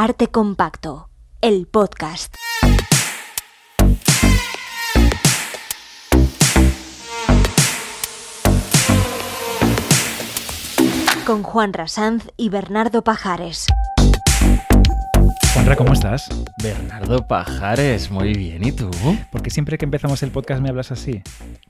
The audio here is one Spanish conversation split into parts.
Arte Compacto, el podcast. Con Juan Rasanz y Bernardo Pajares. Juanra, ¿cómo estás? Bernardo Pajares, muy bien. ¿Y tú? Porque siempre que empezamos el podcast me hablas así.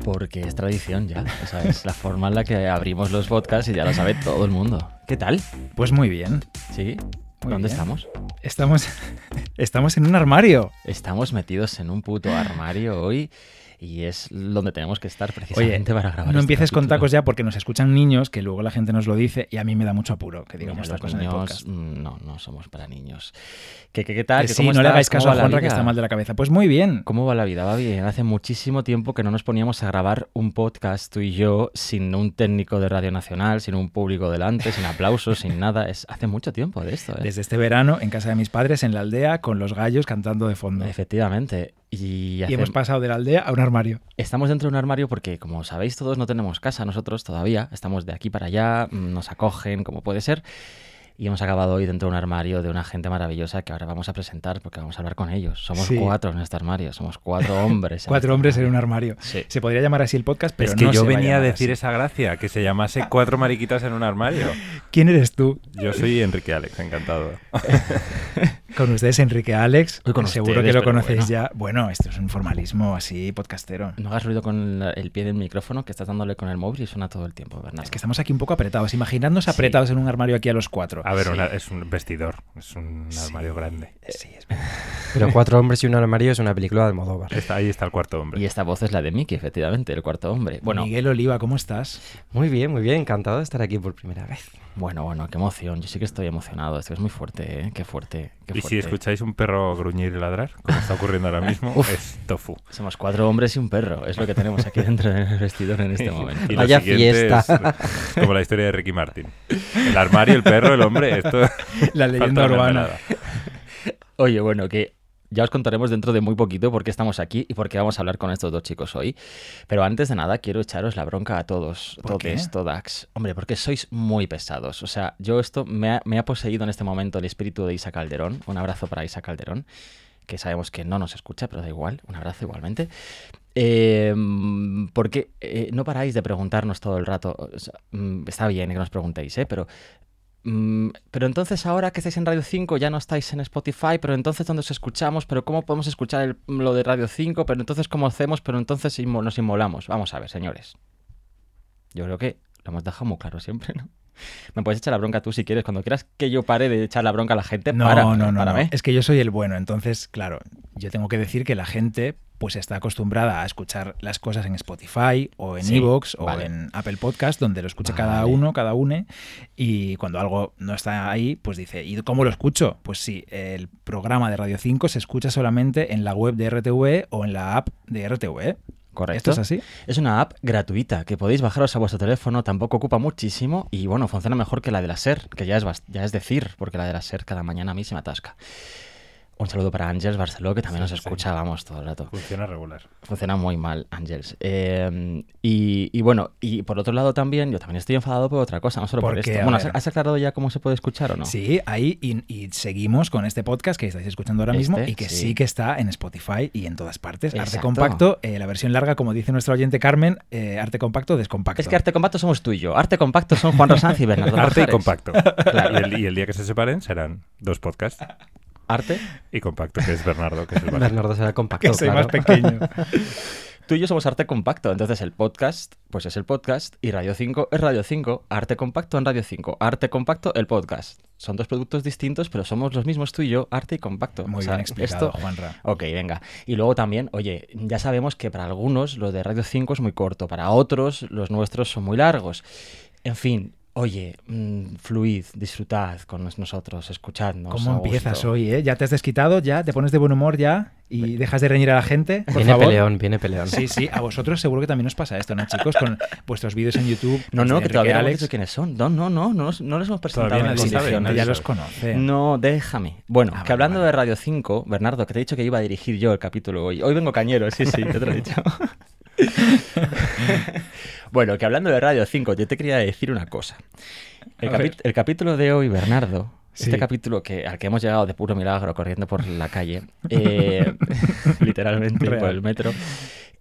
Porque es tradición ya. O sea, es la forma en la que abrimos los podcasts y ya lo sabe todo el mundo. ¿Qué tal? Pues muy bien. ¿Sí? Muy ¿Dónde bien. estamos? Estamos, estamos en un armario. Estamos metidos en un puto armario hoy y es donde tenemos que estar precisamente para grabar. no este empieces con tacos ya porque nos escuchan niños, que luego la gente nos lo dice y a mí me da mucho apuro que digamos en el niños, podcast. mm, no, no somos para niños. ¿Qué, qué, qué tal? Que ¿Qué- sí, cómo no le estás? hagáis caso ¿Cómo a Juanra que está mal de la cabeza. Pues muy bien. ¿Cómo va la vida? Va bien. Hace muchísimo tiempo que no nos poníamos a grabar un podcast tú y yo sin un técnico de Radio Nacional, sin un público delante, sin aplausos, sin nada. Es hace mucho tiempo de esto. ¿eh? Desde este verano en casa de mis padres en la aldea con los gallos cantando de fondo. Efectivamente. Y, hemos pasado de la aldea a un armario. estamos dentro de un armario porque, como sabéis todos, no tenemos casa nosotros todavía. Estamos de aquí para allá, mm, nos acogen como puede ser. Y hemos acabado hoy dentro de un armario de una gente maravillosa que ahora vamos a presentar porque vamos a hablar con ellos. Somos Sí. cuatro en este armario, somos cuatro hombres. en Cuatro este hombres en un armario. Sí. Se podría llamar así el podcast, pero es que no yo se venía a decir así. esa gracia, que se llamase Cuatro mariquitas en un armario. ¿Quién eres tú? Yo soy Enrique Alex, encantado. Con ustedes, Enrique Alex. Uy, con Seguro ustedes, que lo conocéis bueno. ya. Bueno, esto es un formalismo así podcastero. No hagas ruido con el pie del micrófono que estás dándole con el móvil y suena todo el tiempo, Bernardo. Es que estamos aquí un poco apretados. Imaginadnos Sí. apretados en un armario aquí a los cuatro. A ver, Sí. una- es un vestidor, es un armario grande. Sí, es verdad. Pero Cuatro hombres y un armario es una película de Almodóvar. Está, ahí está el cuarto hombre. Y esta voz es la de Mickey, efectivamente, el cuarto hombre. Bueno, Miguel Oliva, ¿cómo estás? Muy bien, muy bien. Encantado de estar aquí por primera vez. Bueno, bueno, qué emoción. Yo sí que estoy emocionado. Esto es muy fuerte, ¿eh? Qué fuerte. Qué Y si escucháis un perro gruñir y ladrar, como está ocurriendo ahora mismo, Uf. es tofu. Somos cuatro hombres y un perro. Es lo que tenemos aquí dentro del vestidor en este momento. Y Vaya siguiente fiesta. Es, como la historia de Ricky Martin. El armario, el perro, el hombre, esto... La leyenda urbana. Oye, bueno, que ya os contaremos dentro de muy poquito por qué estamos aquí y por qué vamos a hablar con estos dos chicos hoy. Pero antes de nada, quiero echaros la bronca a todos, ¿Por qué? todax. Hombre, porque sois muy pesados. O sea, yo esto me ha, me ha poseído en este momento el espíritu de Isa Calderón. Un abrazo para Isa Calderón, que sabemos que no nos escucha, pero da igual. Un abrazo igualmente. Eh, porque eh, no paráis de preguntarnos todo el rato. O sea, mm, está bien que nos preguntéis, ¿eh? Pero pero entonces ahora que estáis en Radio 5 ya no estáis en Spotify, pero entonces ¿dónde os escuchamos? ¿Pero cómo podemos escuchar el- lo de Radio 5? ¿Pero entonces cómo hacemos? ¿Pero entonces inmo- nos inmolamos? Vamos a ver, señores. Yo creo que lo hemos dejado muy claro siempre, ¿no? Me puedes echar la bronca tú si quieres. Cuando quieras que yo pare de echar la bronca a la gente, No, para, no, no, no. Es que yo soy el bueno. Entonces, claro, yo tengo que decir que la gente pues está acostumbrada a escuchar las cosas en Spotify o en Sí, Evox o vale. en Apple Podcast, donde lo escucha cada uno, cada une. Y cuando algo no está ahí, pues dice, ¿y cómo lo escucho? Pues sí, el programa de Radio 5 se escucha solamente en la web de RTV o en la app de RTV. Correcto. ¿Esto es así? Es una app gratuita que podéis bajaros a vuestro teléfono, tampoco ocupa muchísimo y bueno, funciona mejor que la de la SER, que ya es, ya es decir, porque la de la SER cada mañana a mí se me atasca. Un saludo para Ángels Barceló, que también Sí, nos sí. escucha, vamos, todo el rato. Funciona regular. Funciona muy mal, Ángels. Eh, y, y bueno, y por otro lado también, yo también estoy enfadado por otra cosa, no solo por, esto. Bueno, ¿has, aclarado ya cómo se puede escuchar o no? Sí, ahí y, y seguimos con este podcast que estáis escuchando ahora mismo Este, y que sí. sí. que está en Spotify y en todas partes. Arte compacto, eh, la versión larga, como dice nuestro oyente Carmen, eh, arte compacto, descompacto. Es que arte compacto somos tú y yo. Arte compacto son Juan Rosanz y Bernardo Arte y compacto. Claro. Y, el, y el día que se separen serán dos podcasts Arte. y compacto, que es Bernardo, que es el. Bernardo será compacto, que soy claro. más pequeño. Tú y yo somos arte compacto, entonces el podcast, pues es el podcast, y Radio 5 es Radio 5, arte compacto en Radio 5, arte compacto el podcast. Son dos productos distintos, pero somos los mismos tú y yo, arte y compacto. Muy O sea, bien explicado, esto- Juanra. Ok, venga. Y luego también, oye, ya sabemos que para algunos lo de Radio 5 es muy corto, para otros los nuestros son muy largos. En fin, oye, mm, fluid, disfrutad con nos- nosotros, escuchadnos. ¿Cómo empiezas gusto. hoy, eh? ¿Ya te has desquitado? ¿Ya te pones de buen humor ya? ¿Y dejas de reñir a la gente? Por Viene favor. peleón, viene peleón. Sí, sí, a vosotros seguro que también os pasa esto, ¿no, chicos? Con vuestros vídeos en YouTube. No, no, que todavía no hemos Alex. dicho quiénes son. No, no, no, no, nos- no les hemos presentado Todavía en condiciones. Ya los conoce. No, déjame. Bueno, Ah, que hablando vale. de Radio 5, Bernardo, que te he dicho que iba a dirigir yo el capítulo hoy. Hoy vengo cañero, sí, sí, te lo he dicho. bueno, que hablando de Radio 5, yo te quería decir una cosa. El, capi- capítulo de hoy, Bernardo, Este Sí. capítulo que, al que hemos llegado de puro milagro corriendo por la calle, eh, literalmente por el metro,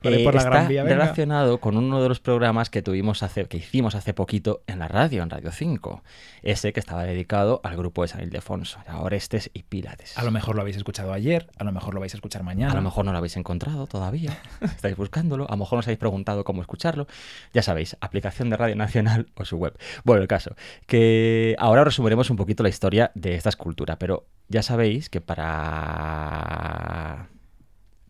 Por ahí eh, la está Gran Vía, venga. relacionado con uno de los programas que tuvimos hace, que hicimos hace poquito en la radio, en Radio 5. Ese que estaba dedicado al grupo de San Ildefonso, a Orestes y Pílades. A lo mejor lo habéis escuchado ayer, a lo mejor lo vais a escuchar mañana. A lo mejor no lo habéis encontrado todavía, estáis buscándolo, a lo mejor nos habéis preguntado cómo escucharlo. Ya sabéis, aplicación de Radio Nacional o su web. Bueno, el caso, que ahora resumiremos un poquito la historia de esta escultura, pero ya sabéis que para...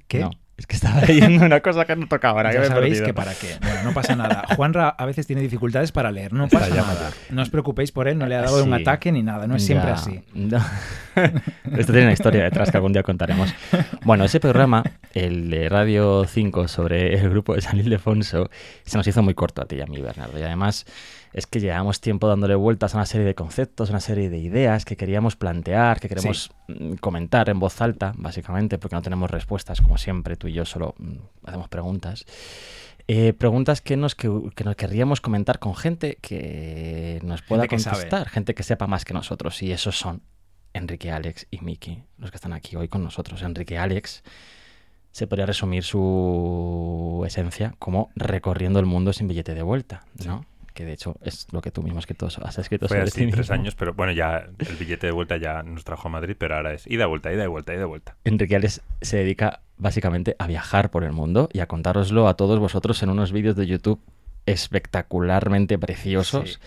¿Qué? No, es que estaba leyendo una cosa que no tocaba ahora. que Ya me sabéis que para qué. Bueno, no pasa nada. Juanra a veces tiene dificultades para leer, no pasa nada. No os preocupéis por él, no le ha dado un ataque ni nada, no es siempre así. no. Esto tiene una historia detrás que algún día contaremos. Bueno, ese programa, el de Radio 5 sobre el grupo de San Ildefonso, se nos hizo muy corto a ti y a mí, Bernardo. Y además es que llevamos tiempo dándole vueltas a una serie de conceptos, una serie de ideas que queríamos plantear, que queremos mm, comentar en voz alta, básicamente, porque no tenemos respuestas, como siempre, tú y yo solo mm, hacemos preguntas. Eh, preguntas que nos, que, que nos querríamos comentar con gente que nos pueda Gente que sabe. contestar, gente que sepa más que nosotros. Y esos son Enrique, Alex y Miki, los que están aquí hoy con nosotros. Enrique Alex se podría resumir su esencia como recorriendo el mundo sin billete de vuelta, ¿no? Que de hecho es lo que tú mismo escrito, has escrito sobre así ti tres mismo. años, pero bueno, ya el billete de vuelta ya nos trajo a Madrid, pero ahora es ida, vuelta, ida, vuelta, ida, vuelta. Enrique Alex se dedica básicamente a viajar por el mundo y a contároslo a todos vosotros en unos vídeos de YouTube espectacularmente preciosos.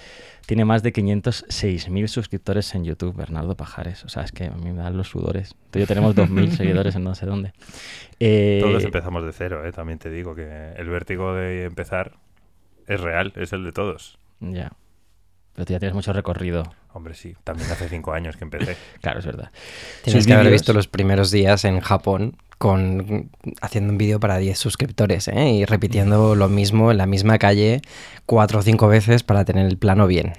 Tiene más de 506.000 suscriptores en YouTube, Bernardo Pajares. O sea, es que a mí me dan los sudores. Tú y yo tenemos 2.000 seguidores en no sé dónde. Eh, Todos empezamos de cero, ¿eh? también te digo que el vértigo de empezar es real, es el de todos. Ya. Pero tú ya tienes mucho recorrido. Hombre, sí, también hace cinco años que empecé. Claro, es verdad. Tienes Sus que haber visto los primeros días en Japón con haciendo un vídeo para 10 suscriptores ¿eh? y repitiendo lo mismo en la misma calle cuatro o cinco veces para tener el plano bien.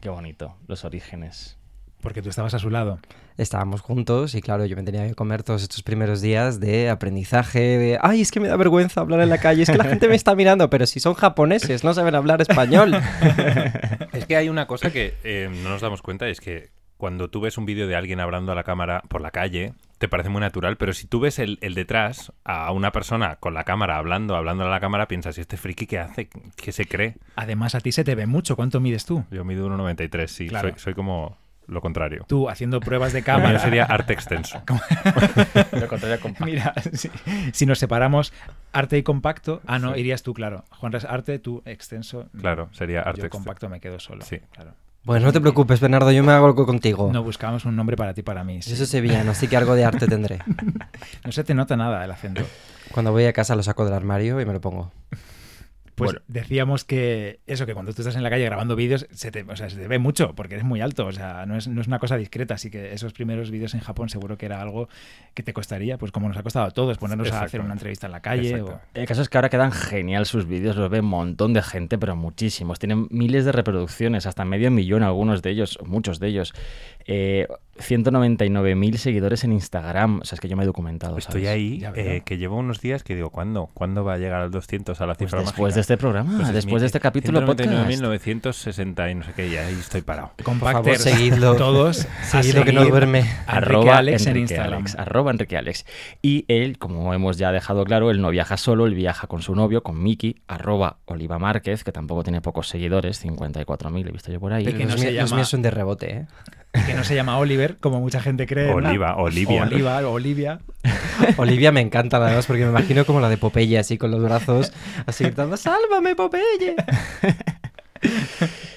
Qué bonito, los orígenes. Porque tú estabas a su lado. Estábamos juntos y claro, yo me tenía que comer todos estos primeros días de aprendizaje, de, ay, es que me da vergüenza hablar en la calle, es que la gente me está mirando, pero si son japoneses, no saben hablar español. Es que hay una cosa que eh, no nos damos cuenta, es que cuando tú ves un vídeo de alguien hablando a la cámara por la calle, te parece muy natural, pero si tú ves el, el detrás a una persona con la cámara hablando, hablando a la cámara, piensas, ¿y este friki qué hace? ¿Qué se cree? Además, a ti se te ve mucho. ¿Cuánto mides tú? Yo mido 1,93, sí, Claro. soy, soy como lo contrario. Tú haciendo pruebas de Yo cámara. sería arte extenso. Lo contrario con Mira, si, si nos separamos arte y compacto, ah, no, irías tú, claro. Juan arte, tú extenso. Claro, sería arte Yo extenso. compacto me quedo solo. Sí. Claro. Bueno, no te preocupes, Bernardo, yo me hago algo contigo. No buscamos un nombre para ti, para mí. sí. Yo soy sevillano, así que algo de arte tendré. No se te nota nada el acento. Cuando voy a casa lo saco del armario y me lo pongo. Pues Bueno. decíamos que eso, que cuando tú estás en la calle grabando vídeos, se te, o sea, se te ve mucho, porque eres muy alto, o sea, no es, no es una cosa discreta, así que esos primeros vídeos en Japón seguro que era algo que te costaría, pues como nos ha costado a todos, ponernos a hacer una entrevista en la calle. O... El caso es que ahora quedan genial sus vídeos, los ve un montón de gente, pero muchísimos. Tienen miles de reproducciones, hasta medio millón algunos de ellos, muchos de ellos. Eh, 199.000 seguidores en Instagram. O sea, es que yo me he documentado. Estoy ¿sabes? ahí, Ya veo. eh, que llevo unos días que digo, ¿cuándo? ¿Cuándo va a llegar al 200 a la Pues cifra después mágica? de este programa, Pues es después de este capítulo podcast. 199.960 y no sé qué, y ahí estoy parado. Compacters, seguidlo. todos. a Seguido que no duerme. Arroba Alex en Instagram. Alex, arroba Enrique Alex. Y él, como hemos ya dejado claro, él no viaja solo, él viaja con su novio, con Miki, arroba Oliva Márquez, que tampoco tiene pocos seguidores, 54.000 he visto yo por ahí. Pero que los, no se míos- los llama- míos son de rebote, ¿eh? Que no se llama Oliver, como mucha gente cree. ¿no? Oliva, Olivia. Oliva, o Olivia. Olivia me encanta además porque me imagino como la de Popeye así con los brazos así gritando ¡Sálvame Popeye!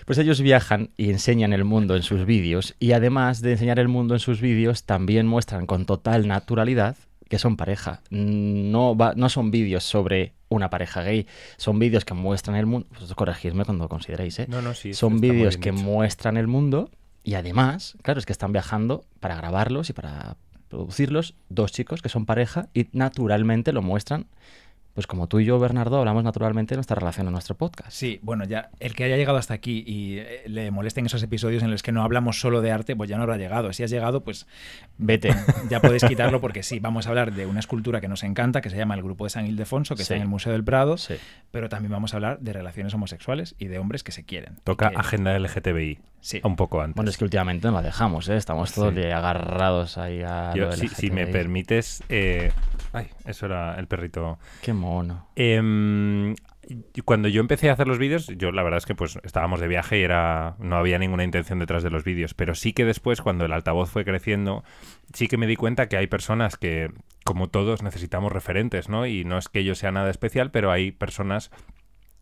Pues ellos viajan y enseñan el mundo en sus vídeos y además de enseñar el mundo en sus vídeos, también muestran con total naturalidad que son pareja. No, va- no son vídeos sobre una pareja gay, son vídeos que muestran el mundo. Vosotros corregidme cuando consideréis, ¿eh? No, no, sí. son vídeos que muestran el mundo y además, claro, es que están viajando para grabarlos y para producirlos dos chicos que son pareja y naturalmente lo muestran pues como tú y yo, Bernardo, hablamos naturalmente de nuestra relación en nuestro podcast. Sí, bueno, ya el que haya llegado hasta aquí y eh, le molesten esos episodios en los que no hablamos solo de arte, pues ya no habrá llegado. Si has llegado, pues Vete. ya podéis quitarlo porque sí, vamos a hablar de una escultura que nos encanta, que se llama el Grupo de San Ildefonso, que está en el Museo del Prado, Sí. pero también vamos a hablar de relaciones homosexuales y de hombres que se quieren. Toca Que- agenda LGTBI. Sí. Un poco antes. Bueno, es que últimamente no la dejamos, ¿eh? Estamos todos Sí. de agarrados ahí a Yo, lo del si, si me permites. eh, Ay, eso era el perrito. Qué mono. Em, cuando yo empecé a hacer los vídeos, yo la verdad es que pues estábamos de viaje y era no había ninguna intención detrás de los vídeos, pero sí que después cuando el altavoz fue creciendo, sí que me di cuenta que hay personas que como todos necesitamos referentes, ¿no? Y no es que yo sea nada especial, pero hay personas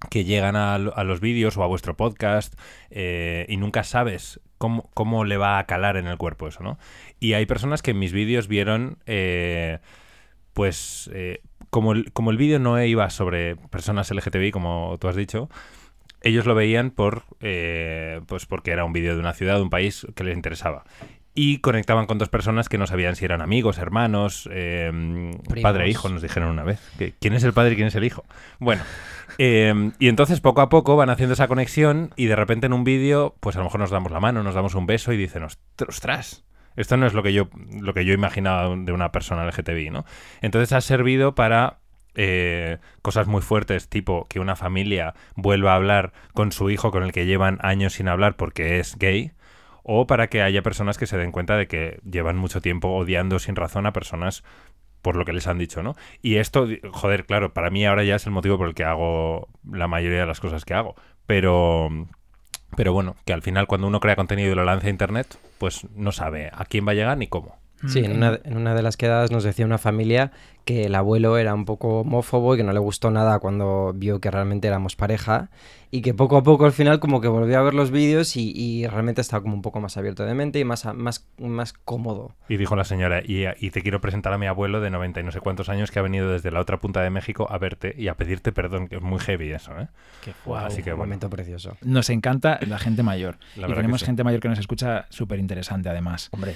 que llegan a los vídeos o a vuestro podcast eh, y nunca sabes cómo, cómo le va a calar en el cuerpo eso, ¿no? Y hay personas que en mis vídeos vieron, eh, pues, eh, como el, como el vídeo no iba sobre personas LGTBI, como tú has dicho, ellos lo veían por, eh, pues porque era un vídeo de una ciudad, de un país que les interesaba. Y conectaban con dos personas que no sabían si eran amigos, hermanos, eh, padre e hijo, nos dijeron una vez. que ¿Quién es el padre y quién es el hijo? Bueno, eh, y entonces poco a poco van haciendo esa conexión y de repente en un vídeo, pues a lo mejor nos damos la mano, nos damos un beso y dicen, "Ostras, ostras, esto no es lo que yo, lo que yo imaginaba de una persona LGTBI, ¿no? Entonces ha servido para eh, cosas muy fuertes, tipo que una familia vuelva a hablar con su hijo con el que llevan años sin hablar porque es gay, o para que haya personas que se den cuenta de que llevan mucho tiempo odiando sin razón a personas por lo que les han dicho, ¿no? Y esto, joder, claro, para mí ahora ya es el motivo por el que hago la mayoría de las cosas que hago, pero pero bueno, que al final cuando uno crea contenido y lo lanza a internet, pues no sabe a quién va a llegar ni cómo. Sí, en una, en una de las quedadas nos decía una familia que el abuelo era un poco homófobo y que no le gustó nada cuando vio que realmente éramos pareja y que poco a poco al final como que volvió a ver los vídeos y, y realmente estaba como un poco más abierto de mente y más, a- más, más cómodo. Y dijo la señora, y, y te quiero presentar a mi abuelo de 90 y no sé cuántos años que ha venido desde la otra punta de México a verte y a pedirte perdón, que es muy heavy eso, ¿eh? Qué Guau, Así que un bueno. momento precioso. Nos encanta la gente mayor. La y tenemos sí. gente mayor que nos escucha súper interesante además. Hombre,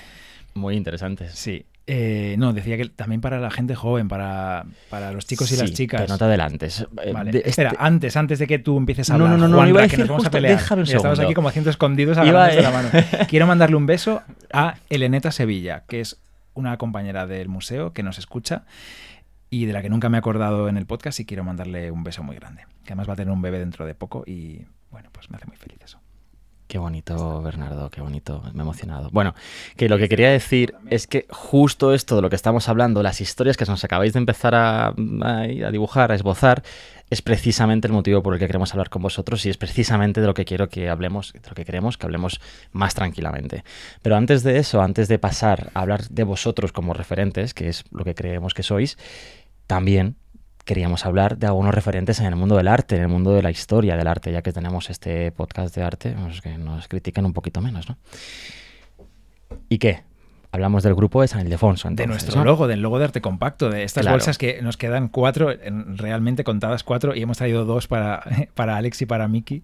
muy interesantes. Sí. Eh, no, decía que también para la gente joven, para, para los chicos y las chicas. Pero no te adelantes. Eh, Vale. de- Espera, este- antes, antes de que tú empieces a No, hablar, no, no, no, iba a que nos vamos a pelear. déjame un Estamos aquí como haciendo escondidos Iba agarrándonos de a- la mano. Quiero mandarle un beso a Eleneta Sevilla, que es una compañera del museo que nos escucha y de la que nunca me he acordado en el podcast y quiero mandarle un beso muy grande. Que además va a tener un bebé dentro de poco y bueno, pues me hace muy feliz eso. Qué bonito, Bernardo, qué bonito. Me he emocionado. Bueno, que lo que quería decir es que justo esto de lo que estamos hablando, las historias que nos acabáis de empezar a, a- dibujar, a esbozar, es precisamente el motivo por el que queremos hablar con vosotros y es precisamente de lo que quiero que hablemos, de lo que queremos que hablemos más tranquilamente. Pero antes de eso, antes de pasar a hablar de vosotros como referentes, que es lo que creemos que sois, también queríamos hablar de algunos referentes en el mundo del arte, en el mundo de la historia del arte, ya que tenemos este podcast de arte, pues que nos critiquen un poquito menos, ¿no? ¿Y qué? Hablamos del grupo de San Ildefonso, De entonces, nuestro ¿no? logo, del logo de arte compacto, de estas Claro. bolsas que nos quedan cuatro, en- realmente contadas cuatro, y hemos traído dos para, para Alex y para Miki,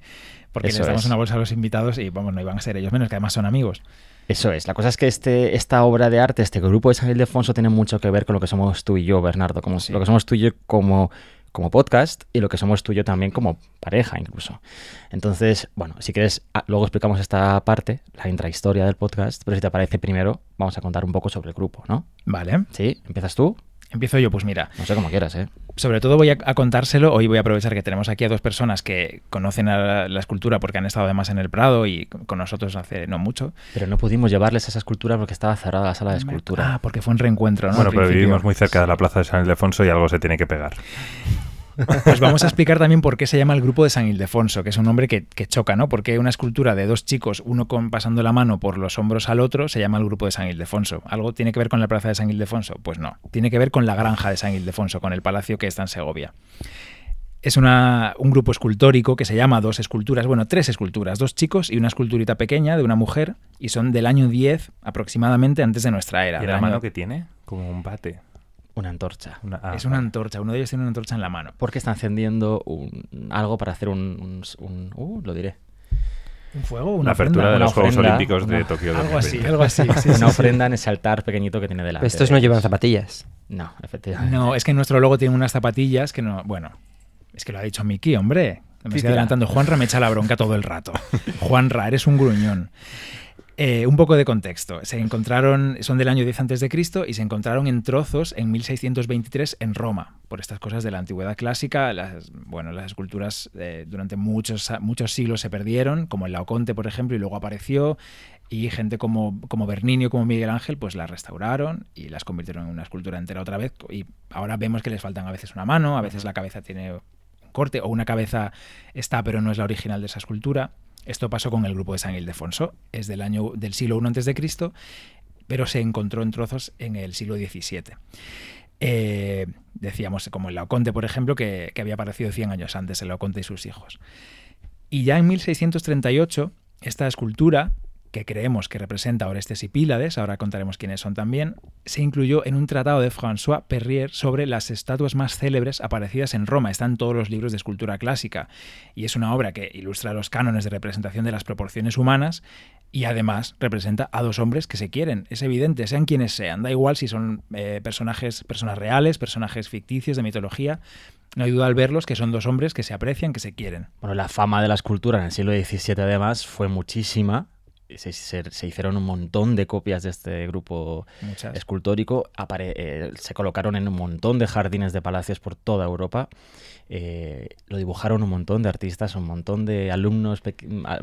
porque Eso les damos es. una bolsa a los invitados y vamos, no iban a ser ellos menos, que además son amigos. Eso es. La cosa es que este, esta obra de arte, este grupo de San Ildefonso, tiene mucho que ver con lo que somos tú y yo, Bernardo. Como, Sí. Lo que somos tú y yo como, como podcast y lo que somos tú y yo también como pareja, incluso. Entonces, bueno, si quieres, ah, luego explicamos esta parte, la intrahistoria del podcast, pero si te parece primero, vamos a contar un poco sobre el grupo, ¿no? Vale, ¿Sí? ¿Empiezas tú? Empiezo yo, pues mira, No sé cómo quieras, ¿eh? sobre todo voy a, a contárselo, hoy voy a aprovechar que tenemos aquí a dos personas que conocen a la, la escultura porque han estado además en el Prado y con nosotros hace no mucho. Pero no pudimos llevarles a esa escultura porque estaba cerrada la sala de escultura. Ah, porque fue un reencuentro, ¿no? bueno, pero vivimos muy cerca de la plaza de San Ildefonso y algo se tiene que pegar. Pues vamos a explicar también por qué se llama el grupo de San Ildefonso, que es un nombre que, que choca, ¿no? Porque una escultura de dos chicos, uno con, pasando la mano por los hombros al otro, se llama el grupo de San Ildefonso. ¿Algo tiene que ver con la plaza de San Ildefonso? Pues no. Tiene que ver con la granja de San Ildefonso, con el palacio que está en Segovia. Es una- un grupo escultórico que se llama Dos Esculturas, bueno, tres esculturas, dos chicos y una esculturita pequeña de una mujer, y son del año 10 aproximadamente antes de nuestra era. ¿Y del la año- mano que tiene? Como un bate. Una antorcha. Una- ah, es una antorcha, uno de ellos tiene una antorcha en la mano. Porque está encendiendo un- algo para hacer un, un- un- Uh, lo diré. Un fuego, La una apertura ofrenda. de Una los Juegos ofrenda, Olímpicos de una- Tokio Algo así, 2020. algo así. sí, sí, Una sí. ofrenda en ese altar pequeñito que tiene delante. Estos de no llevan zapatillas. No, efectivamente. No, es que nuestro logo tiene unas zapatillas que no. Bueno, es que lo ha dicho Miki, hombre. Me estoy adelantando. Juanra me echa la bronca todo el rato. Juanra, eres un gruñón. Eh, un poco de contexto. Se encontraron, son del año 10 antes de Cristo y se encontraron en trozos en 1623 en Roma. Por estas cosas de la antigüedad clásica, las, bueno, las esculturas eh, durante muchos, muchos siglos se perdieron, como el Laoconte, por ejemplo, y luego apareció. Y gente como, como Bernini como Miguel Ángel, pues las restauraron y las convirtieron en una escultura entera otra vez. Y ahora vemos que les faltan a veces una mano, a veces la cabeza tiene un corte, o una cabeza está pero no es la original de esa escultura. Esto pasó con el grupo de San Ildefonso, es del año del siglo I Cristo, pero se encontró en trozos en el siglo XVII. Eh, decíamos, como el Laoconte, por ejemplo, que, que había aparecido 100 años antes, el Laoconte y sus hijos. Y ya en 1638, esta escultura, que creemos que representa Orestes y Pílades, ahora contaremos quiénes son también, se incluyó en un tratado de François Perrier sobre las estatuas más célebres aparecidas en Roma. Está en todos los libros de escultura clásica y es una obra que ilustra los cánones de representación de las proporciones humanas y además representa a dos hombres que se quieren. Es evidente, sean quienes sean. Da igual si son eh, personajes, personas reales, personajes ficticios de mitología. No hay duda al verlos que son dos hombres que se aprecian, que se quieren. Bueno, la fama de la escultura en el siglo XVII además fue muchísima. Se, se- se hicieron un montón de copias de este grupo Muchas. escultórico. Apare- eh, se colocaron en un montón de jardines de palacios por toda Europa. Eh, lo dibujaron un montón de artistas, un montón de alumnos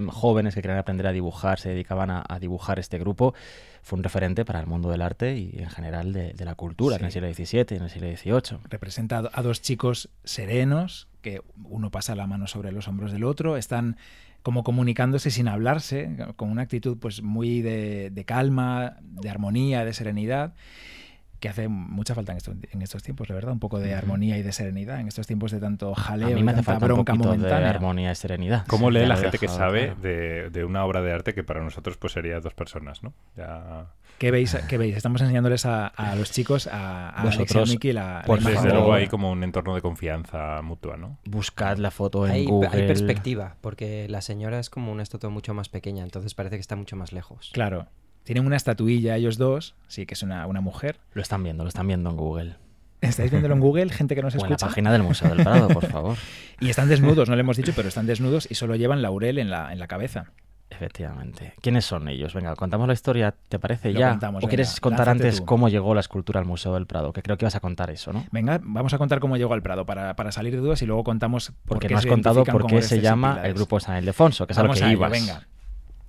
jóvenes que querían aprender a dibujar, se dedicaban a, a dibujar este grupo. Fue un referente para el mundo del arte y en general de, de la cultura en el siglo XVII y en el siglo XVIII. representa a dos chicos serenos, que uno pasa la mano sobre los hombros del otro, están como comunicándose sin hablarse, con una actitud pues muy de, de calma, de armonía, de serenidad, que hace mucha falta en estos, en estos tiempos, la verdad, un poco de armonía y de serenidad, en estos tiempos de tanto A jaleo mí y me hace falta un bronca de momentánea. armonía y serenidad. ¿Cómo lee la gente que sabe claro. de, de una obra de arte que para nosotros pues sería dos personas, ¿no? Ya... ¿Qué veis? ¿Qué veis? Estamos enseñándoles a, a los chicos, a, a a Vosotros, Miki la, imagen. Desde luego hay como un entorno de confianza mutua, ¿no? Buscad la foto en Hay, Google. hay perspectiva, porque la señora es como una estatua mucho más pequeña, entonces parece que está mucho más lejos. Claro. Tienen una estatuilla ellos dos, sí, que es una, una mujer. Lo están viendo, lo están viendo en Google. ¿Estáis viéndolo en Google? Gente que nos O en la escucha. página del Museo del Prado, por favor. Y están desnudos, no le hemos dicho, pero están desnudos y solo llevan laurel en la, en la cabeza. Efectivamente. ¿Quiénes son ellos? Venga, contamos la historia, ¿te parece Lo ya? contamos, ¿O quieres contar antes tú. cómo llegó la escultura al Museo del Prado? Que creo que ibas a contar eso, ¿no? Venga, vamos a contar cómo llegó al Prado para, para salir de dudas y luego contamos por Porque qué no has se contado por qué se llama el grupo San Ildefonso, que es a lo que a ello, ibas. venga.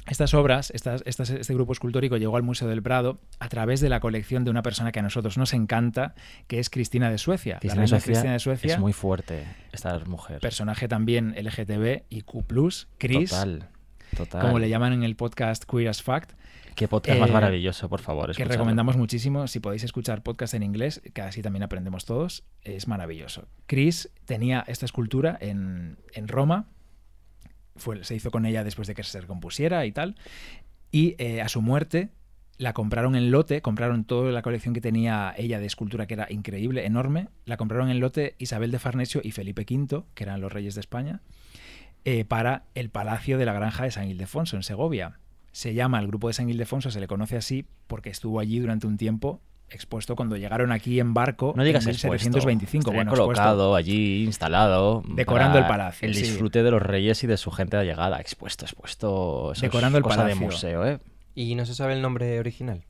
Estas obras, estas, estas- este grupo escultórico llegó al Museo del Prado a través de la colección de una persona que a nosotros nos encanta, que es Cristina de Suecia. Cristina, la reina Cristina de Suecia, es muy fuerte esta mujer. personaje también LGTB y Q+, Chris, Total, total. como le llaman en el podcast Queer as Fact, Qué podcast más Eh, maravilloso, por favor. que recomendamos muchísimo. Si podéis escuchar podcast en inglés, que así también aprendemos todos, es maravilloso. Chris tenía esta escultura en, en Roma, se hizo con ella después de que se recompusiera y tal, y eh, a su muerte la compraron en lote, compraron toda la colección que tenía ella de escultura, que era increíble, enorme, la compraron en lote Isabel de Farnesio y Felipe V, que eran los reyes de España, eh, para el Palacio de la Granja de San Ildefonso, en Segovia. Se llama el grupo de San Ildefonso, se le conoce así porque estuvo allí durante un tiempo expuesto cuando llegaron aquí en barco No digas en expuesto. 1725. Estaría Bueno, expuesto. colocado allí, instalado. Decorando el palacio, El sí. disfrute de los reyes y de su gente allegada. Expuesto, expuesto. eso es Decorando el cosa de palacio. museo, ¿eh? ¿Y no se sabe el nombre original?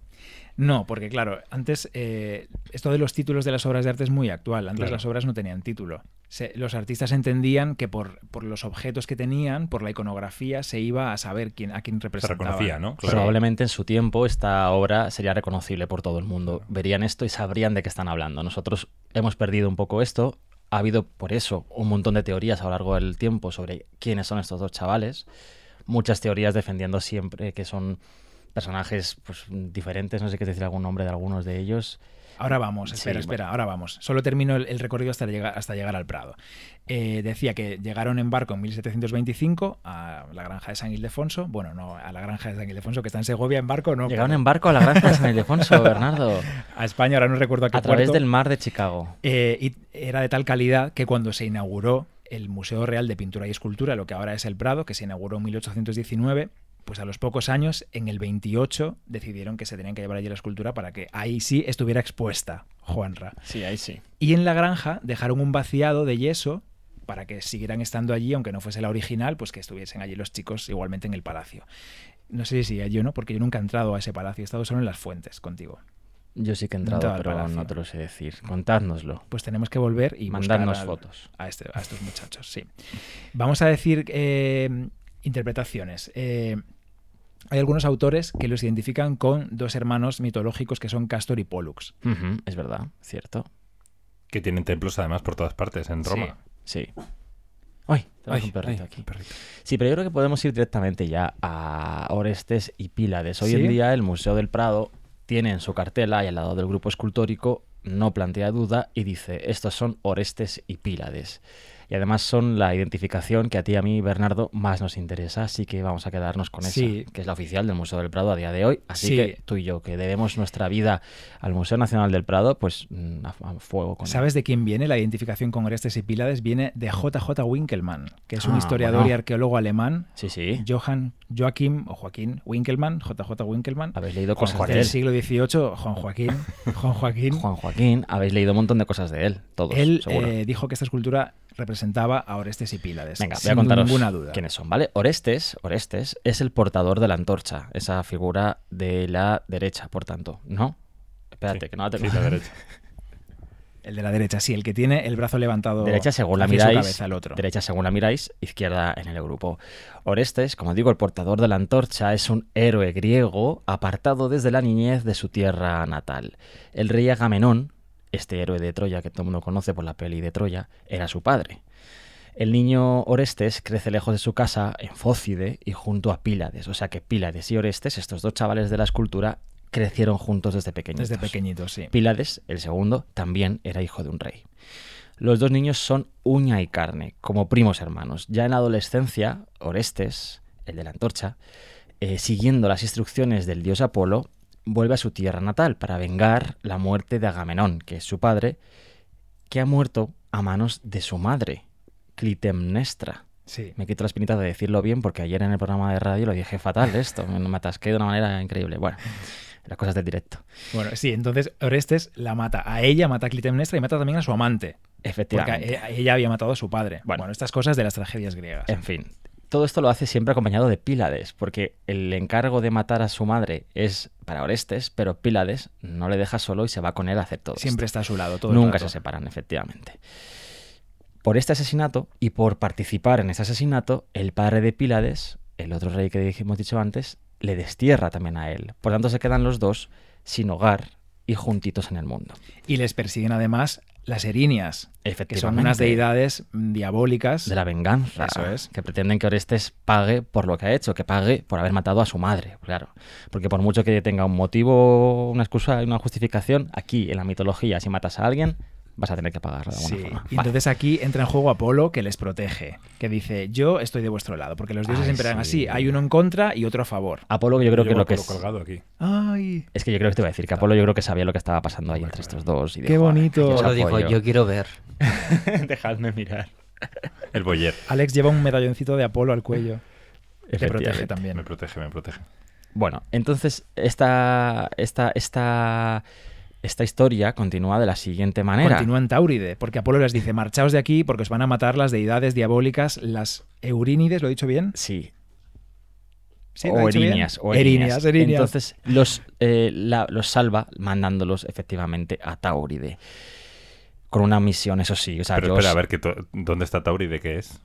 No, porque claro, antes eh, esto de los títulos de las obras de arte es muy actual. Antes Claro. las obras no tenían título. Se- los artistas entendían que por, por los objetos que tenían, por la iconografía, se iba a saber quién, a quién Se representaba. reconocía, ¿no? Claro. Probablemente en su tiempo esta obra sería reconocible por todo el mundo. Verían esto y sabrían de qué están hablando. Nosotros hemos perdido un poco esto. Ha habido por eso un montón de teorías a lo largo del tiempo sobre quiénes son estos dos chavales. Muchas teorías defendiendo siempre que son personajes pues, diferentes. No sé qué decir algún nombre de algunos de ellos. Ahora vamos, Sí, espera, bueno. espera, ahora vamos. Solo termino el, el recorrido hasta llegar, hasta llegar al Prado. Eh, decía que llegaron en barco en 1725 a la granja de San Ildefonso. Bueno, no, a la granja de San Ildefonso que está en Segovia en barco, no. Llegaron en barco a la granja de San Ildefonso, Bernardo. A España, ahora no recuerdo a qué A través puerto. del mar de Chicago. Eh, y era de tal calidad que cuando se inauguró el Museo Real de Pintura y Escultura, lo que ahora es el Prado, que se inauguró en 1819, pues a los pocos años, en el 28, decidieron que se tenían que llevar allí la escultura para que ahí sí estuviera expuesta Juanra. Sí, ahí sí. Y en la granja dejaron un vaciado de yeso para que siguieran estando allí, aunque no fuese la original, pues que estuviesen allí los chicos igualmente en el palacio. No sé si yo no, porque yo nunca he entrado a ese palacio, he estado solo en las fuentes contigo. Yo sí que he entrado, Entrado al pero palacio. no te lo sé decir. Contádnoslo. Pues tenemos que volver y buscar Mandadnos al- fotos. A, este- a estos muchachos, sí. Vamos a decir eh, interpretaciones. Eh, hay algunos autores que los identifican con dos hermanos mitológicos que son Castor y Pollux. Es verdad, cierto. Que tienen templos además por todas partes, en Roma. Sí. Ay, tenemos Ay, un perrito ay, aquí. un perrito. Sí, pero yo creo que podemos ir directamente ya a Orestes y Pílades. Hoy ¿Sí? en día el Museo del Prado tiene en su cartela y al lado del grupo escultórico no plantea duda y dice, estos son Orestes y Pílades. Y además son la identificación que a ti y a mí, Bernardo, más nos interesa, así que vamos a quedarnos con Sí. esa, que es la oficial del Museo del Prado a día de hoy. Así Sí. que tú y yo, que debemos nuestra vida al Museo Nacional del Prado, pues mm, a, a fuego con él. ¿Sabes de quién viene la identificación con Orestes y Pílades? Viene de JJ Winkelmann, que es un Ah, historiador bueno. y arqueólogo alemán. Sí, sí. Johann Joachim o Joaquín Winkelmann, JJ Winkelmann. Habéis leído Juan cosas Joaquín de del siglo XVIII, Juan Joaquín. Juan Joaquín. Juan Joaquín, habéis leído un montón de cosas de él, todos, Él eh, dijo que esta escultura representaba a Orestes y Pílades. Venga, voy a contaros ninguna duda. quiénes son, ¿vale? Orestes, Orestes es el portador de la antorcha, esa figura de la derecha, por tanto, ¿no? Espérate, Sí, que no la tengo. sí, la derecha. El de la derecha, sí, el que tiene el brazo levantado Derecha según la miráis, cabeza, el otro. derecha según la miráis, izquierda en el grupo. Orestes, como digo, el portador de la antorcha, es un héroe griego apartado desde la niñez de su tierra natal. El rey Agamenón, este héroe de Troya que todo el mundo conoce por la peli de Troya, era su padre. El niño Orestes crece lejos de su casa, en Fócide y junto a Pílades. O sea que Pílades y Orestes, estos dos chavales de la escultura, crecieron juntos desde pequeñitos. Desde pequeñito, sí. Pílades, el segundo, también era hijo de un rey. Los dos niños son uña y carne, como primos hermanos. Ya en la adolescencia, Orestes, el de la antorcha, eh, siguiendo las instrucciones del dios Apolo, vuelve a su tierra natal para vengar la muerte de Agamenón, que es su padre, que ha muerto a manos de su madre, Clitemnestra. Sí. Me quito la espinita de decirlo bien porque ayer en el programa de radio lo dije fatal esto, me atasqué de una manera increíble. Bueno, las cosas del directo. Bueno, sí, entonces Orestes la mata. A ella mata a Clitemnestra y mata también a su amante. Porque Efectivamente. a- ella había matado a su padre. Bueno. Bueno, estas cosas de las tragedias griegas. En fin, todo esto lo hace siempre acompañado de Pílades, porque el encargo de matar a su madre es para Orestes, pero Pílades no le deja solo y se va con él a hacer todo. Siempre esto. está a su lado. Todo el Nunca rato. se separan, efectivamente. Por este asesinato y por participar en ese asesinato, el padre de Pílades, el otro rey que hemos dicho antes, le destierra también a él. Por tanto, se quedan los dos sin hogar y juntitos en el mundo. Y les persiguen además las erinias, que son unas deidades diabólicas. de la venganza. Eso es. Que pretenden que Orestes pague por lo que ha hecho, que pague por haber matado a su madre, claro. Porque por mucho que tenga un motivo, una excusa y una justificación, aquí en la mitología, si matas a alguien, vas a tener que pagarlo de alguna Sí, forma. y Vale. entonces aquí entra en juego Apolo que les protege, que dice, yo estoy de vuestro lado, porque los dioses Ay, siempre eran sí. así, hay uno en contra y otro a favor. Apolo, yo creo que Llevo lo que Apolo es... colgado aquí. Ay, Es que yo creo que te iba a decir que Apolo yo creo que sabía lo que estaba pasando ahí entre estos dos. Y Qué dijo, "Joder, bonito". yo Solo dijo, apoyo". yo quiero ver. Dejadme mirar. El boyer. Alex lleva un medalloncito de Apolo al cuello. Te protege también. Me protege, me protege. Bueno, entonces esta, esta, esta, esta historia continúa de la siguiente manera. Continúa en Tauride, porque Apolo les dice, marchaos de aquí porque os van a matar las deidades diabólicas, las Eurínides, ¿lo he dicho bien? Sí, ¿Sí, lo he o? Erinias, o Erinias, Erinias. Erinias. Entonces los, eh, la- los salva mandándolos efectivamente a Tauride. Con una misión, eso sí. O sea, Pero yo espera, os- a ver, que ¿dónde está Tauride? ¿Qué es?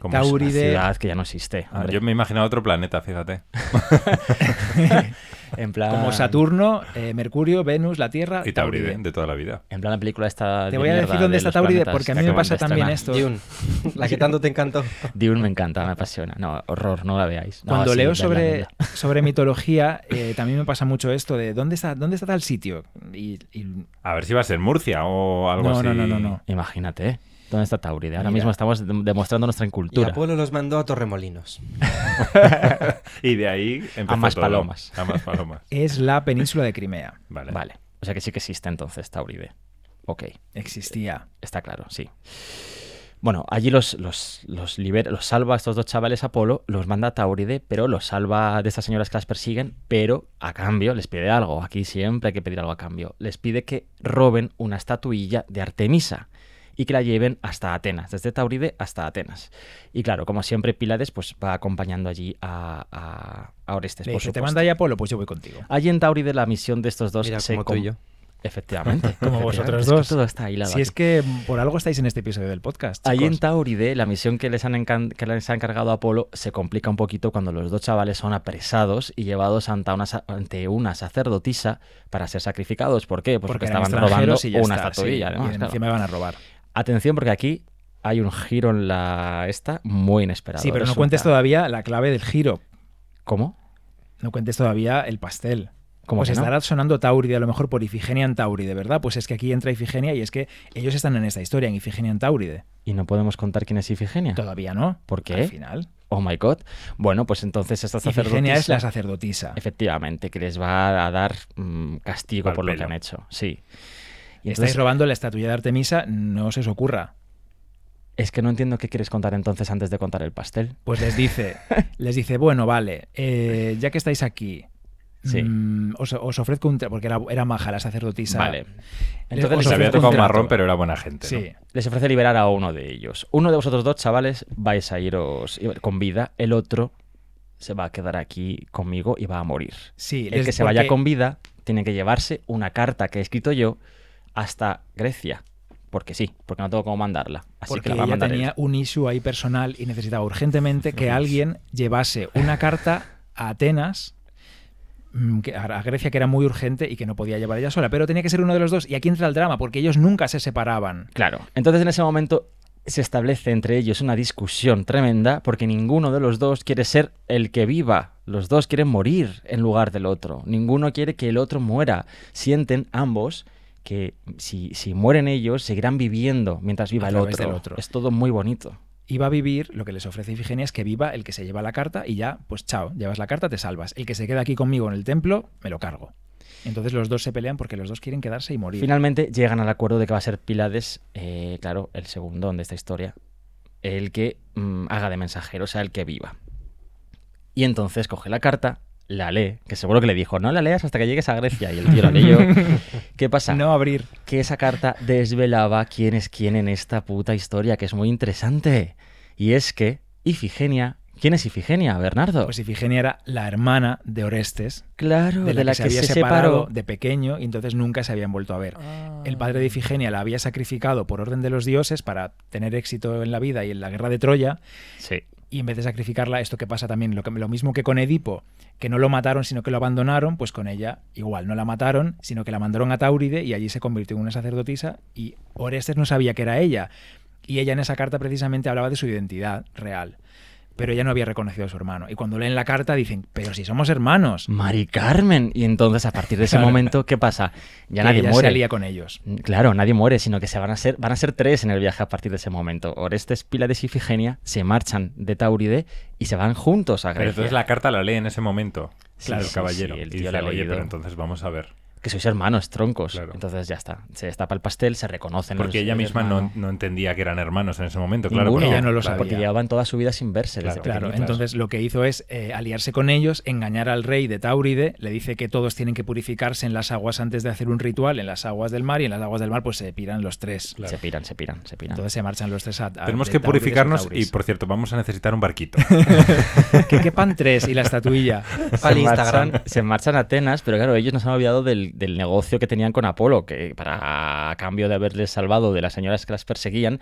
¿Cómo es? una Tauride- ciudad que ya no existe. Ah, yo me he imaginado otro planeta, fíjate. En plan, Como Saturno, eh, Mercurio, Venus, la Tierra, Y Tauride, de toda la vida. En plan la película esta. Te voy a decir dónde de está Tauride, planetas porque a mí me pasa también esto. Dune, la que tanto te encantó. Dune me encanta, me apasiona. No, horror, no la veáis. No, Cuando sí, leo sobre, sobre mitología, eh, también me pasa mucho esto de ¿dónde está, dónde está tal sitio? Y, y- A ver si va a ser Murcia o algo no, así. no, no, no, no. Imagínate, ¿eh? ¿Dónde está Tauride? Ahora Mira. mismo estamos de- demostrando nuestra Y incultura. Apolo los mandó a Torremolinos. Y de ahí empezó más todo. palomas. A más palomas. Es la península de Crimea. Vale. Vale. O sea que sí que existe entonces Tauride. Ok, Existía. está claro, sí. Bueno, allí los, los, los, libera, los salva a estos dos chavales Apolo, los manda a Tauride, pero los salva de estas señoras que las persiguen, pero a cambio les pide algo. Aquí siempre hay que pedir algo a cambio. Les pide que roben una estatuilla de Artemisa y que la lleven hasta Atenas, desde Tauride hasta Atenas. Y claro, como siempre, Pílades pues, va acompañando allí a, a, a Orestes. Le por dice, te manda ahí Apolo, pues yo voy contigo. Allí en Tauride la misión de estos dos Mira, se como tú y yo. Efectivamente. Como vosotros Es que dos. todo está hilado Si es que por algo estáis en este episodio del podcast. Allí en chicos. Tauride, la misión que les, han que les ha encargado Apolo se complica un poquito cuando los dos chavales son apresados y llevados ante una, sa- ante una sacerdotisa para ser sacrificados. ¿Por qué? Pues porque, estaban robando y ya una está, estatuilla. sí, además, y claro. encima van a robar. Atención, porque aquí hay un giro en la esta muy inesperado. Sí, pero no cuentes todavía la clave del giro. ¿Cómo? No cuentes todavía el pastel. ¿Cómo pues no? estará sonando Tauride a lo mejor por Ifigenia en Tauride, ¿verdad? Pues es que aquí entra Ifigenia y es que ellos están en esta historia, en Ifigenia en Tauride. ¿Y no podemos contar quién es Ifigenia? Todavía no. ¿Por qué? Al final. Oh my god. Bueno, pues entonces esta Ifigenia es la sacerdotisa- sacerdotisa. Efectivamente, que les va a dar mm, castigo por lo que han hecho. Sí. Y Estáis entonces, robando la estatuilla de Artemisa, no se os ocurra. es que no entiendo qué quieres contar entonces antes de contar el pastel. Pues les dice, les dice, bueno, vale, eh, ya que estáis aquí, Sí. mm, os, os ofrezco un... Porque era, era maja la sacerdotisa. Vale. Entonces Les había tocado marrón, pero era buena gente. ¿no? Sí. les ofrece liberar a uno de ellos. Uno de vosotros dos, chavales, vais a iros con vida. El otro se va a quedar aquí conmigo y va a morir. Sí, El les- que se vaya con vida tiene que llevarse una carta que he escrito yo hasta Grecia. Porque sí, porque no tengo cómo mandarla. Así Porque que la ella tenía un issue ahí personal y necesitaba urgentemente que alguien llevase una carta a Atenas, mm, a Grecia, que era muy urgente y que no podía llevar ella sola. Pero tenía que ser uno de los dos. Y aquí entra el drama, porque ellos nunca se separaban. Claro. Entonces en ese momento se establece entre ellos una discusión tremenda porque ninguno de los dos quiere ser el que viva. Los dos quieren morir en lugar del otro. Ninguno quiere que el otro muera. Sienten ambos que si, si mueren ellos seguirán viviendo mientras viva el otro. Es todo muy bonito. Iba a vivir, lo que les ofrece Ifigenia es que viva el que se lleva la carta y ya, pues chao, llevas la carta, te salvas. El que se queda aquí conmigo en el templo, me lo cargo. Entonces los dos se pelean porque los dos quieren quedarse y morir. Finalmente llegan al acuerdo de que va a ser Pilades, eh, claro, el segundón de esta historia, el que mm, haga de mensajero, o sea, el que viva. Y entonces coge la carta, la lee, que seguro que le dijo, no la leas hasta que llegues a Grecia, y el tío la leyó. ¿Qué pasa? No abrir. Que esa carta desvelaba quién es quién en esta puta historia, que es muy interesante. Y es que Ifigenia... ¿Quién es Ifigenia, Bernardo? Pues Ifigenia era la hermana de Orestes, claro, de la, que, se había se separado separó. de pequeño y entonces nunca se habían vuelto a ver. Ah. El padre de Ifigenia la había sacrificado por orden de los dioses para tener éxito en la vida y en la guerra de Troya. Sí. Y en vez de sacrificarla, esto que pasa también, lo, mismo que con Edipo, que no lo mataron, sino que lo abandonaron, pues con ella igual, no la mataron, sino que la mandaron a Tauride y allí se convirtió en una sacerdotisa y Orestes no sabía que era ella. Y ella en esa carta precisamente hablaba de su identidad real. Pero ella no había reconocido a su hermano. Y cuando leen la carta dicen, pero si somos hermanos. Mari Carmen. Y entonces, a partir de ese momento, ¿qué pasa? Ya que nadie ella muere. se alía con ellos. Claro, nadie muere, sino que se van a ser, van a ser tres en el viaje a partir de ese momento. Orestes, Pílades y Ifigenia se marchan de Tauride y se van juntos a Pero Grecia. entonces la carta la lee en ese momento. Sí, Claro, sí, el caballero. sí, el y tío dice, la ha oye, leído. pero entonces vamos a ver. Que sois hermanos, troncos. Claro. Entonces ya está. Se destapa el pastel, se reconocen. Porque los- ella el misma no, no entendía que eran hermanos en ese momento. Claro, Ninguno. porque- Ella no lo sabía. Porque llevaban toda su vida sin verse. desde Claro, Claro, entonces lo que hizo es eh, aliarse con ellos, engañar al rey de Tauride, le dice que todos tienen que purificarse en las aguas antes de hacer un ritual, en las aguas del mar, y en las aguas del mar pues se piran los tres. Se piran, se piran, se piran. Entonces se marchan los tres a, a- Tenemos que Taurides purificarnos y, por cierto, vamos a necesitar un barquito. que quepan tres y la estatuilla. Para se, Instagram. marchan, se marchan a Atenas, pero claro, ellos no se han olvidado del, del negocio que tenían con Apolo, que para a cambio de haberles salvado de las señoras que las perseguían,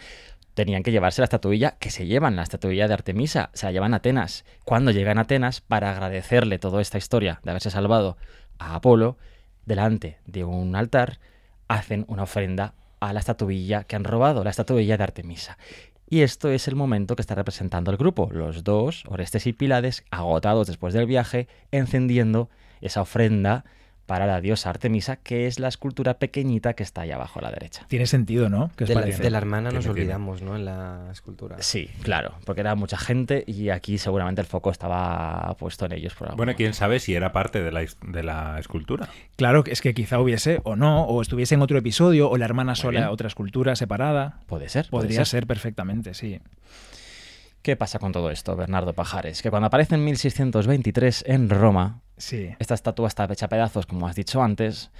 tenían que llevarse la estatuilla que se llevan, la estatuilla de Artemisa, se la llevan a Atenas. Cuando llegan a Atenas, para agradecerle toda esta historia de haberse salvado a Apolo, delante de un altar, hacen una ofrenda a la estatuilla que han robado, la estatuilla de Artemisa. Y esto es el momento que está representando el grupo. Los dos, Orestes y Pílades, agotados después del viaje, encendiendo esa ofrenda para la diosa Artemisa, que es la escultura pequeñita que está ahí abajo a la derecha. Tiene sentido, ¿no? ¿Qué os De la, parece? de la hermana nos olvidamos, ¿no? En la escultura. Sí, claro, porque era mucha gente y aquí seguramente el foco estaba puesto en ellos por. Bueno, quién sabe si era parte de la, is- de la escultura. Claro, es que quizá hubiese o no, o estuviese en otro episodio, o la hermana sola, otra escultura separada. Puede ser. puede Podría ser perfectamente, sí. ¿Qué pasa con todo esto, Bernardo Pajares? Que cuando aparece en 1623 en Roma, Sí. esta estatua está hecha a pedazos, como has dicho antes.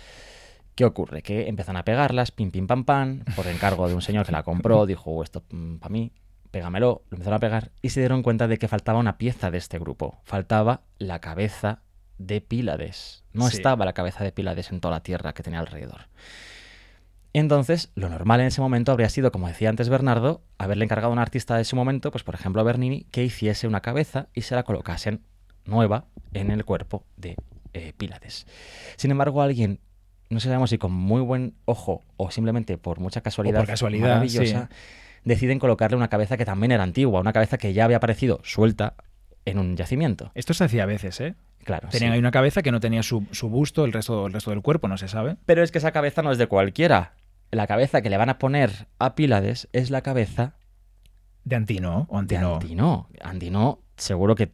¿Qué ocurre? Que empiezan a pegarlas, pim, pim, pam, pam, por encargo de un señor que la compró, dijo, "Oh, esto para mí, pégamelo, lo empezaron a pegar y se dieron cuenta de que faltaba una pieza de este grupo. Faltaba la cabeza de Pílades. No Sí. estaba la cabeza de Pílades en toda la tierra que tenía alrededor. Entonces, lo normal en ese momento habría sido, como decía antes Bernardo, haberle encargado a un artista de ese momento, pues por ejemplo a Bernini, que hiciese una cabeza y se la colocasen nueva en el cuerpo de eh, Pílades. Sin embargo, alguien, no sabemos si con muy buen ojo o simplemente por mucha casualidad, por casualidad, maravillosa, deciden colocarle una cabeza que también era antigua, una cabeza que ya había aparecido suelta en un yacimiento. Esto se hacía a veces, ¿eh? Claro. Tenían sí. ahí una cabeza que no tenía su, su busto, el resto, el resto del cuerpo, no se sabe. Pero es que esa cabeza no es de cualquiera. La cabeza que le van a poner a Pílades es la cabeza De Antino o de Antino. Antino. Antino, seguro que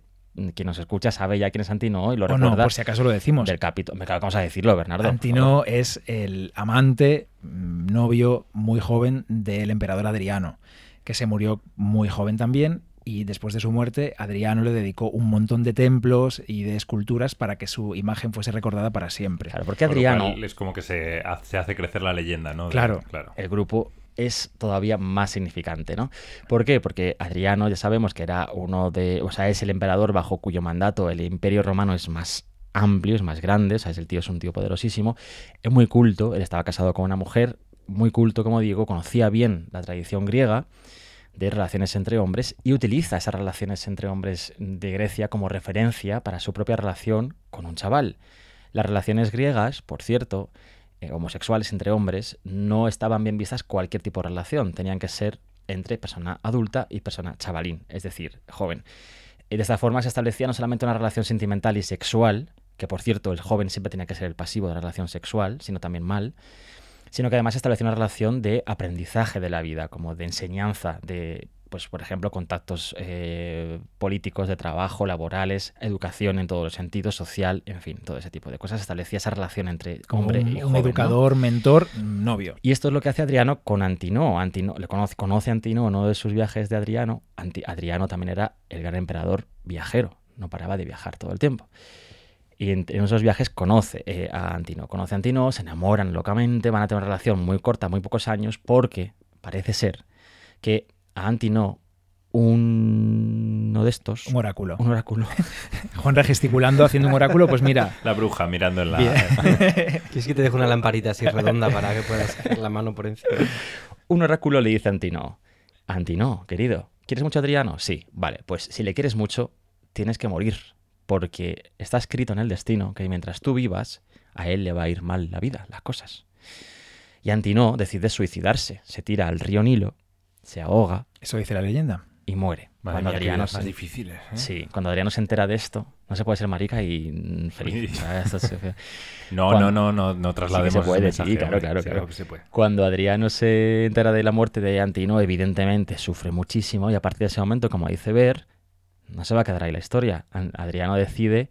quien nos escucha sabe ya quién es Antino y lo O no, recuerda por si acaso lo decimos. del capítulo. Me cago, vamos a decirlo, Bernardo. Antino es el amante, mm, novio muy joven del emperador Adriano, que se murió muy joven también. Y después de su muerte, Adriano le dedicó un montón de templos y de esculturas para que su imagen fuese recordada para siempre. Claro, porque Adriano, cual es como que se hace, se hace crecer la leyenda, ¿no? De- Claro. claro. el grupo es todavía más significante, ¿no? ¿Por qué? Porque Adriano ya sabemos que era uno de, o sea, es el emperador bajo cuyo mandato el imperio romano es más amplio, es más grande, o sea, el tío es un tío poderosísimo, es muy culto, él estaba casado con una mujer muy culto, como digo, conocía bien la tradición griega de relaciones entre hombres y utiliza esas relaciones entre hombres de Grecia como referencia para su propia relación con un chaval. Las relaciones griegas, por cierto, eh, homosexuales entre hombres, no estaban bien vistas cualquier tipo de relación. Tenían que ser entre persona adulta y persona chavalín, es decir, joven. Y de esta forma se establecía no solamente una relación sentimental y sexual, que por cierto el joven siempre tenía que ser el pasivo de la relación sexual, sino también mal, sino que además se estableció una relación de aprendizaje de la vida, como de enseñanza, de, pues por ejemplo, contactos eh, políticos, de trabajo, laborales, educación en todos los sentidos, social, en fin, todo ese tipo de cosas. Establecía esa relación entre hombre un, y un educador, mentor, novio. Y esto es lo que hace Adriano con Antino. Antino le conoce, conoce a Antino uno de sus viajes de Adriano. Anti- Adriano también era el gran emperador viajero, no paraba de viajar todo el tiempo. Y en, en esos viajes conoce eh, a Antino. Conoce a Antino, se enamoran locamente, van a tener una relación muy corta, muy pocos años, porque parece ser que a Antino, uno de estos, Un oráculo. un oráculo, Juanra gesticulando, haciendo un oráculo, pues mira. La bruja mirando en la... ¿Quieres que te deje una lamparita así redonda para que puedas hacer la mano por encima? Un oráculo le dice a Antino, Antino, querido, ¿quieres mucho a Adriano? Sí, vale, pues si le quieres mucho, tienes que morir, porque está escrito en el destino que mientras tú vivas, a él le va a ir mal la vida, las cosas. Y Antino decide suicidarse, se tira al río Nilo, se ahoga Eso dice la leyenda. y muere. Madre cuando mía, Adriano más se- difíciles. ¿eh? Sí, cuando Adriano se entera de esto, no se puede ser marica y feliz. No, Cuando- no, no, no, no traslademos Sí se puede, sí, claro, claro, claro. que se puede. Cuando Adriano se entera de la muerte de Antino, evidentemente sufre muchísimo y a partir de ese momento, como dice Ver, no se va a quedar ahí la historia. An- Adriano decide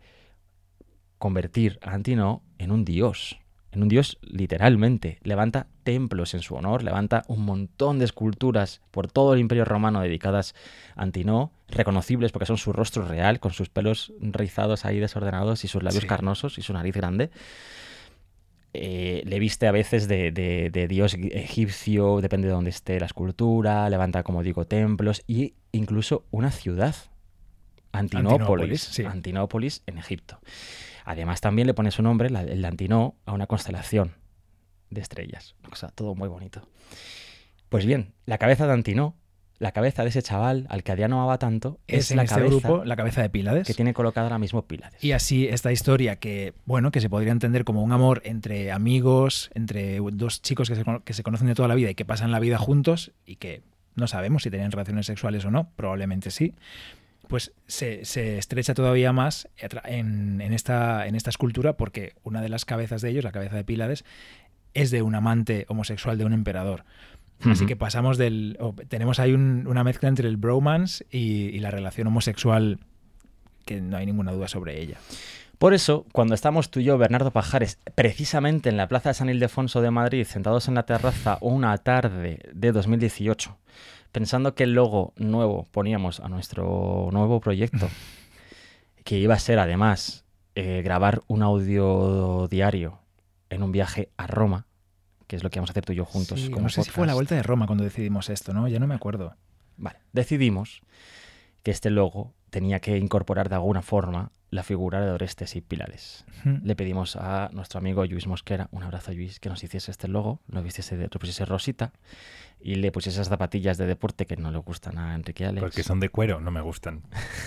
convertir a Antino en un dios, en un dios literalmente. Levanta templos en su honor, levanta un montón de esculturas por todo el imperio romano dedicadas a Antino, reconocibles porque son su rostro real, con sus pelos rizados ahí desordenados y sus labios Sí. carnosos y su nariz grande eh, le viste a veces de, de- de dios egipcio, depende de dónde esté la escultura, levanta, como digo, templos e incluso una ciudad, Antinópolis, Antinópolis, sí. Antinópolis en Egipto. Además también le pone su nombre, la- el de Antinó, a una constelación de estrellas. Una cosa todo muy bonito. Pues bien, la cabeza de Antinó, la cabeza de ese chaval al que Adriano amaba tanto, Es, es, en la este cabeza grupo la cabeza de Pílades. que tiene colocada ahora mismo Pílades. Y así esta historia que, bueno, que se podría entender como un amor entre amigos, entre dos chicos que se, que se conocen de toda la vida y que pasan la vida juntos y que no sabemos si tenían relaciones sexuales o no, probablemente sí, pues se, se estrecha todavía más en, en, esta, en esta escultura porque una de las cabezas de ellos, la cabeza de Pílades, es de un amante homosexual de un emperador. Así que pasamos del. tenemos ahí una mezcla entre el bromance y, y, la relación homosexual que no hay ninguna duda sobre ella. Por eso, cuando estamos tú y yo, Bernardo Pajares, precisamente en la Plaza de San Ildefonso de Madrid, sentados en la terraza una tarde de 2018, pensando que el logo nuevo poníamos a nuestro nuevo proyecto, que iba a ser además eh, grabar un audio diario en un viaje a Roma, que es lo que vamos a hacer tú y yo juntos. Sí, no sé si fue la vuelta de Roma cuando decidimos esto, ¿no? Ya no me acuerdo. Vale, decidimos que este logo tenía que incorporar de alguna forma la figura de Orestes y Pilares. Le pedimos a nuestro amigo Luis Mosquera, un abrazo Luis, que nos hiciese este logo, lo vistiese, lo pusiese rosita y le pusiese esas zapatillas de deporte que no le gustan a Enrique Alex. Porque son de cuero, no me gustan.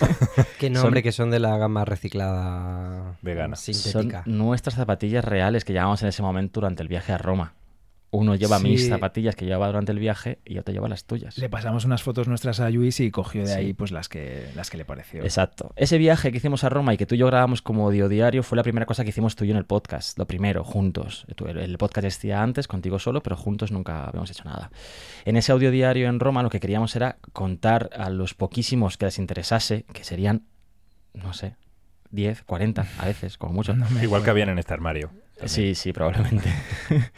que no, hombre, que son de la gama reciclada vegana. Sintética. Son nuestras zapatillas reales que llevábamos en ese momento durante el viaje a Roma. Uno lleva mis zapatillas que llevaba durante el viaje y otro lleva las tuyas. Le pasamos unas fotos nuestras a Luis y cogió de ahí pues las que, las que le pareció. Exacto. Ese viaje que hicimos a Roma y que tú y yo grabamos como audio diario fue la primera cosa que hicimos tú y yo en el podcast. Lo primero, juntos. El podcast existía antes, contigo solo, pero juntos nunca habíamos hecho nada. En ese audio diario en Roma lo que queríamos era contar a los poquísimos que les interesase, que serían, no sé, 10, 40 a veces, como mucho. Igual que habían en este armario. Sí, sí, probablemente.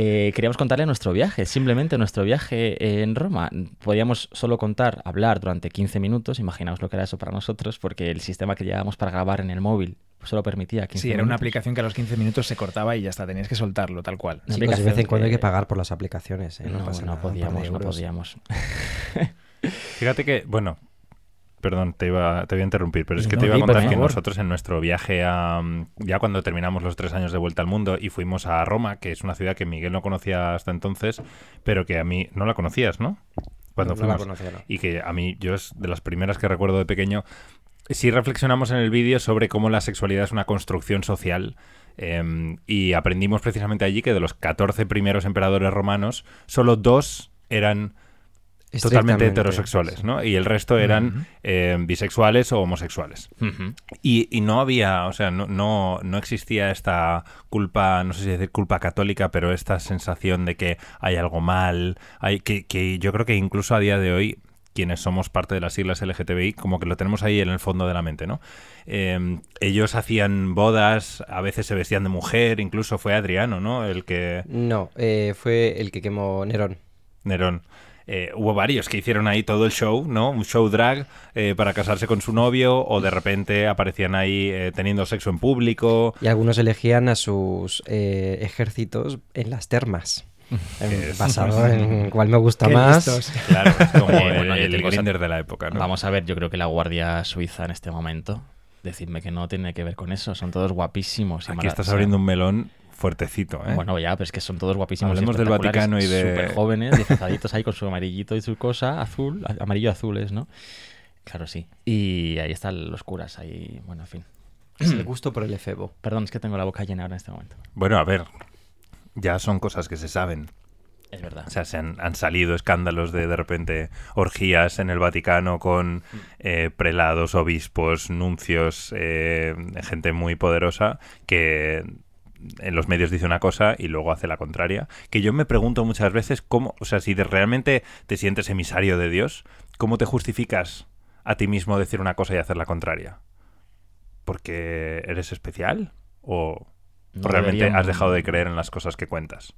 Eh, queríamos contarle nuestro viaje, simplemente nuestro viaje en Roma. Podíamos solo contar, hablar durante 15 minutos, imaginaos lo que era eso para nosotros, porque el sistema que llevábamos para grabar en el móvil solo permitía 15 Sí, era una aplicación que a los 15 minutos se cortaba y ya está, tenías que soltarlo tal cual. Sí, pues de vez en cuando hay que pagar por las aplicaciones. ¿eh? No, no podíamos, no podíamos. Fíjate que, bueno, Perdón, te iba, te voy a interrumpir, pero es que te iba a contar que nosotros en nuestro viaje a. Ya cuando terminamos los tres años de vuelta al mundo y fuimos a Roma, que es una ciudad que Miguel no conocía hasta entonces, pero que a mí no la conocías, ¿no? Cuando no, fuimos. la conocía, no. Y que a mí, yo es de las primeras que recuerdo de pequeño. Sí reflexionamos en el vídeo sobre cómo la sexualidad es una construcción social. Eh, y aprendimos precisamente allí que de los 14 primeros emperadores romanos, solo dos eran totalmente heterosexuales, ¿no? Y el resto eran eh, bisexuales o homosexuales. y, y, no había, o sea, no, no, no, existía esta culpa, no sé si decir culpa católica, pero esta sensación de que hay algo mal, hay, que, que yo creo que incluso a día de hoy quienes somos parte de las siglas LGTBI, como que lo tenemos ahí en el fondo de la mente, ¿no? Eh, ellos hacían bodas, a veces se vestían de mujer, incluso fue Adriano, ¿no? El que... No, eh, fue el que quemó Nerón. Nerón. Eh, hubo varios que hicieron ahí todo el show, ¿no? Un show drag eh, para casarse con su novio o de repente aparecían ahí eh, teniendo sexo en público. Y algunos elegían a sus ejércitos en las termas. basado en cuál me gusta más. Claro, es como el, el grinder de la época, ¿no? Vamos a ver, yo creo que la Guardia Suiza en este momento, decidme que no tiene que ver con eso, son todos guapísimos. Y Aquí estás abriendo un melón fuertecito, ¿eh? Bueno, ya, pero es que son todos guapísimos. Hablemos del Vaticano y de... Súper jóvenes, disfrazaditos ahí con su amarillito y su cosa, azul, amarillo azules, ¿no? Claro, sí. Y ahí están los curas, ahí, bueno, en fin. Es el gusto por el efebo. Perdón, es que tengo la boca llena ahora en este momento. Bueno, a ver, ya son cosas que se saben. Es verdad. O sea, se han, han, salido escándalos de de repente orgías en el Vaticano con eh, prelados, obispos, nuncios, eh, gente muy poderosa que en los medios dice una cosa y luego hace la contraria. Que yo me pregunto muchas veces cómo, o sea, si de, realmente te sientes emisario de Dios, ¿cómo te justificas a ti mismo decir una cosa y hacer la contraria? ¿Porque eres especial? ¿O, no ¿o realmente has dejado de creer en las cosas que cuentas?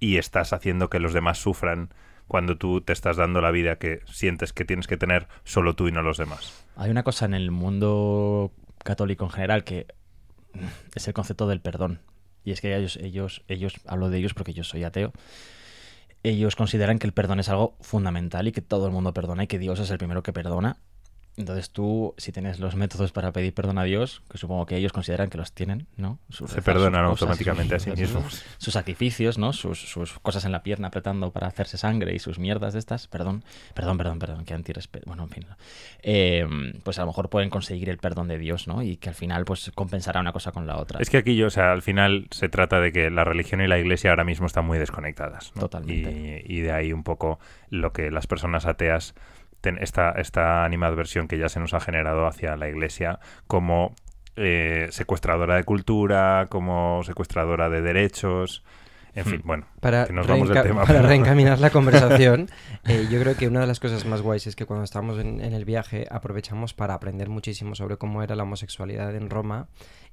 Y estás haciendo que los demás sufran cuando tú te estás dando la vida que sientes que tienes que tener solo tú y no los demás. Hay una cosa en el mundo católico en general que es el concepto del perdón. Y es que ellos, ellos, ellos, hablo de ellos porque yo soy ateo, ellos consideran que el perdón es algo fundamental y que todo el mundo perdona y que Dios es el primero que perdona. Entonces tú, si tienes los métodos para pedir perdón a Dios, que supongo que ellos consideran que los tienen, ¿no? Sus Se perdonan sus automáticamente cosas, a sí mismos. Sus, sus sacrificios, ¿no? Sus, sus, cosas en la pierna apretando para hacerse sangre y sus mierdas de estas. Perdón, perdón, perdón, perdón, que antirrespeto. Bueno, en fin. Eh, pues a lo mejor pueden conseguir el perdón de Dios, ¿no? Y que al final pues compensará una cosa con la otra. Es que aquí, o sea, al final se trata de que la religión y la iglesia ahora mismo están muy desconectadas. ¿no? Totalmente. Y, y de ahí un poco lo que las personas ateas ten- esta, esta animadversión que ya se nos ha generado hacia la iglesia como eh, secuestradora de cultura, como secuestradora de derechos. En fin, bueno, Para, que nos vamos del reenca- tema. para pero- reencaminar la conversación, eh, yo creo que una de las cosas más guays es que cuando estábamos en, en el viaje aprovechamos para aprender muchísimo sobre cómo era la homosexualidad en Roma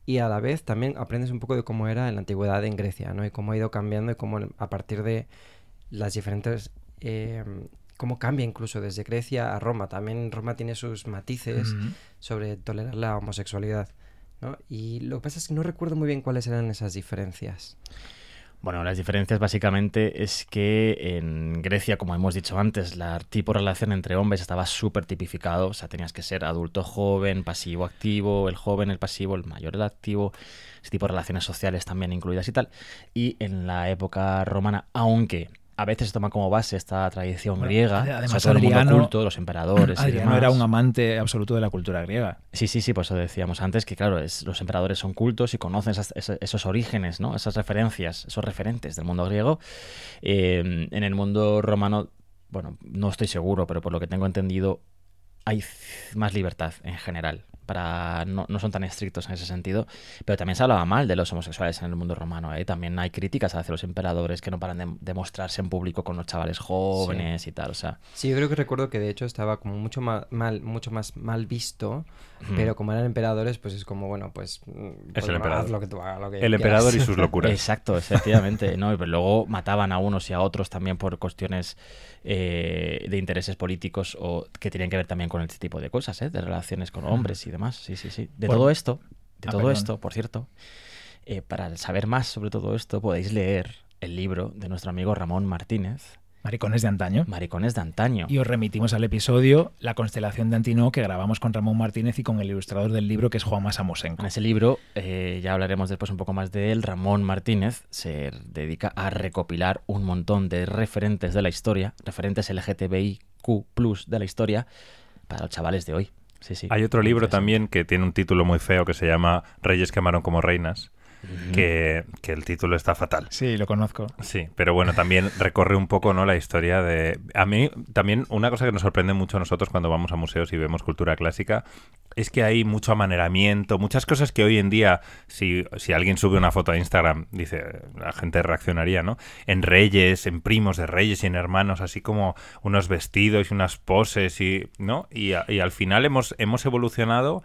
y a la vez también aprendes un poco de cómo era en la antigüedad en Grecia, ¿no? Y cómo ha ido cambiando y cómo a partir de las diferentes... eh, cómo cambia incluso desde Grecia a Roma. También Roma tiene sus matices sobre tolerar la homosexualidad. ¿no? Y lo que pasa es que no recuerdo muy bien cuáles eran esas diferencias. Bueno, las diferencias básicamente es que en Grecia, como hemos dicho antes, la tipo de relación entre hombres estaba súper tipificado. O sea, tenías que ser adulto joven, pasivo activo, el joven, el pasivo, el mayor, el activo. Ese tipo de relaciones sociales también incluidas y tal. Y en la época romana, aunque a veces se toma como base esta tradición Bueno, griega, además sobre todo el mundo culto, los emperadores y Adriano demás. era un amante absoluto de la cultura griega. Sí, sí, sí, por eso decíamos antes que, claro, es, los emperadores son cultos y conocen esas- esos, esos orígenes, ¿no? Esas referencias, esos referentes del mundo griego. Eh, en el mundo romano, bueno, no estoy seguro, pero por lo que tengo entendido, hay más libertad en general. Para, no, no son tan estrictos en ese sentido, pero también se hablaba mal de los homosexuales en el mundo romano. ¿eh? También hay críticas hacia los emperadores que no paran de, de mostrarse en público con los chavales jóvenes y tal. O sea, Sí, yo creo que recuerdo que de hecho estaba como mucho más mal, mucho más mal visto, pero como eran emperadores, pues es como, bueno, pues... mm, pues, el emperador. haz lo que tú hagas, lo que El quieras. emperador y sus locuras. Exacto, efectivamente. ¿no? Y pues luego mataban a unos y a otros también por cuestiones eh, de intereses políticos o que tienen que ver también con este tipo de cosas, ¿eh? de relaciones con hombres y demás. Sí, sí, sí. De Bueno. todo esto, de Ah, todo perdón. esto, por cierto, eh, para saber más sobre todo esto, podéis leer el libro de nuestro amigo Ramón Martínez, Maricones de antaño. Maricones de Antaño. Y os remitimos al episodio La constelación de Antino que grabamos con Ramón Martínez y con el ilustrador del libro que es Juan Masamosenko. En ese libro, eh, ya hablaremos después un poco más de él, Ramón Martínez se dedica a recopilar un montón de referentes de la historia, referentes LGTBIQ de la historia, para los chavales de hoy. Sí, sí. Hay otro libro también que tiene un título muy feo que se llama Reyes que amaron como reinas, Que, que el título está fatal. Sí, lo conozco. Sí, pero bueno, también recorre un poco ¿no? la historia de... A mí también una cosa que nos sorprende mucho a nosotros cuando vamos a museos y vemos cultura clásica es que hay mucho amaneramiento, muchas cosas que hoy en día, si, si alguien sube una foto a Instagram, dice, la gente reaccionaría, ¿no? En reyes, en primos de reyes y en hermanos, así como unos vestidos y unas poses y, ¿no? Y, a- y al final hemos, hemos evolucionado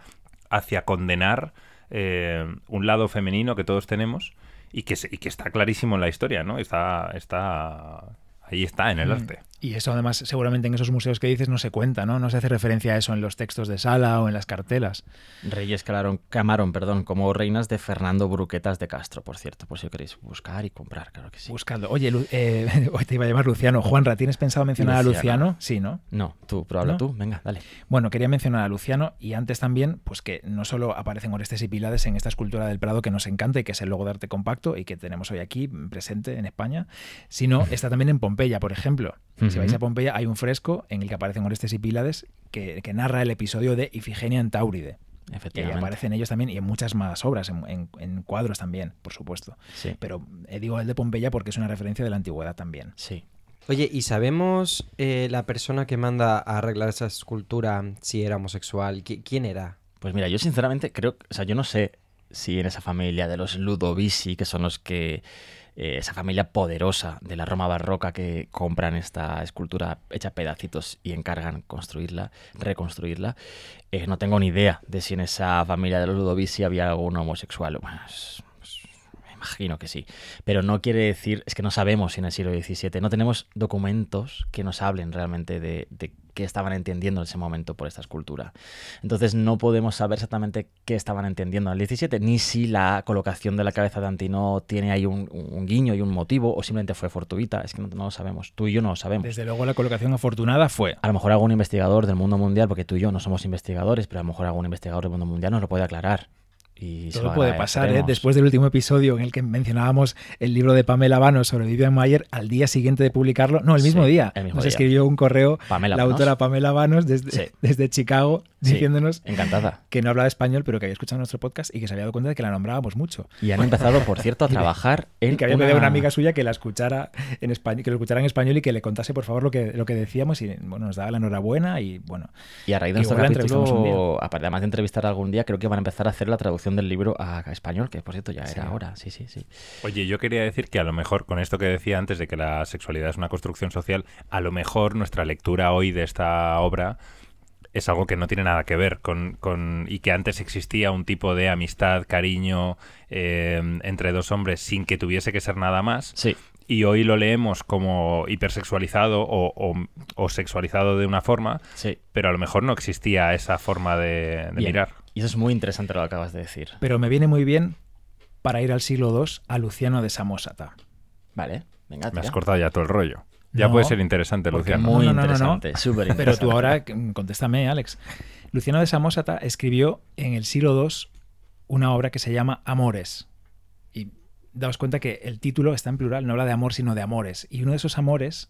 hacia condenar eh, un lado femenino que todos tenemos y que, se- y que está clarísimo en la historia, ¿no? Está, está, ahí está en el Mm. arte. Y eso además seguramente en esos museos que dices no se cuenta, ¿no? No se hace referencia a eso en los textos de sala o en las cartelas. Reyes calaron, camaron, perdón, como reinas de Fernando Bruquetas de Castro, por cierto, por si queréis buscar y comprar, claro que sí. Buscando. Oye, Lu- eh, hoy te iba a llamar Luciano. Juanra, ¿tienes pensado mencionar a Luciano. Sí, ¿no? No, tú, pero habla ¿No? tú, venga, dale. Bueno, quería mencionar a Luciano y antes también, pues que no solo aparecen Orestes y Pílades en esta escultura del Prado que nos encanta y que es el logo de arte compacto y que tenemos hoy aquí presente en España, sino está también en Pompeya, por ejemplo. Si vais a Pompeya hay un fresco en el que aparecen Orestes y Pílades que, que narra el episodio de Ifigenia en Tauride. Y Efectivamente. aparecen ellos también y en muchas más obras, en, en- en cuadros también, por supuesto. Sí, Pero eh, digo el de Pompeya porque es una referencia de la antigüedad también. sí. Oye, ¿y sabemos eh, la persona que manda a arreglar esa escultura si era homosexual? ¿Qui- ¿Quién era? Pues mira, yo sinceramente creo, o sea, yo no sé si en esa familia de los Ludovici, que son los que, eh, esa familia poderosa de la Roma barroca que compran esta escultura hecha pedacitos y encargan construirla, reconstruirla, eh, no tengo ni idea de si en esa familia de los Ludovici había algún homosexual. Bueno, es- imagino que sí. Pero no quiere decir, es que no sabemos si en el siglo XVII, no tenemos documentos que nos hablen realmente de, de qué estaban entendiendo en ese momento por esta escultura. Entonces no podemos saber exactamente qué estaban entendiendo en el XVII, ni si la colocación de la cabeza de Antino tiene ahí un, un guiño y un motivo, o simplemente fue fortuita. Es que no, no lo sabemos. Tú y yo no lo sabemos. Desde luego la colocación afortunada fue A lo mejor algún investigador del mundo mundial, porque tú y yo no somos investigadores, pero a lo mejor algún investigador del mundo mundial nos lo puede aclarar. Y Todo puede pasar, ¿eh? Después del último episodio en el que mencionábamos el libro de Pamela Vanos sobre Vivian Mayer, al día siguiente de publicarlo, no, el mismo Sí, día, el mismo nos día. escribió un correo Pamela la Vanos. autora Pamela Vanos desde, Sí. desde Chicago Sí. diciéndonos Encantada. que no hablaba español, pero que había escuchado nuestro podcast y que se había dado cuenta de que la nombrábamos mucho. Y han empezado, por cierto, a trabajar en Y que había una... pedido a una amiga suya que la escuchara en español, que lo escuchara en español y que le contase por favor lo que, lo que decíamos y bueno, nos daba la enhorabuena y bueno, Y a raíz de nuestro capítulo, aparte- además de entrevistar algún día, creo que van a empezar a hacer la traducción del libro a, a español, que por cierto ya era Sí. ahora. Sí, sí, sí. Oye, yo quería decir que a lo mejor con esto que decía antes de que la sexualidad es una construcción social, a lo mejor nuestra lectura hoy de esta obra es algo que no tiene nada que ver con, con- y que antes existía un tipo de amistad, cariño eh, entre dos hombres sin que tuviese que ser nada más Sí, y hoy lo leemos como hipersexualizado o, o- o sexualizado de una forma, sí. pero a lo mejor no existía esa forma de, mirar. Y eso es muy interesante lo que acabas de decir. pero me viene muy bien para ir al siglo II a Luciano de Samosata. Vale, venga, Me has cortado ya todo el rollo. Ya No, puede ser interesante, Luciano. Muy No, no, no, no, no. interesante, súper Pero interesante. tú ahora mm, contéstame, Alex. Luciano de Samosata escribió en el siglo II una obra que se llama Amores. Y daos cuenta que el título está en plural, no habla de amor, sino de amores. Y uno de esos amores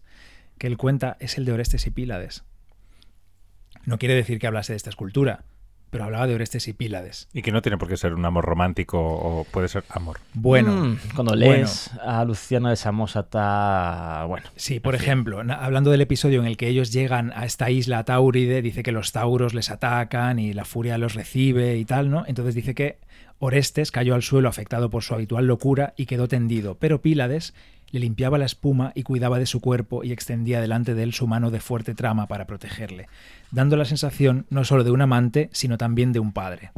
que él cuenta es el de Orestes y Pílades. No quiere decir que hablase de esta escultura, pero hablaba de Orestes y Pílades. Y que no tiene por qué ser un amor romántico o puede ser amor. Bueno, Mm, cuando bueno. lees a Luciano de Samosata, bueno, Sí, por ejemplo, hablando del episodio en el que ellos llegan a esta isla Tauride, dice que los tauros les atacan y la furia los recibe y tal, ¿no? Entonces dice que Orestes cayó al suelo afectado por su habitual locura y quedó tendido, pero Pílades le limpiaba la espuma y cuidaba de su cuerpo y extendía delante de él su mano de fuerte trama para protegerle, dando la sensación no solo de un amante, sino también de un padre.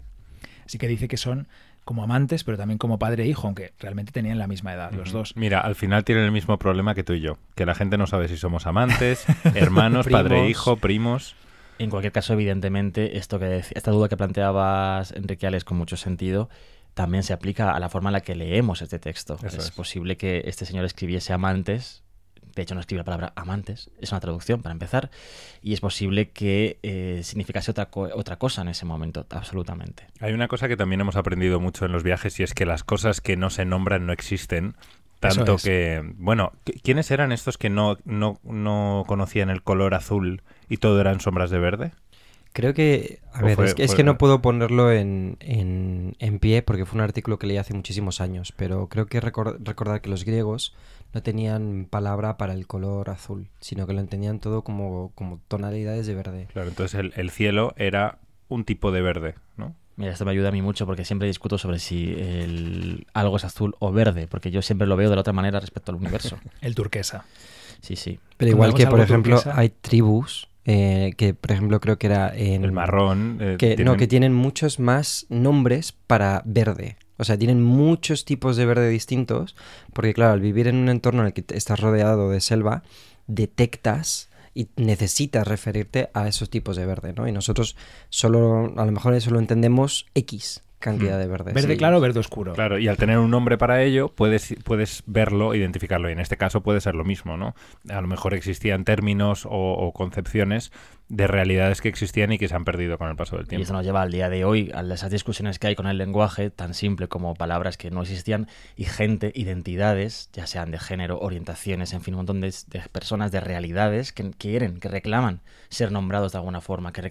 Así que dice que son como amantes, pero también como padre e hijo, aunque realmente tenían la misma edad, los dos. Mira, al final tienen el mismo problema que tú y yo, que la gente no sabe si somos amantes, hermanos, padre e Primos. hijo, primos. En cualquier caso, evidentemente, esto que esta duda que planteabas, Enrique Alex, con mucho sentido, también se aplica a la forma en la que leemos este texto. Es, es. posible que este señor escribiese amantes, de hecho no escribe la palabra amantes, es una traducción para empezar, y es posible que eh, significase otra, co- otra cosa en ese momento, absolutamente. Hay una cosa que también hemos aprendido mucho en los viajes y es que las cosas que no se nombran no existen. Tanto es. que, bueno, ¿qui- ¿quiénes eran estos que no, no, no conocían el color azul y todo eran sombras de verde? Creo que, a ¿O ver, fue- es, que, es fue- que no puedo ponerlo en, en- en pie porque fue un artículo que leí hace muchísimos años, pero creo que recor- recordar que los griegos no tenían palabra para el color azul, sino que lo entendían todo como, como tonalidades de verde. Claro, entonces el, el cielo era un tipo de verde, ¿no? Mira, esto me ayuda a mí mucho porque siempre discuto sobre si el, algo es azul o verde, porque yo siempre lo veo de la otra manera respecto al universo. El turquesa. Sí, sí. Pero igual que, por ejemplo, turquesa- hay tribus eh, que, por ejemplo, creo que era en... El marrón. eh, Que, No, que tienen muchos más nombres para verde. O sea, tienen muchos tipos de verde distintos, porque claro, al vivir en un entorno en el que estás rodeado de selva, detectas y necesitas referirte a esos tipos de verde, ¿no? Y nosotros solo, a lo mejor eso lo entendemos X cantidad Mm. de verde. Verde sí. claro, verde oscuro. Claro, y al tener un nombre para ello, puedes, puedes verlo, identificarlo. Y en este caso puede ser lo mismo, ¿no? A lo mejor existían términos o, o concepciones de realidades que existían y que se han perdido con el paso del Y tiempo. esto nos lleva al día de hoy, a esas discusiones que hay con el lenguaje, tan simple como palabras que no existían, y gente, identidades, ya sean de género, orientaciones, en fin, un montón de, de personas, de realidades que quieren, que reclaman ser nombrados de alguna forma, que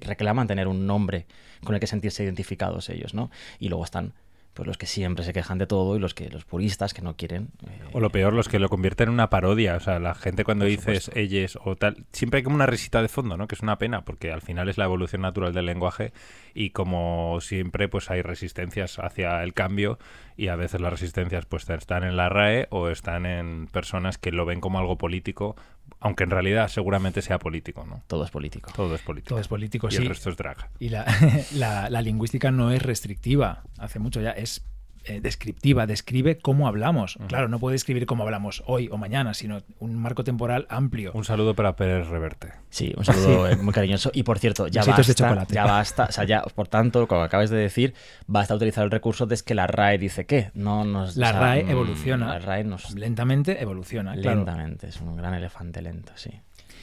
reclaman tener un nombre con el que sentirse identificados ellos, ¿no? Y luego están pues los que siempre se quejan de todo y los que los puristas que no quieren eh, O lo peor, los que lo convierten en una parodia. O sea, la gente cuando dices ellos o tal, siempre hay como una risita de fondo, ¿no? Que es una pena, porque al final es la evolución natural del lenguaje y como siempre, pues hay resistencias hacia el cambio y a veces las resistencias pues están en la RAE o están en personas que lo ven como algo político, aunque en realidad seguramente sea político, ¿no? todo es político. Todo es político. Todo es político, y sí. el resto es drag. Y la, la- la lingüística no es restrictiva, hace mucho ya, es eh, descriptiva, describe cómo hablamos. Claro, no puede describir cómo hablamos hoy o mañana, sino un marco temporal amplio. Un saludo para Pérez Reverte. Sí, un saludo eh, muy cariñoso. Y por cierto, ya Besitos de basta, chocolate. ya basta, o sea, ya, por tanto, como acabas de decir, basta utilizar el recurso de es que la RAE dice qué. No nos, La o sea, RAE mm, evoluciona. La RAE nos Lentamente evoluciona, claro. lentamente, es un gran elefante lento, sí.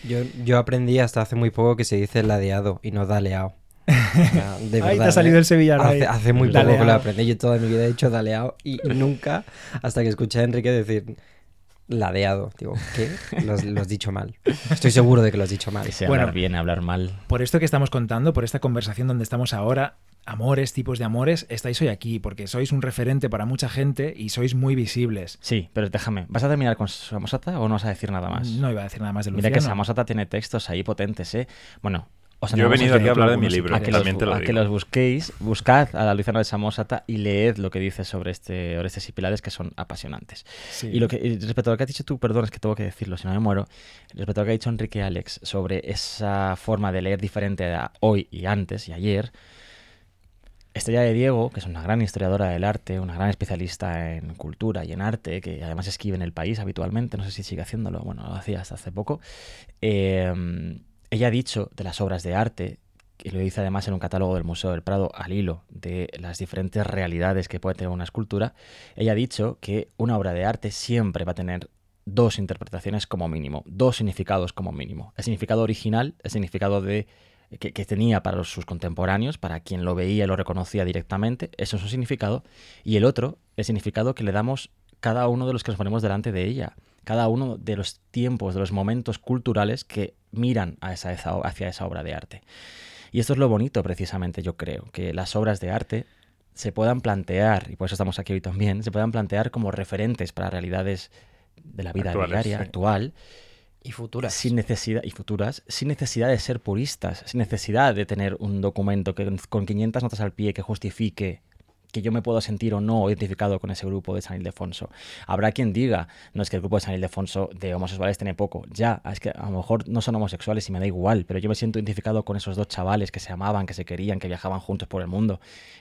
Yo, yo aprendí hasta hace muy poco que se dice ladeado y no daleado. De Ahí te verdad, ha salido ¿eh? el sevillano. Hace, hace muy Daleado. poco que lo aprendí. Yo toda mi vida he hecho daleado y nunca, hasta que escuché a Enrique decir ladeado. Digo, ¿qué? Lo has, lo has dicho mal. Estoy seguro de que lo has dicho mal. Ese Bueno. hablar bien, hablar mal. Por esto que estamos contando, por esta conversación donde estamos ahora, amores, tipos de amores, estáis hoy aquí, porque sois un referente para mucha gente y sois muy visibles. Sí, pero déjame, ¿vas a terminar con Samosata o no vas a decir nada más? No iba a decir nada más de Mira Luciano. que Samosata tiene textos ahí potentes, ¿eh? Bueno, Yo he venido a aquí a hablar de mi libro, a que, también los, te lo a digo. que los busquéis, buscad a la Luciana de Samosata y leed lo que dice sobre este Orestes y Pilades, que son apasionantes. Sí. Y, lo que, y respecto a lo que has dicho tú, perdón, es que tengo que decirlo, si no me muero, respecto a lo que ha dicho Enrique Alex sobre esa forma de leer diferente a hoy y antes y ayer, Estrella de Diego, que es una gran historiadora del arte, una gran especialista en cultura y en arte, que además escribe en el país habitualmente, no sé si sigue haciéndolo, bueno, lo hacía hasta hace poco, eh, ella ha dicho de las obras de arte, y lo dice además en un catálogo del Museo del Prado al hilo de las diferentes realidades que puede tener una escultura, ella ha dicho que una obra de arte siempre va a tener dos interpretaciones como mínimo, dos significados como mínimo. El significado original, el significado de que, tenía para sus contemporáneos, para quien lo veía y lo reconocía directamente, eso es un significado, y el otro, el significado que le damos cada uno de los que nos ponemos delante de ella, cada uno de los tiempos, de los momentos culturales que miran a esa, hacia esa obra de arte. Y esto es lo bonito, precisamente, yo creo, que las obras de arte se puedan plantear, y por eso estamos aquí hoy también, se puedan plantear como referentes para realidades de la vida Actuales, diaria, sí. actual, Y futuras. sin necesidad y futuras, sin necesidad de ser puristas, sin necesidad de tener un documento que con 500 notas al pie que justifique que yo me puedo sentir o no identificado con ese grupo de San Ildefonso. Habrá quien diga, no es que el grupo de San Ildefonso de homosexuales tiene poco. Ya, es que a lo mejor no son homosexuales y me da igual, pero yo me siento identificado con esos dos chavales que se amaban, que se querían, que viajaban juntos por el mundo,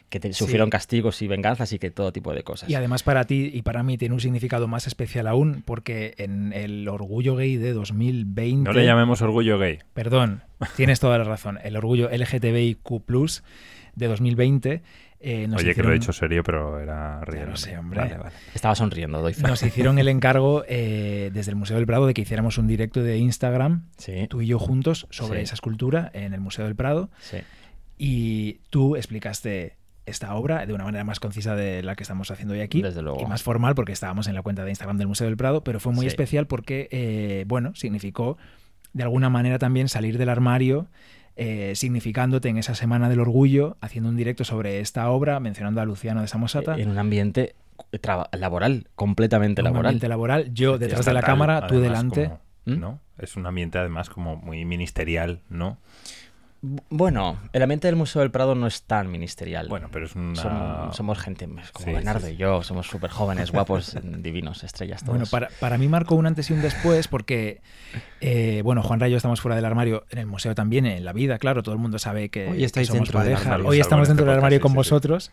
que te- Sí. sufrieron castigos y venganzas y que todo tipo de cosas. Y además para ti y para mí tiene un significado más especial aún, porque en el Orgullo Gay de 2020... No le llamemos orgullo gay. Perdón, tienes toda la razón. El Orgullo LGTBIQ+, de 2020... eh, nos Oye, que lo hicieron- he hecho serio, pero era riendo. lo sé, hombre. Vale, vale. Estaba sonriendo, doy fe. Nos hicieron el encargo eh, desde el Museo del Prado de que hiciéramos un directo de Instagram, Sí, tú y yo juntos, sobre Sí. esa escultura en el Museo del Prado. sí. Y tú explicaste esta obra de una manera más concisa de la que estamos haciendo hoy aquí. Desde luego. Y más formal porque estábamos en la cuenta de Instagram del Museo del Prado, pero fue muy Sí. especial porque, eh, bueno, significó de alguna manera también salir del armario, eh, significándote en esa semana del orgullo, haciendo un directo sobre esta obra, mencionando a Luciano de Samosata. En un ambiente laboral, completamente un laboral. ambiente laboral, yo detrás de la cámara, tú delante. como- ¿Mm? ¿No? Es un ambiente además como muy ministerial, ¿no? Bu- Bueno, el ambiente del Museo del Prado no es tan ministerial. Bueno, pero es una... Som- somos gente pues, como Sí, Bernardo sí, sí. y yo, somos súper jóvenes, guapos, divinos, estrellas todos. Bueno, para, para mí marcó un antes y un después porque, eh, bueno, Juan Rayo estamos fuera del armario, en el museo también, en la vida, claro, todo el mundo sabe que, Hoy estáis que somos dentro del pareja. armario, Hoy estamos en dentro este del armario podcast, con sí, sí, sí. vosotros,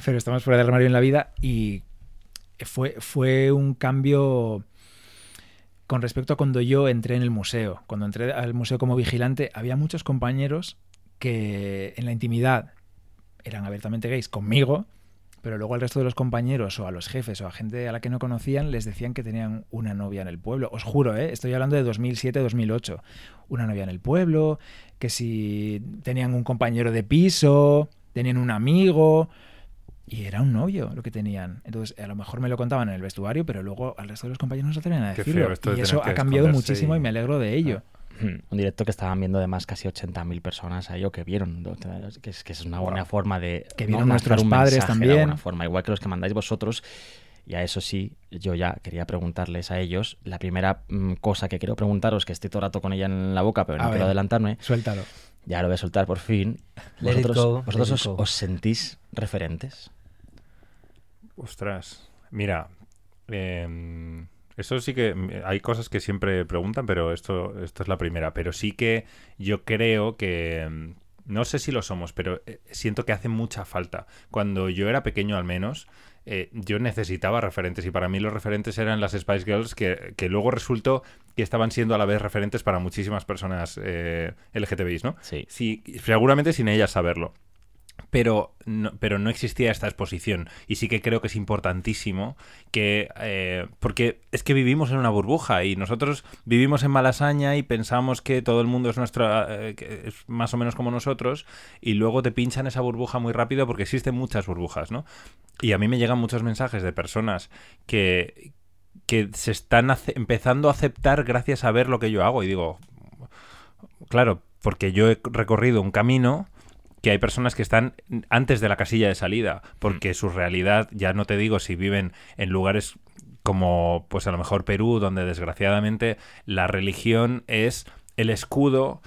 pero estamos fuera del armario en la vida y fue, fue un cambio con respecto a cuando yo entré en el museo. Cuando entré al museo como vigilante, había muchos compañeros que en la intimidad eran abiertamente gays conmigo, pero luego al resto de los compañeros o a los jefes o a gente a la que no conocían les decían que tenían una novia en el pueblo. Os juro, ¿eh? estoy hablando de 2007-2008. Una novia en el pueblo, que si tenían un compañero de piso, tenían un amigo. Y era un novio lo que tenían. Entonces, a lo mejor me lo contaban en el vestuario, pero luego al resto de los compañeros no se atreven a Qué decirlo. feo esto de y eso ha cambiado muchísimo y... y- me alegro de ello. Hmm, Un directo que estaban viendo además casi 80.000 personas ahí o que vieron, ¿no? que es, que es una buena Wow. forma de Que ¿no? vieron lanzar nuestros un padres mensaje de también. alguna forma, igual que los que mandáis vosotros. Y a eso sí, yo ya quería preguntarles a ellos. La primera mm, cosa que quiero preguntaros, que estoy todo el rato con ella en la boca, pero A no quiero ver. adelantarme, Suéltalo. ya lo voy a soltar por fin. Let it ¿Vosotros, go, vosotros os, os sentís referentes? Ostras, mira, eh, eso sí que mm, hay cosas que siempre preguntan, pero esto, esto es la primera. Pero sí que yo creo que mm, no sé si lo somos, pero eh, siento que hace mucha falta. Cuando yo era pequeño, al menos, eh, yo necesitaba referentes y para mí los referentes eran las Spice Girls, que, que luego resultó que estaban siendo a la vez referentes para muchísimas personas eh, LGTBIs, ¿no? Sí. Sí, seguramente sin ellas saberlo. Pero no, pero no existía esta exposición. Y sí que creo que es importantísimo que... eh, porque es que vivimos en una burbuja y nosotros vivimos en Malasaña y pensamos que todo el mundo es nuestro... eh, que es más o menos como nosotros y luego te pinchan esa burbuja muy rápido porque existen muchas burbujas, ¿no? Y a mí me llegan muchos mensajes de personas que, que se están empezando a aceptar gracias a ver lo que yo hago. Y digo, claro, porque yo he recorrido un camino que hay personas que están antes de la casilla de salida, porque su realidad, ya no te digo si viven en lugares como pues a lo mejor Perú, donde desgraciadamente la religión es el escudo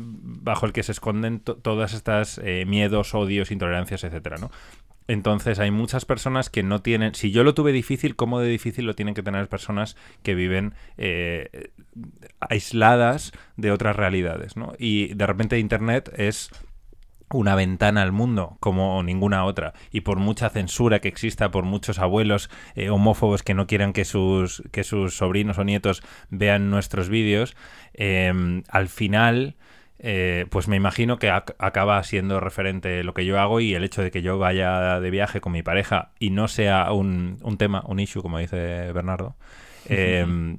bajo el que se esconden to- todas estas eh, miedos, odios, intolerancias, etcétera, ¿no? Entonces hay muchas personas que no tienen. Si yo lo tuve difícil, ¿cómo de difícil lo tienen que tener personas que viven eh, aisladas de otras realidades, ¿no? Y de repente Internet es una ventana al mundo como ninguna otra. Y por mucha censura que exista por muchos abuelos eh, homófobos que no quieran que sus que sus sobrinos o nietos vean nuestros vídeos eh, al final eh, pues me imagino que ac- acaba siendo referente lo que yo hago y el hecho de que yo vaya de viaje con mi pareja y no sea un, un tema, un issue, como dice Bernardo, eh,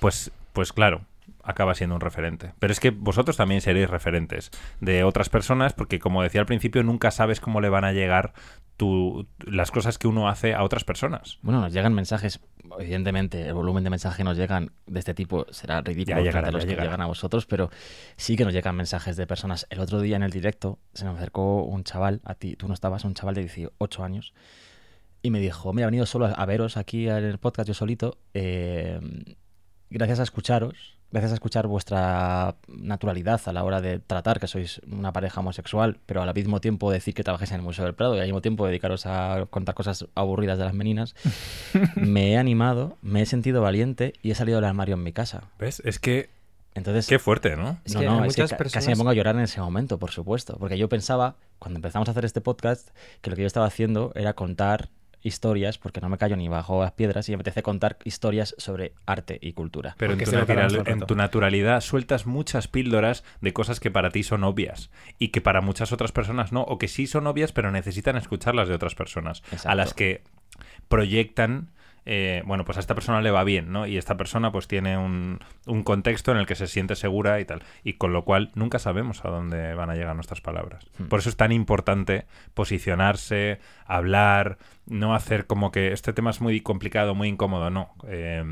pues, pues claro, acaba siendo un referente. Pero es que vosotros también seréis referentes de otras personas porque, como decía al principio, nunca sabes cómo le van a llegar tu, las cosas que uno hace a otras personas. Bueno, nos llegan mensajes, evidentemente, el volumen de mensajes que nos llegan de este tipo será ridículo llegará, los que llegará. llegan a vosotros, pero sí que nos llegan mensajes de personas. El otro día en el directo se nos acercó un chaval, a ti, tú no estabas, un chaval de 18 años, y me dijo, mira, he venido solo a, a veros aquí en el podcast yo solito, eh, gracias a escucharos, gracias a escuchar vuestra naturalidad a la hora de tratar que sois una pareja homosexual, pero al mismo tiempo decir que trabajáis en el Museo del Prado y al mismo tiempo dedicaros a contar cosas aburridas de las meninas, me he animado, me he sentido valiente y he salido del armario en mi casa. ¿Ves? Es que Entonces, qué fuerte, ¿no? Es no, que no, es que muchas ca- casi me personas- pongo a llorar en ese momento, por supuesto. Porque yo pensaba, cuando empezamos a hacer este podcast, que lo que yo estaba haciendo era contar historias, porque no me callo ni bajo las piedras, y me apetece contar historias sobre arte y cultura. Pero en tu, natural- en naturalidad sueltas muchas píldoras de cosas que para ti son obvias y que para muchas otras personas no, o que sí son obvias pero necesitan escucharlas de otras personas, a las que proyectan, eh, bueno, pues a esta persona le va bien, ¿no? Y esta persona pues tiene un, un contexto en el que se siente segura y tal, y con lo cual nunca sabemos a dónde van a llegar nuestras palabras. Hmm. Por eso es tan importante posicionarse, hablar, no hacer como que este tema es muy complicado, muy incómodo, no. Eh,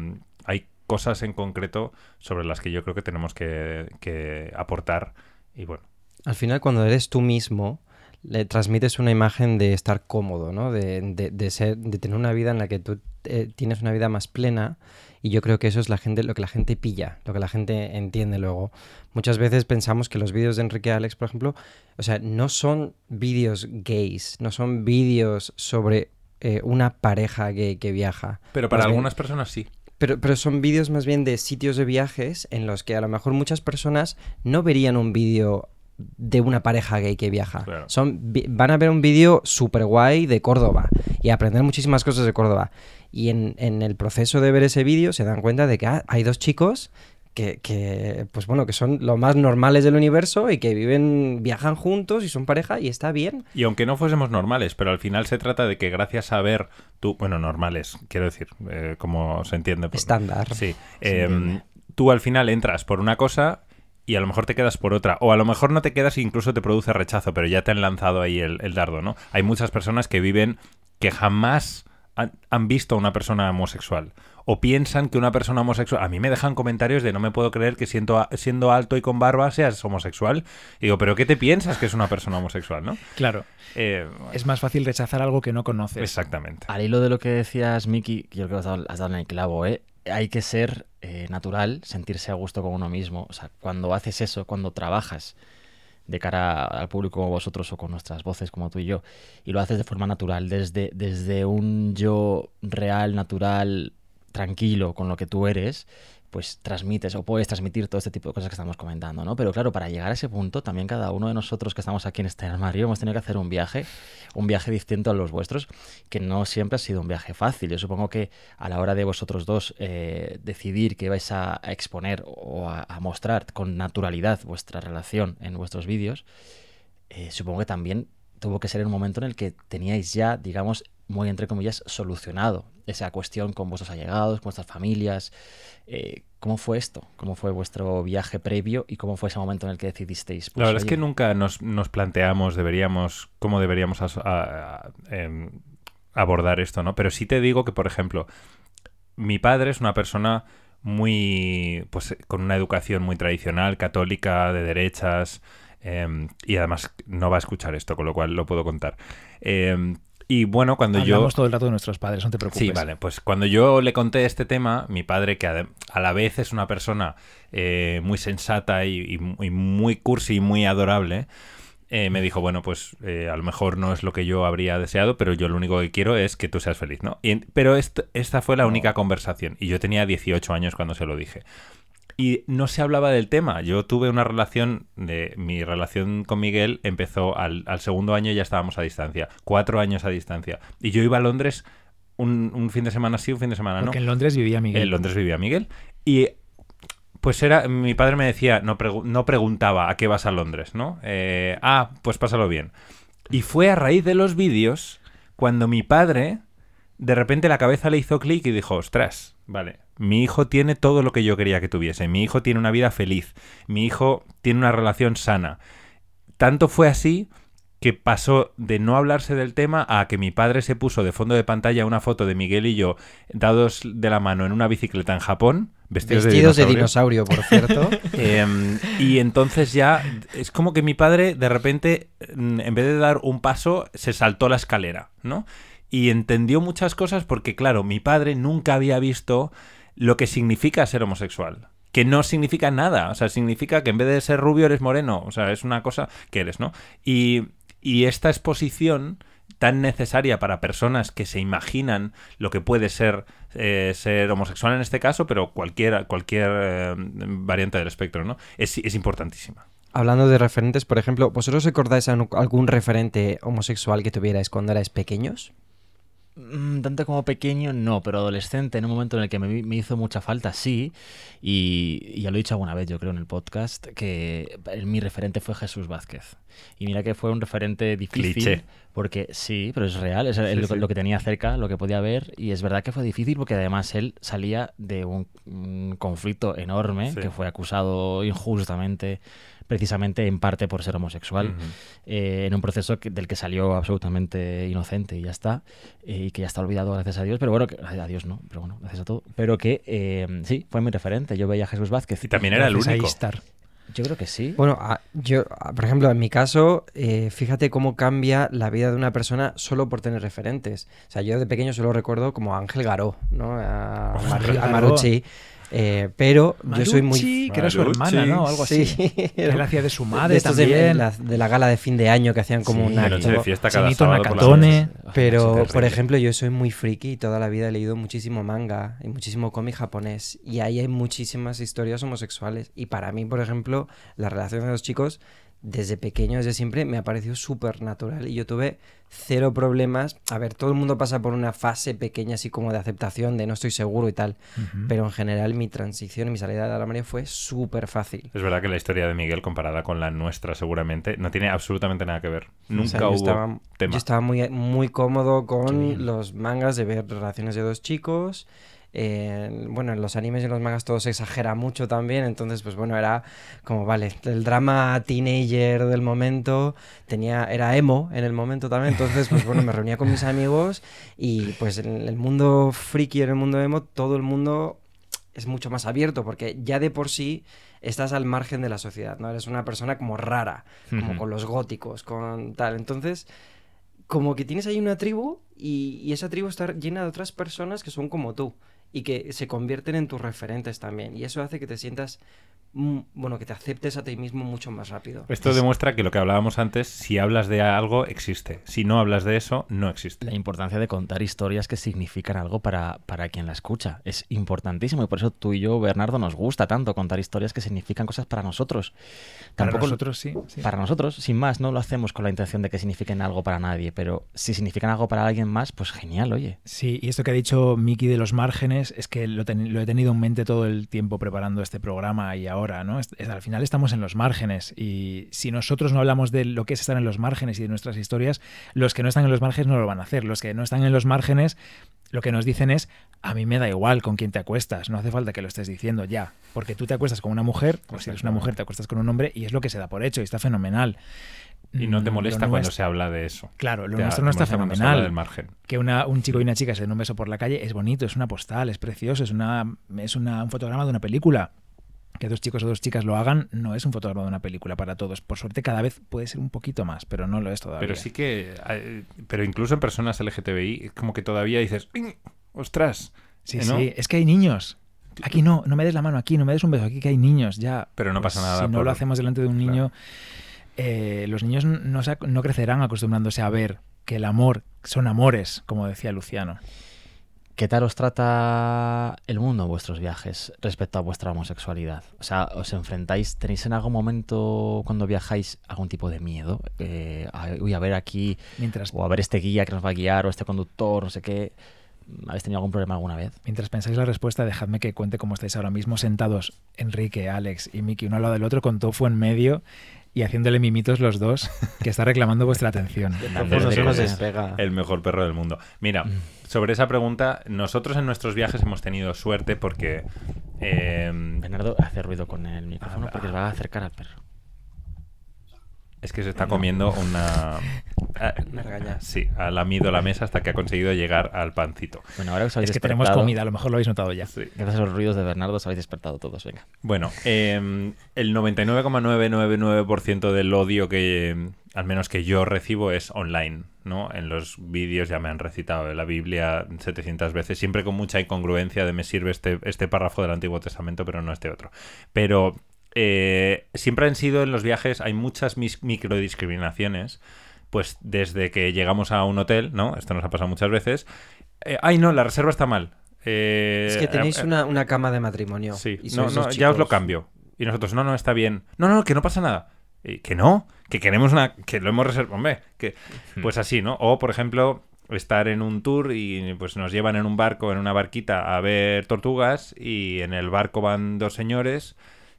hay cosas en concreto sobre las que yo creo que tenemos que, que aportar y bueno. Al final, cuando eres tú mismo, le transmites una imagen de estar cómodo, ¿no? De, de- de ser, de tener una vida en la que tú eh, tienes una vida más plena. Y yo creo que eso es la gente, lo que la gente pilla, lo que la gente entiende luego. Muchas veces pensamos que los vídeos de Enrique Alex, por ejemplo, o sea, no son vídeos gays, no son vídeos sobre eh, una pareja gay que viaja. Pero para Más bien- algunas personas sí. pero, pero son vídeos más bien de sitios de viajes en los que a lo mejor muchas personas no verían un vídeo de una pareja gay que viaja. Claro. Son, van a ver un vídeo súper guay de Córdoba y aprender muchísimas cosas de Córdoba. Y en, en el proceso de ver ese vídeo se dan cuenta de que ah, hay dos chicos que, que, pues bueno, que son lo más normales del universo y que viven, viajan juntos y son pareja y está bien. Y aunque no fuésemos normales, pero al final se trata de que gracias a ver tú, bueno, normales, quiero decir, eh, como se entiende. por- Estándar. Sí. Eh, entiende. tú al final entras por una cosa y a lo mejor te quedas por otra. O a lo mejor no te quedas e incluso te produce rechazo, pero ya te han lanzado ahí el, el dardo, ¿no? Hay muchas personas que viven que jamás han, han visto a una persona homosexual. O piensan que una persona homosexual... A mí me dejan comentarios de no me puedo creer que siento, siendo alto y con barba seas homosexual. Y digo, ¿pero qué te piensas que es una persona homosexual, no? Claro, Eh, es más fácil rechazar algo que no conoces. exactamente. Al hilo de lo que decías, Miki, que yo creo que has dado, has dado en el clavo, ¿eh? Hay que ser eh, natural, sentirse a gusto con uno mismo. O sea, cuando haces eso, cuando trabajas de cara al público como vosotros o con nuestras voces como tú y yo, y lo haces de forma natural, desde, desde un yo real, natural, tranquilo con lo que tú eres, pues transmites o puedes transmitir todo este tipo de cosas que estamos comentando, ¿no? Pero claro, para llegar a ese punto, también cada uno de nosotros que estamos aquí en este armario hemos tenido que hacer un viaje, un viaje distinto a los vuestros, que no siempre ha sido un viaje fácil. Yo supongo que a la hora de vosotros dos eh, decidir que vais a, exponer o a, mostrar con naturalidad vuestra relación en vuestros vídeos, eh, supongo que también tuvo que ser un momento en el que teníais ya, digamos, muy entre comillas, solucionado esa cuestión con vuestros allegados, con vuestras familias. Eh, ¿Cómo fue esto? ¿Cómo fue vuestro viaje previo y cómo fue ese momento en el que decidisteis? Pues, la verdad es que nunca nos, nos planteamos, deberíamos, cómo deberíamos as- a- a- em, abordar esto, ¿no? Pero sí te digo que, por ejemplo, mi padre es una persona muy, pues, con una educación muy tradicional, católica, de derechas, em, y además no va a escuchar esto, con lo cual lo puedo contar. Em, y bueno, cuando yo... Hablamos todo el rato de nuestros padres, no te preocupes. Sí, vale. Pues cuando yo le conté este tema, mi padre, que a la vez es una persona eh, muy sensata y, y- y muy cursi y muy adorable, eh, me dijo, bueno, pues eh, a lo mejor no es lo que yo habría deseado, pero yo lo único que quiero es que tú seas feliz, ¿no? Y pero est- esta fue la única conversación. Y yo tenía 18 años cuando se lo dije. Y no se hablaba del tema. Yo tuve una relación, de mi relación con Miguel empezó al, al segundo año y ya estábamos a distancia. Cuatro años a distancia. Y yo iba a Londres un, un fin de semana sí, un fin de semana no. Porque en Londres vivía Miguel. En Londres vivía Miguel. Y pues era, mi padre me decía, no, pregu- no preguntaba a qué vas a Londres, ¿no? Eh, ah, pues pásalo bien. Y fue a raíz de los vídeos cuando mi padre, de repente la cabeza le hizo clic y dijo, ostras, vale, mi hijo tiene todo lo que yo quería que tuviese, mi hijo tiene una vida feliz, mi hijo tiene una relación sana. Tanto fue así que pasó de no hablarse del tema a que mi padre se puso de fondo de pantalla una foto de Miguel y yo dados de la mano en una bicicleta en Japón, vestidos, Vestidos de de dinosaurio. dinosaurio, por cierto. Em, y entonces ya es como que mi padre de repente, en vez de dar un paso, se saltó la escalera, ¿no? Y entendió muchas cosas porque, claro, mi padre nunca había visto lo que significa ser homosexual. Que no significa nada. O sea, significa que en vez de ser rubio eres moreno. O sea, es una cosa que eres, ¿no? Y, y esta exposición tan necesaria para personas que se imaginan lo que puede ser eh, ser homosexual en este caso, pero cualquier, cualquier eh, variante del espectro, ¿no? Es, es importantísima. Hablando de referentes, por ejemplo, ¿vosotros recordáis algún referente homosexual que tuvierais cuando erais pequeños? Mm, Tanto como pequeño, no, pero adolescente, en un momento en el que me, me hizo mucha falta, sí. Y, y ya lo he dicho alguna vez, yo creo, en el podcast, que mi referente fue Jesús Vázquez. Y mira que fue un referente difícil. Cliché. Porque sí, pero es real, es Sí, el- sí. lo que tenía cerca, lo que podía ver. Y es verdad que fue difícil porque además él salía de un, un conflicto enorme, Sí. que fue acusado injustamente, precisamente en parte por ser homosexual eh, en un proceso que- del que salió absolutamente inocente y ya está, eh, y que ya está olvidado gracias a Dios, pero bueno, que, a Dios no, pero bueno, gracias a todo, pero que eh, sí, fue mi referente, yo veía a Jesús Vázquez. Y también era el único. Yo creo que sí. Bueno, a- yo, a- por ejemplo, en mi caso, eh, fíjate cómo cambia la vida de una persona solo por tener referentes. O sea, yo de pequeño solo recuerdo como a Ángel Garó, ¿no? A, Ángel Mar- a Garó. Marucci. Eh, pero yo soy muy... Marucci, que era su Marucci. hermana, ¿no? Algo así. Sí, Él hacía de su madre de estos de- también. la, de la gala de fin de año que hacían como Sí, una... Noche de fiesta cada por Nakatone. noche. Pero, por ejemplo, yo soy muy friki y toda la vida he leído muchísimo manga y muchísimo cómic japonés. Y ahí hay muchísimas historias homosexuales. Y para mí, por ejemplo, la relación de los chicos, desde pequeño, desde siempre, me ha parecido súper natural. Y yo tuve cero problemas. A ver, todo el mundo pasa por una fase pequeña así como de aceptación, de no estoy seguro y tal. Pero en general mi transición y mi salida de la María fue súper fácil. Es verdad que la historia de Miguel comparada con la nuestra seguramente no tiene absolutamente nada que ver. Nunca O sea, yo hubo estaba, tema. Yo estaba muy, muy cómodo con los mangas de ver relaciones de dos chicos. Eh, bueno, en los animes y en los mangas todo se exagera mucho también. Entonces, pues bueno, era como, vale, el drama teenager del momento. Tenía, era emo en el momento también. Entonces, pues bueno, me reunía con mis amigos. Y pues en el mundo friki, en el mundo emo, todo el mundo es mucho más abierto. Porque ya de por sí estás al margen de la sociedad, ¿no? Eres una persona como rara como con los góticos, con tal. Entonces, como que tienes ahí una tribu y, y esa tribu está llena de otras personas que son como tú y que se convierten en tus referentes también. Y eso hace que te sientas, mm, bueno, que te aceptes a ti mismo mucho más rápido. Esto demuestra que lo que hablábamos antes, si hablas de algo, existe. Si no hablas de eso, no existe. La importancia de contar historias que significan algo para, para quien la escucha. Es importantísimo y por eso tú y yo, Bernardo, nos gusta tanto contar historias que significan cosas para nosotros. Para nosotros sí. sí. Para nosotros, sin más, no lo hacemos con la intención de que signifiquen algo para nadie, pero si significan algo para alguien más, pues genial, oye. Sí, y esto que ha dicho Miki de los márgenes, es que lo, ten- lo he tenido en mente todo el tiempo preparando este programa y ahora, ¿no? Es- es- al final estamos en los márgenes y si nosotros no hablamos de lo que es estar en los márgenes y de nuestras historias, los que no están en los márgenes no lo van a hacer. Los que no están en los márgenes lo que nos dicen es, a mí me da igual con quién te acuestas, no hace falta que lo estés diciendo ya, porque tú te acuestas con una mujer, o si eres una mujer te acuestas con un hombre y es lo que se da por hecho y está fenomenal. Y no te Mm, molesta cuando se habla de eso. Claro, lo Te- nuestro no está fenomenal. del margen. Que una, un chico y una chica se den un beso por la calle es bonito, es una postal, es precioso, es, una, es una, un fotograma de una película. Que dos chicos o dos chicas lo hagan no es un fotograma de una película para todos. Por suerte cada vez puede ser un poquito más, pero no lo es todavía. Pero sí que. Pero incluso en personas LGTBI, es como que todavía dices. "Mm, ¡Ostras! Sí, ¿eh, ¿no? sí, es que hay niños. Aquí no, no me des la mano aquí, no me des un beso aquí, que hay niños, ya. Pero no pasa nada Si no por- lo hacemos delante de un Claro. niño, eh, los niños no, crecerán acostumbrándose a ver que el amor son amores, como decía Luciano. ¿Qué tal os trata el mundo en vuestros viajes respecto a vuestra homosexualidad? O sea, ¿os enfrentáis, tenéis en algún momento cuando viajáis algún tipo de miedo? Eh, a, uy, a ver aquí, Mientras, o a ver este guía que nos va a guiar, o este conductor, no sé qué. ¿Habéis tenido algún problema alguna vez? mientras pensáis la respuesta, dejadme que cuente cómo estáis ahora mismo sentados Enrique, Alex y Miki uno al lado del otro con Tofu en medio y haciéndole mimitos los dos, que está reclamando vuestra atención. Se despega. El mejor perro del mundo. Mira, Mm. sobre esa pregunta, nosotros en nuestros viajes hemos tenido suerte porque. eh, Bernardo hace ruido con el micrófono porque os va a acercar al perro. Es que se está comiendo una. Una regaña. Sí, ha lamido la mesa hasta que ha conseguido llegar al pancito. Bueno, ahora os habéis Es que tenemos despertado, comida, a lo mejor lo habéis notado ya. Sí. Gracias a los ruidos de Bernardo os habéis despertado todos, venga. Bueno, eh, el 99,999% del odio que, eh, al menos que yo recibo, es online, ¿no? En los vídeos ya me han recitado la Biblia 700 veces, siempre con mucha incongruencia de me sirve este, este párrafo del Antiguo Testamento, pero no este otro. Pero eh, siempre han sido en los viajes, hay muchas mis- microdiscriminaciones, pues desde que llegamos a un hotel, ¿no? Esto nos ha pasado muchas veces. eh, ay, no, la reserva está mal. Eh, Es que tenéis eh, una, una cama de matrimonio. Sí, y no, no, ya os lo cambio. Y nosotros, no, no, está bien. No, no, que no pasa nada. Y que no, que queremos una. que lo hemos reservado. Hombre, que. Pues así, ¿no? O, por ejemplo, estar en un tour y pues nos llevan en un barco, en una barquita, a ver tortugas y en el barco van dos señores.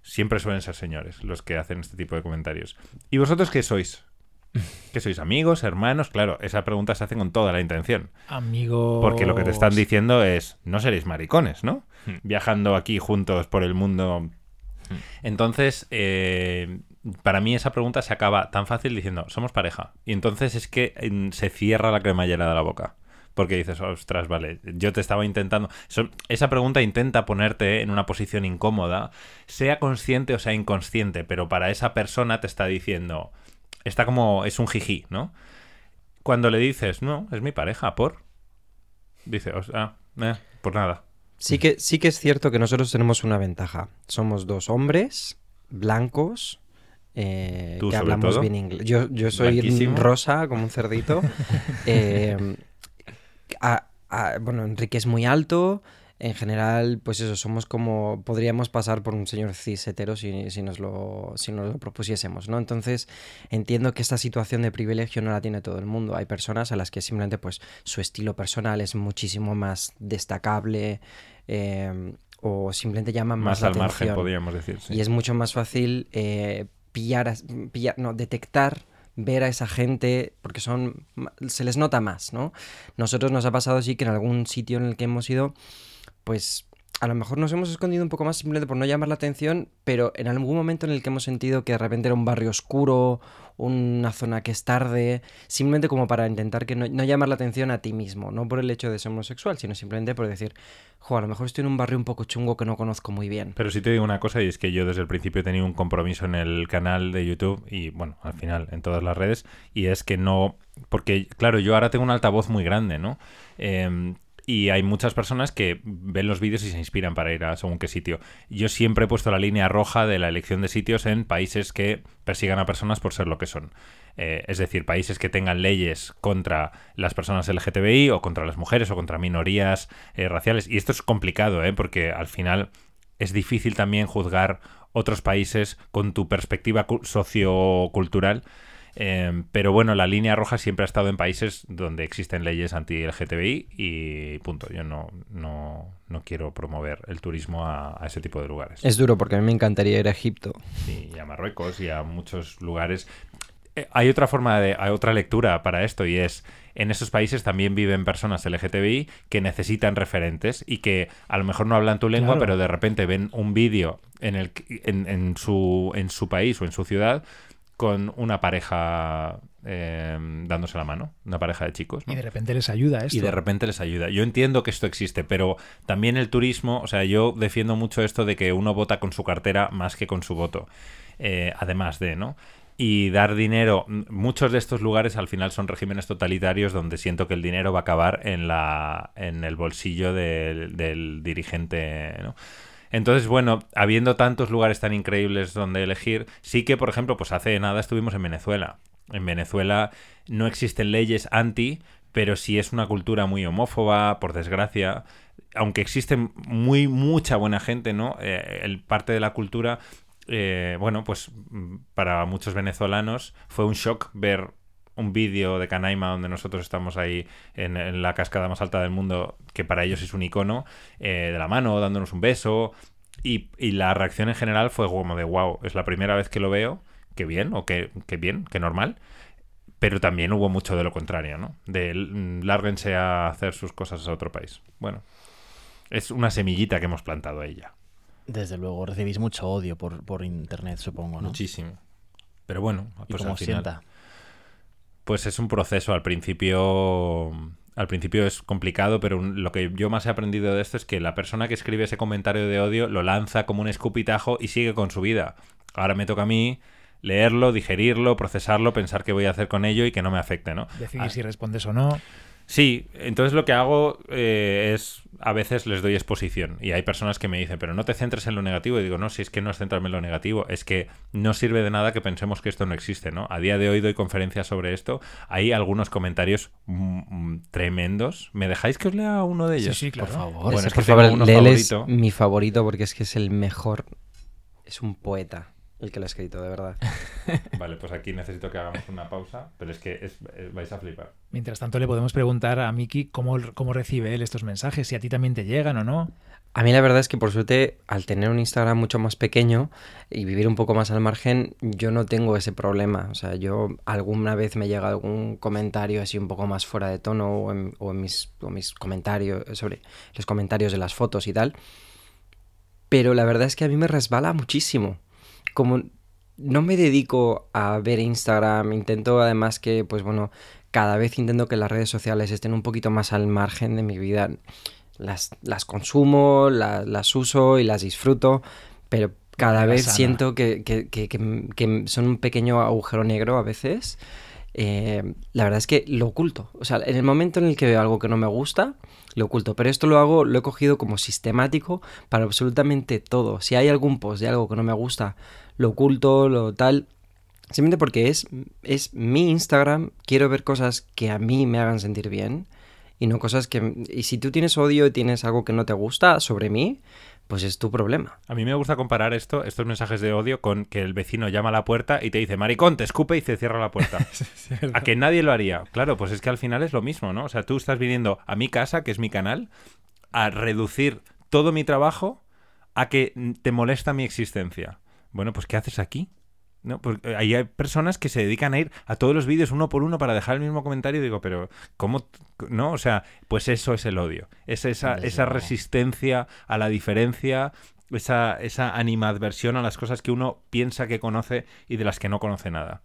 Siempre suelen ser señores los que hacen este tipo de comentarios. ¿Y vosotros qué sois? ¿Qué sois amigos, hermanos? Claro, esa pregunta se hace con toda la intención. Amigos. Porque lo que te están diciendo es, no seréis maricones, ¿no? Hmm. Viajando aquí juntos por el mundo. Entonces, eh, para mí esa pregunta se acaba tan fácil diciendo, somos pareja. Y entonces es que mm, se cierra la cremallera de la boca. Porque dices, ostras, vale, yo te estaba intentando... Eso- esa pregunta intenta ponerte en una posición incómoda, sea consciente o sea inconsciente, pero para esa persona te está diciendo, está como, es un jijí, ¿no? Cuando le dices, no, es mi pareja, ¿por? Dice, "Os- ah, eh, por nada. Sí que, sí que es cierto que nosotros tenemos una ventaja. Somos dos hombres blancos eh, Tú que hablamos todo. bien inglés. Yo, yo soy Blanquísimo. rosa como un cerdito. Eh, a- a- bueno, Enrique es muy alto. En general, pues eso, somos como. Podríamos pasar por un señor cis hetero si, si, nos lo, si nos lo propusiésemos, ¿no? Entonces, entiendo que esta situación de privilegio no la tiene todo el mundo. Hay personas a las que simplemente, pues, su estilo personal es muchísimo más destacable. eh, o simplemente llaman más, Más la al margen, atención. podríamos decir. sí. Y es mucho más fácil eh, pillar, no, detectar, ver a esa gente, porque son, se les nota más, ¿no? Nosotros nos ha pasado así que en algún sitio en el que hemos ido, pues a lo mejor nos hemos escondido un poco más simplemente por no llamar la atención, pero en algún momento en el que hemos sentido que de repente era un barrio oscuro, una zona que es tarde, simplemente como para intentar que no, no llamar la atención a ti mismo, no por el hecho de ser homosexual, sino simplemente por decir, jo, a lo mejor estoy en un barrio un poco chungo que no conozco muy bien. Pero sí te digo una cosa, y es que yo desde el principio he tenido un compromiso en el canal de YouTube y, bueno, al final en todas las redes, y es que no. Porque, claro, yo ahora tengo un altavoz muy grande, ¿no? Em, y hay muchas personas que ven los vídeos y se inspiran para ir a según qué sitio. Yo siempre he puesto la línea roja de la elección de sitios en países que persigan a personas por ser lo que son. Eh, es decir, países que tengan leyes contra las personas LGTBI o contra las mujeres o contra minorías eh, raciales. Y esto es complicado, ¿eh? porque al final es difícil también juzgar otros países con tu perspectiva cu- sociocultural. Eh, pero bueno, la línea roja siempre ha estado en países donde existen leyes anti-LGTBI y punto. Yo no, no, no quiero promover el turismo a, a ese tipo de lugares. Es duro porque a mí me encantaría ir a Egipto. Sí, y a Marruecos y a muchos lugares. Eh, hay otra forma de, hay otra lectura para esto y es en esos países también viven personas LGTBI que necesitan referentes y que a lo mejor no hablan tu lengua, Claro. pero de repente ven un vídeo en, el, en, en su, en su país o en su ciudad con una pareja eh, dándose la mano, una pareja de chicos. ¿no? Y de repente les ayuda esto. y de repente les ayuda. Yo entiendo que esto existe, pero también el turismo, o sea, yo defiendo mucho esto de que uno vota con su cartera más que con su voto, eh, además de, ¿no? Y dar dinero, muchos de estos lugares al final son regímenes totalitarios donde siento que el dinero va a acabar en, la, en el bolsillo del, del dirigente, ¿no? Entonces, bueno, habiendo tantos lugares tan increíbles donde elegir, sí que, por ejemplo, pues hace nada estuvimos en Venezuela. En Venezuela no existen leyes anti, pero sí es una cultura muy homófoba, por desgracia. Aunque existe muy, mucha buena gente, ¿no? Eh, el parte de la cultura, eh, bueno, pues mm, para muchos venezolanos fue un shock ver un vídeo de Canaima donde nosotros estamos ahí en, en la cascada más alta del mundo, que para ellos es un icono, eh, de la mano, dándonos un beso. Y, y la reacción en general fue como de wow, es la primera vez que lo veo, que bien, o que, que bien, que normal. Pero también hubo mucho de lo contrario, ¿no? De mm, lárguense a hacer sus cosas a otro país. Bueno, es una semillita que hemos plantado ahí ya. Desde luego, recibís mucho odio por, por internet, supongo, ¿no? Muchísimo. Pero bueno, ¿Y pues cómo al final- sienta? Pues es un proceso. Al principio. Al principio es complicado, pero un- lo que yo más he aprendido de esto es que la persona que escribe ese comentario de odio lo lanza como un escupitajo y sigue con su vida. Ahora me toca a mí leerlo, digerirlo, procesarlo, pensar qué voy a hacer con ello y que no me afecte, ¿no? Decidir Ah, si respondes o no. Sí, entonces lo que hago eh, es, a veces les doy exposición y hay personas que me dicen, pero no te centres en lo negativo y digo, no, si es que no es centrarme en lo negativo, es que no sirve de nada que pensemos que esto no existe, ¿no? A día de hoy doy conferencias sobre esto, hay algunos comentarios mm, mm, tremendos. ¿Me dejáis que os lea uno de ellos? sí, claro. Por favor. Bueno, es que por tengo favor, uno léeles favorito. mi favorito porque es que es el mejor. Es un poeta el que lo ha escrito, de verdad. Vale, pues aquí necesito que hagamos una pausa, pero es que es- vais a flipar. Mientras tanto, le podemos preguntar a Miki cómo, cómo recibe él estos mensajes, si a ti también te llegan o no. A mí la verdad es que por suerte, al tener un Instagram mucho más pequeño y vivir un poco más al margen, yo no tengo ese problema. O sea, yo alguna vez me llega algún comentario así un poco más fuera de tono o en, o en mis, o mis comentarios, sobre los comentarios de las fotos y tal. Pero la verdad es que a mí me resbala muchísimo. Como no me dedico a ver Instagram, intento además que, pues bueno, cada vez intento que las redes sociales estén un poquito más al margen de mi vida. Las, las consumo, la- las uso y las disfruto, pero cada vez sana. siento que, que- que- que- que son un pequeño agujero negro a veces. Eh, la verdad es que lo oculto. O sea, en el momento en el que veo algo que no me gusta, lo oculto. Pero esto lo hago, lo he cogido como sistemático para absolutamente todo. Si hay algún post de algo que no me gusta, lo oculto, lo tal. Simplemente porque es, es mi Instagram, quiero ver cosas que a mí me hagan sentir bien y no cosas que... Y si tú tienes odio y tienes algo que no te gusta sobre mí, pues es tu problema. A mí me gusta comparar esto, estos mensajes de odio, con que el vecino llama a la puerta y te dice, maricón, te escupe y te cierra la puerta. a que nadie lo haría. Claro, pues es que al final es lo mismo, ¿no? O sea, tú estás viniendo a mi casa, que es mi canal, a reducir todo mi trabajo a que te molesta mi existencia. Bueno, pues ¿qué haces aquí? ¿No? Pues, eh, ahí hay personas que se dedican a ir a todos los vídeos uno por uno para dejar el mismo comentario y digo, pero ¿cómo? ¿No? O sea, pues eso es el odio. Es esa, Desde esa resistencia a la diferencia, esa, esa animadversión a las cosas que uno piensa que conoce y de las que no conoce nada.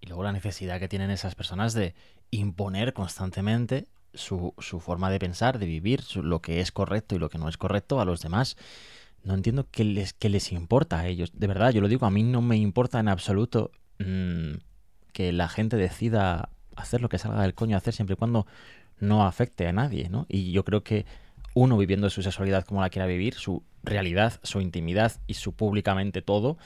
Y luego la necesidad que tienen esas personas de imponer constantemente su, su forma de pensar, de vivir, su- lo que es correcto y lo que no es correcto a los demás. No entiendo qué les, qué les importa a ellos. De verdad, yo lo digo, a mí no me importa en absoluto mm, que la gente decida hacer lo que salga del coño hacer siempre y cuando no afecte a nadie, ¿no? Y yo creo que uno viviendo su sexualidad como la quiera vivir, su realidad, su intimidad y su públicamente todo,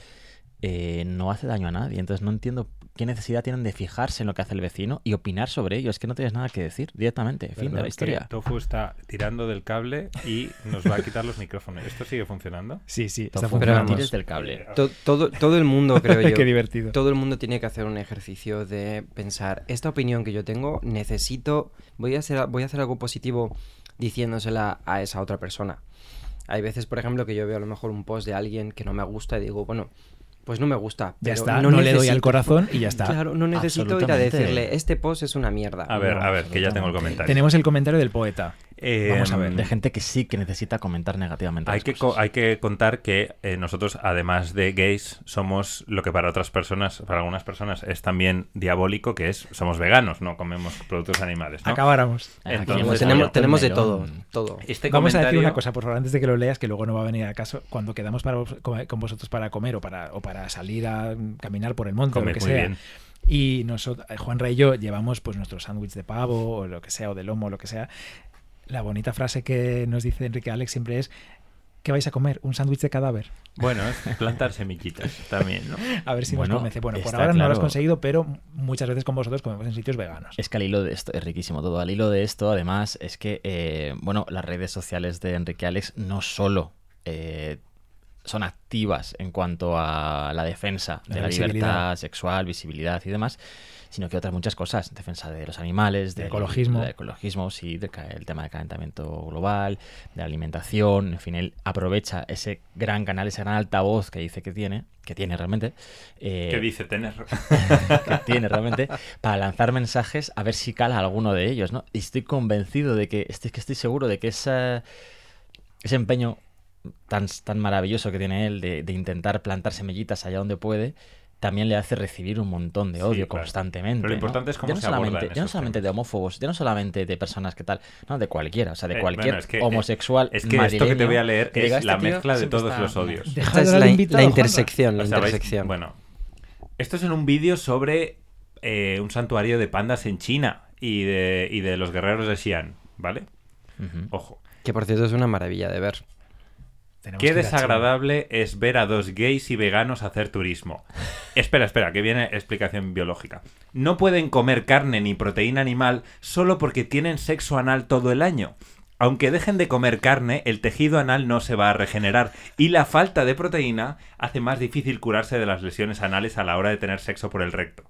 eh, no hace daño a nadie. Entonces no entiendo ¿qué necesidad tienen de fijarse en lo que hace el vecino y opinar sobre ello? Es que no tienes nada que decir directamente. Fin de Perdón, la historia. Tofu está tirando del cable y nos va a quitar los micrófonos. ¿Esto sigue funcionando? Sí, sí, está Tofu, Pero no funcionando. tires del cable. To- todo, todo el mundo, creo yo. Qué divertido. Todo el mundo tiene que hacer un ejercicio de pensar, esta opinión que yo tengo, necesito, voy a hacer, voy a hacer algo positivo diciéndosela a esa otra persona. Hay veces, por ejemplo, que yo veo a lo mejor un post de alguien que no me gusta y digo, bueno, pues no me gusta. Ya pero está, no, le doy al corazón y ya está. Claro, no necesito ir a decirle, este post es una mierda. A ver, No. a ver, que ya tengo el comentario. Tenemos el comentario del poeta. Eh, Vamos a ver. De gente que sí que necesita comentar negativamente. Hay las que, cosas. co- hay que contar que eh, nosotros, además de gays, somos lo que para otras personas, para algunas personas, es también diabólico, que es somos veganos, no comemos productos animales. ¿no? Acabáramos. Entonces, tenemos, tenemos de todo, todo. Este Vamos a decir una cosa, por favor, antes de que lo leas, que luego no va a venir a caso. Cuando quedamos para, vos- con con vosotros para comer o para, o para salir a caminar por el monte o Comed lo que muy sea, bien. y nosotros, Juan y yo llevamos pues nuestro sándwich de pavo o lo que sea, o de lomo o lo que sea, la bonita frase que nos dice Enrique Alex siempre es ¿qué vais a comer? ¿Un sándwich de cadáver? Bueno, es plantar semillitas también, ¿no? A ver si Bueno, nos convence. Bueno, por ahora no lo has claro. conseguido, pero muchas veces con vosotros comemos en sitios veganos. Es que al hilo de esto, es riquísimo todo. Al hilo de esto, además, es que, eh, bueno, las redes sociales de Enrique Alex no solo eh, son activas en cuanto a la defensa de la libertad sexual, visibilidad y demás, sino que otras muchas cosas, defensa de los animales, Del del ecologismo. del ecologismo, sí, del el tema del calentamiento global, de la alimentación, en fin, él aprovecha ese gran canal, ese gran altavoz que dice que tiene, que tiene realmente, eh, ¿Qué dice tener? que tiene realmente para lanzar mensajes a ver si cala alguno de ellos, ¿no? Y estoy convencido de que, estoy, que estoy seguro de que esa- ese empeño tan, tan maravilloso que tiene él de, de intentar plantar semillitas allá donde puede, también le hace recibir un montón de Sí, odio claro. constantemente. Pero lo ¿no? importante es cómo ya no se solamente, ya no solamente de homófobos, ya no solamente de personas que tal, no, de cualquiera, o sea, de Eh, cualquier bueno, es que, eh, homosexual. Es que esto que te voy a leer diga, es "Este la tío mezcla de todos está- los odios. Esta es la, invitado, la Juanra. intersección, la O sea, vais- intersección. bueno, esto es en un vídeo sobre eh, un santuario de pandas en China y de, y de los guerreros de Xi'an, ¿vale? Ojo. Que por cierto es una maravilla de ver. Tenemos Qué desagradable es ver a dos gays y veganos hacer turismo. espera, espera, que viene explicación biológica. No pueden comer carne ni proteína animal solo porque tienen sexo anal todo el año. Aunque dejen de comer carne, el tejido anal no se va a regenerar y la falta de proteína hace más difícil curarse de las lesiones anales a la hora de tener sexo por el recto.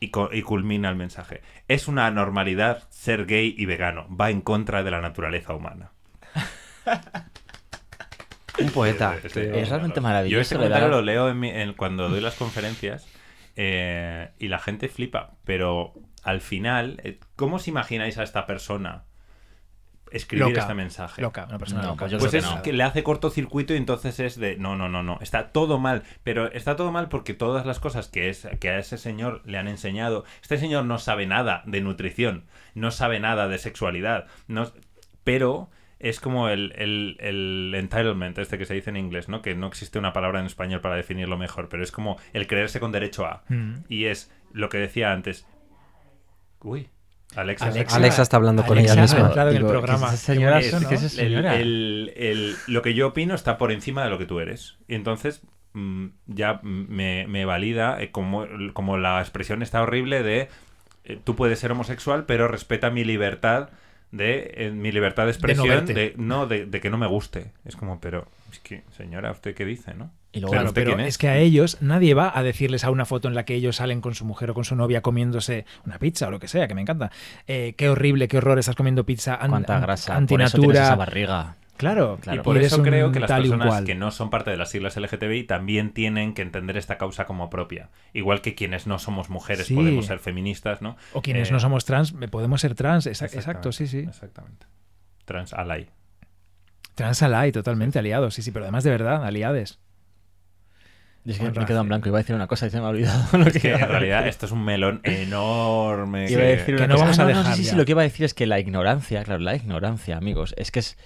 Y, y culmina el mensaje. Es una anormalidad ser gay y vegano. Va en contra de la naturaleza humana. Un poeta. Sí, sí. Es realmente Yo maravilloso. este le comentario lo leo en mi- en- cuando doy las conferencias eh, y la gente flipa, pero al final, eh, ¿cómo os imagináis a esta persona escribir Loca, este mensaje? Loca, una persona No, loca. pues yo Pues es que no. que le hace cortocircuito y entonces es de no, no, no, no, está todo mal, pero está todo mal porque todas las cosas que, es, que a ese señor le han enseñado, este señor no sabe nada de nutrición, no sabe nada de sexualidad, no, pero es como el, el, el entitlement, este que se dice en inglés, ¿no? Que no existe una palabra en español para definirlo mejor, pero es como el creerse con derecho a. Mm. Y es lo que decía antes. Uy, Alexa. Alexa. Alexa está hablando con ella misma. ha entrado en el Digo, programa. señora- Qué es esa el- señora. el- el- lo que yo opino está por encima de lo que tú eres. Y entonces mm, ya me, me valida eh, como, como la expresión está horrible de eh, tú puedes ser homosexual, pero respeta mi libertad de eh, mi libertad de expresión de no de, de que no me guste. Es como, pero es que señora, ¿usted qué dice, no? Y luego, Pero Claro, ¿usted pero quién es? es? que a ellos nadie va a decirles a una foto en la que ellos salen con su mujer o con su novia comiéndose una pizza o lo que sea, que me encanta. Eh, qué horrible, qué horror, estás comiendo pizza an- cuánta an- grasa, por eso tienes esa antinatura. barriga. Claro, Claro. Y por eso creo que las personas que no son parte de las siglas LGTBI también tienen que entender esta causa como propia. Igual que quienes no somos mujeres Sí. podemos ser feministas, ¿no? O quienes Eh, no somos trans, podemos ser trans. Exacto, sí, sí. Exactamente. Trans ally. Trans ally, totalmente aliados, sí, sí, pero además de verdad, aliades. Y es que me he quedado en blanco. Iba a decir una cosa y se me ha olvidado. lo Es que en realidad esto es un melón enorme. Iba a que- decir que una no cosa. vamos a dejar sí, sí, ya. lo que iba a decir es que la ignorancia, claro, la ignorancia, amigos, es que es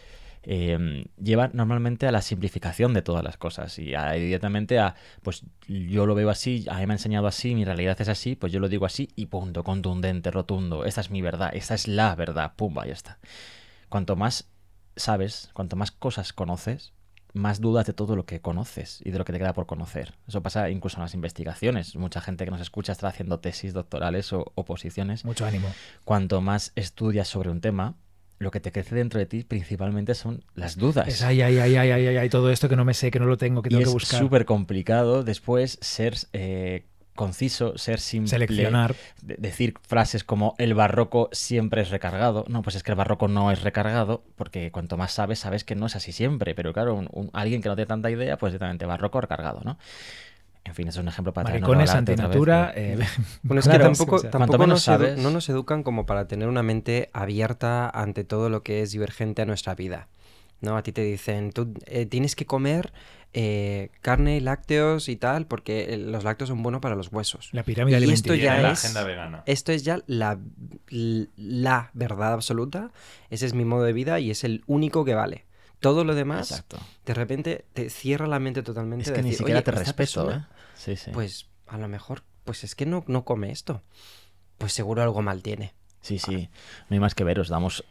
eh, lleva normalmente a la simplificación de todas las cosas y a, inmediatamente a, pues yo lo veo así, a mí me ha enseñado así, mi realidad es así, pues yo lo digo así y punto, contundente, rotundo, esta es mi verdad, esta es la verdad, pumba, ya está. Cuanto más sabes, cuanto más cosas conoces, más dudas de todo lo que conoces y de lo que te queda por conocer. Eso pasa incluso en las investigaciones. Mucha gente que nos escucha está haciendo tesis doctorales o oposiciones. Mucho ánimo. Cuanto más estudias sobre un tema, lo que te crece dentro de ti principalmente son las dudas. Es ay, ay, ay, ay, ay, ay, todo esto que no me sé, que no lo tengo, que y tengo que es buscar. súper complicado después ser eh, conciso, ser simple. Seleccionar. de- decir frases como el barroco siempre es recargado. No, pues es que el barroco no es recargado, porque cuanto más sabes, sabes que no es así siempre. Pero claro, un- un- alguien que no tiene tanta idea, pues directamente barroco recargado, ¿no? En fin, es un ejemplo para Maricones, otra vez, antinatura. eh, Bueno, es Claro, que tampoco, sí, o sea, tampoco nos edu- no nos educan como para tener una mente abierta ante todo lo que es divergente a nuestra vida. ¿No? A ti te dicen, tú eh, tienes que comer eh, carne, lácteos y tal, porque eh, los lácteos son buenos para los huesos. la pirámide Y esto alimenticia. ya la es- agenda vegana. Esto es ya la, la verdad absoluta. Ese es mi modo de vida y es el único que vale. Todo lo demás, Exacto. de repente, te cierra la mente totalmente. Es de que ni siquiera "Oye, te respeto, persona, ¿eh? Sí, sí. Pues a lo mejor, pues es que no, no come esto. Pues seguro algo mal tiene. Sí, sí, no hay más que ver, os damos,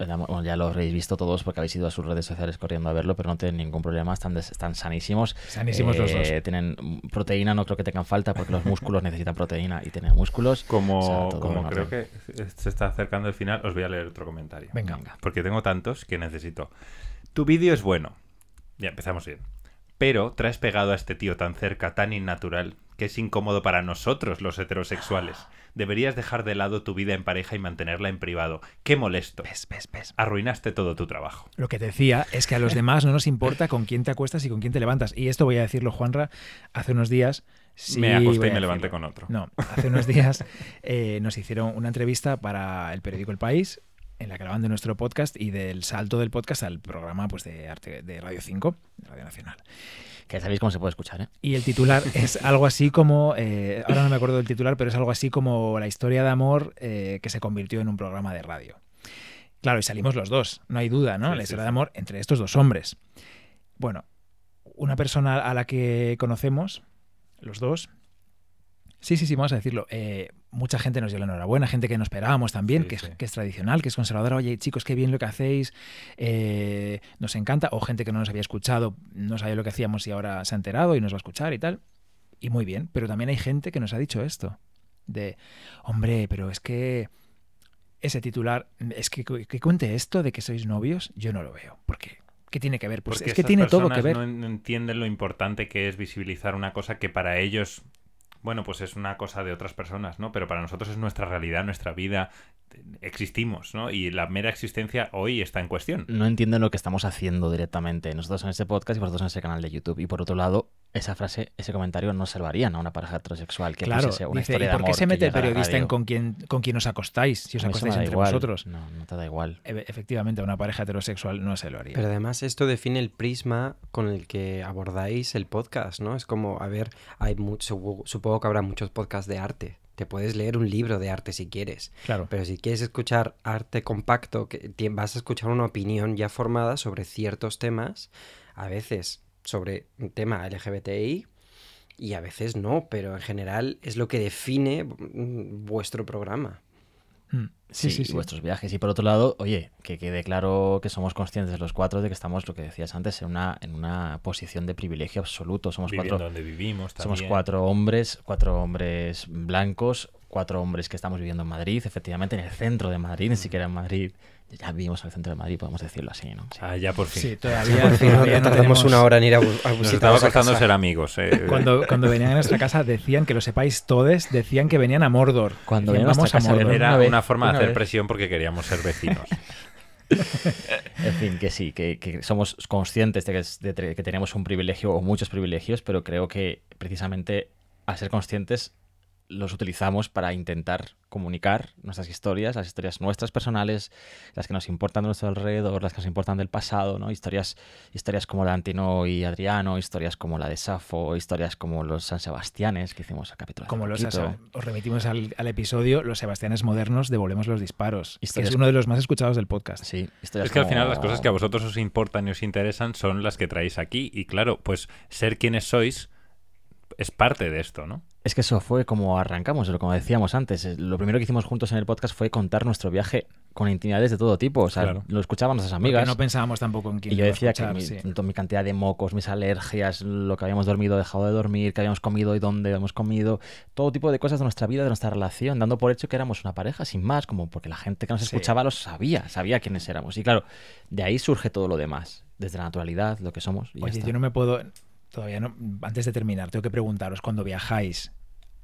ya lo habréis visto todos porque habéis ido a sus redes sociales corriendo a verlo, pero no tienen ningún problema, están, des- están sanísimos. Sanísimos los dos. Eh, Tienen proteína, no creo que tengan falta porque los músculos necesitan proteína y tienen músculos. Como, O sea, todo como en creo que se está acercando el final, os voy a leer otro comentario. Venga. Porque tengo tantos que necesito. Tu vídeo es bueno. Ya empezamos bien. Pero traes pegado a este tío tan cerca, tan innatural, que es incómodo para nosotros los heterosexuales. Deberías dejar de lado tu vida en pareja y mantenerla en privado. Qué molesto. Ves, ves, ves. Arruinaste todo tu trabajo. Lo que te decía es que a los demás no nos importa con quién te acuestas y con quién te levantas. Y esto voy a decirlo, Juanra, hace unos días. sí me acosté y me levanté con otro. No, hace unos días eh, nos hicieron una entrevista para el periódico El País, en la que hablaban de nuestro podcast y del salto del podcast al programa pues, de arte de Radio 5, de Radio Nacional. Que sabéis cómo se puede escuchar, ¿eh? Y el titular es algo así como, eh, ahora no me acuerdo del titular, pero es algo así como la historia de amor eh, que se convirtió en un programa de radio. Claro, y salimos los dos, no hay duda, ¿no? Sí, la historia sí. de amor entre estos dos hombres. Bueno, una persona a la que conocemos, los dos, sí, sí, sí, vamos a decirlo, eh, mucha gente nos dio la enhorabuena, gente que no esperábamos también, Sí, que, sí. Es, que es tradicional, que es conservadora, oye chicos, qué bien lo que hacéis, eh, nos encanta, o gente que no nos había escuchado, no sabía lo que hacíamos y ahora se ha enterado y nos va a escuchar y tal, y muy bien, pero también hay gente que nos ha dicho esto, de, hombre, pero es que ese titular, es que, que cuente esto de que sois novios, yo no lo veo, porque ¿qué tiene que ver? Pues Porque es que tiene todo que ver. No entienden lo importante que es visibilizar una cosa que para ellos, bueno, pues es una cosa de otras personas, ¿no? Pero para nosotros es nuestra realidad, nuestra vida. Existimos, ¿no? Y la mera existencia hoy está en cuestión. No entienden lo que estamos haciendo directamente nosotros en este podcast y vosotros en ese canal de YouTube. Y por otro lado, esa frase, ese comentario no se lo harían a una pareja heterosexual que Claro, pusiese una dice, historia ¿y de por qué amor se mete el periodista en con quién, con quién os acostáis, si os A acostáis entre igual. vosotros? No, no te da igual. E- Efectivamente, a una pareja heterosexual no se lo haría. Pero además esto define el prisma con el que abordáis el podcast, ¿no? Es como, a ver, hay mucho, supongo que habrá muchos podcasts de arte. Te puedes leer un libro de arte si quieres. claro. Pero si quieres escuchar arte compacto, que vas a escuchar una opinión ya formada sobre ciertos temas, a veces sobre un tema LGBTI y a veces no, pero en general es lo que define mm, vuestro programa. Mm, Sí, sí, vuestros viajes. Y por otro lado, oye, que quede claro que somos conscientes los cuatro de que estamos, lo que decías antes, en una, en una posición de privilegio absoluto. Somos Viviendo cuatro, donde vivimos somos cuatro hombres, cuatro hombres blancos, cuatro hombres que estamos viviendo en Madrid, efectivamente, en el centro de Madrid, ni siquiera en Madrid. Ya vivimos en el centro de Madrid, podemos decirlo así, ¿no? Sí. Ah, ya por fin. Sí, todavía, por fin todavía no no tardamos tenemos- una hora en ir a, a Nos estaba a costando ser amigos. eh. Cuando, cuando venían a nuestra casa decían, que lo sepáis todos, decían que venían a Mordor. Cuando venían a vamos a Mordor. Era Una vez, una forma de una hacer vez. presión porque queríamos ser vecinos. En fin, que sí, que, que somos conscientes de que, de que tenemos un privilegio o muchos privilegios, pero creo que precisamente al ser conscientes los utilizamos para intentar comunicar nuestras historias, las historias nuestras personales, las que nos importan de nuestro alrededor, las que nos importan del pasado, ¿no? Historias, historias como la de Antino y Adriano, historias como la de Safo, historias como los San Sebastianes, que hicimos el capítulo Como los os remitimos al, al episodio, los Sebastianes modernos, devolvemos los disparos. que es uno de los más escuchados del podcast. Sí, historias Es que al final las cosas que a vosotros os importan y os interesan son las que traéis aquí. Y claro, pues ser quienes sois es parte de esto, ¿no? Es que eso fue como arrancamos, como decíamos antes. eh, Lo primero que hicimos juntos en el podcast fue contar nuestro viaje con intimidades de todo tipo. O sea, Claro. lo escuchaban nuestras Porque amigas. no pensábamos tampoco en quién Y yo a decía escuchar, que mi, sí. to- mi cantidad de mocos, mis alergias, lo que habíamos dormido, dejado de dormir, que habíamos comido y dónde habíamos comido, todo tipo de cosas de nuestra vida, de nuestra relación, dando por hecho que éramos una pareja, sin más, como porque la gente que nos Sí. escuchaba lo sabía, sabía quiénes éramos. Y claro, de ahí surge todo lo demás, desde la naturalidad, lo que somos. y Oye, yo no me puedo, todavía no, antes de terminar, tengo que preguntaros, cuando viajáis,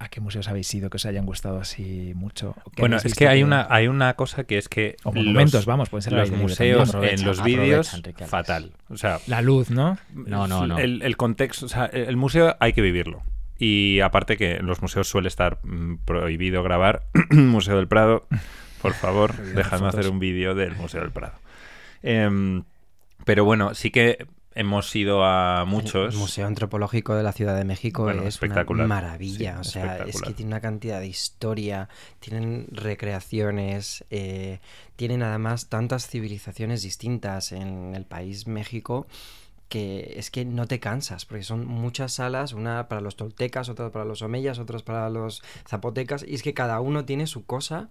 ¿a qué museos habéis ido que os hayan gustado así mucho? ¿O qué Bueno, es que hay una, hay una cosa que es que O monumentos, los, vamos, pueden ser los museos. Aprovecha, en los vídeos, fatal. O sea, La luz, ¿no? No, no, no. El, el contexto, o sea, el museo hay que vivirlo. Y aparte que en los museos suele estar mm, prohibido grabar. Museo del Prado, por favor, dejadme hacer un vídeo del Museo del Prado. Em, pero bueno, sí que hemos ido a muchos. El Museo Antropológico de la Ciudad de México Bueno, es espectacular. una maravilla. Sí, o sea, es que tiene una cantidad de historia, tienen recreaciones, eh, tienen además tantas civilizaciones distintas en el país México que es que no te cansas, porque son muchas salas, una para los toltecas, otra para los omeyas, otras para los zapotecas, y es que cada uno tiene su cosa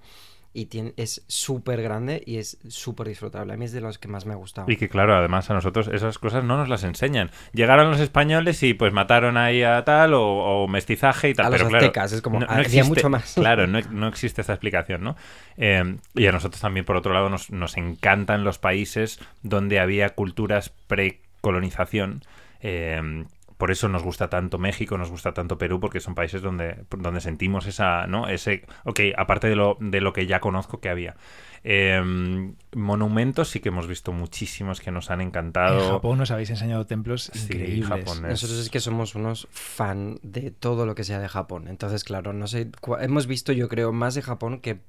y tiene, es súper grande y es súper disfrutable. A mí es de los que más me ha gustado. Y que claro, además a nosotros esas cosas no nos las enseñan. Llegaron los españoles y pues mataron ahí a tal o, o mestizaje y tal. A los pero claro, es como, había mucho más. Claro, no, no existe esta explicación, ¿no? Eh, y a nosotros también, por otro lado, nos, nos encantan los países donde había culturas precolonización. Eh, por eso nos gusta tanto México, nos gusta tanto Perú, porque son países donde, donde sentimos esa, ¿no? Ese, ok, aparte de lo, de lo que ya conozco que había. Eh, monumentos sí que hemos visto muchísimos que nos han encantado. En Japón nos habéis enseñado templos Sí, increíbles. Japón es- Nosotros es que somos unos fan de todo lo que sea de Japón. Entonces, claro, no sé, hemos visto yo creo más de Japón que,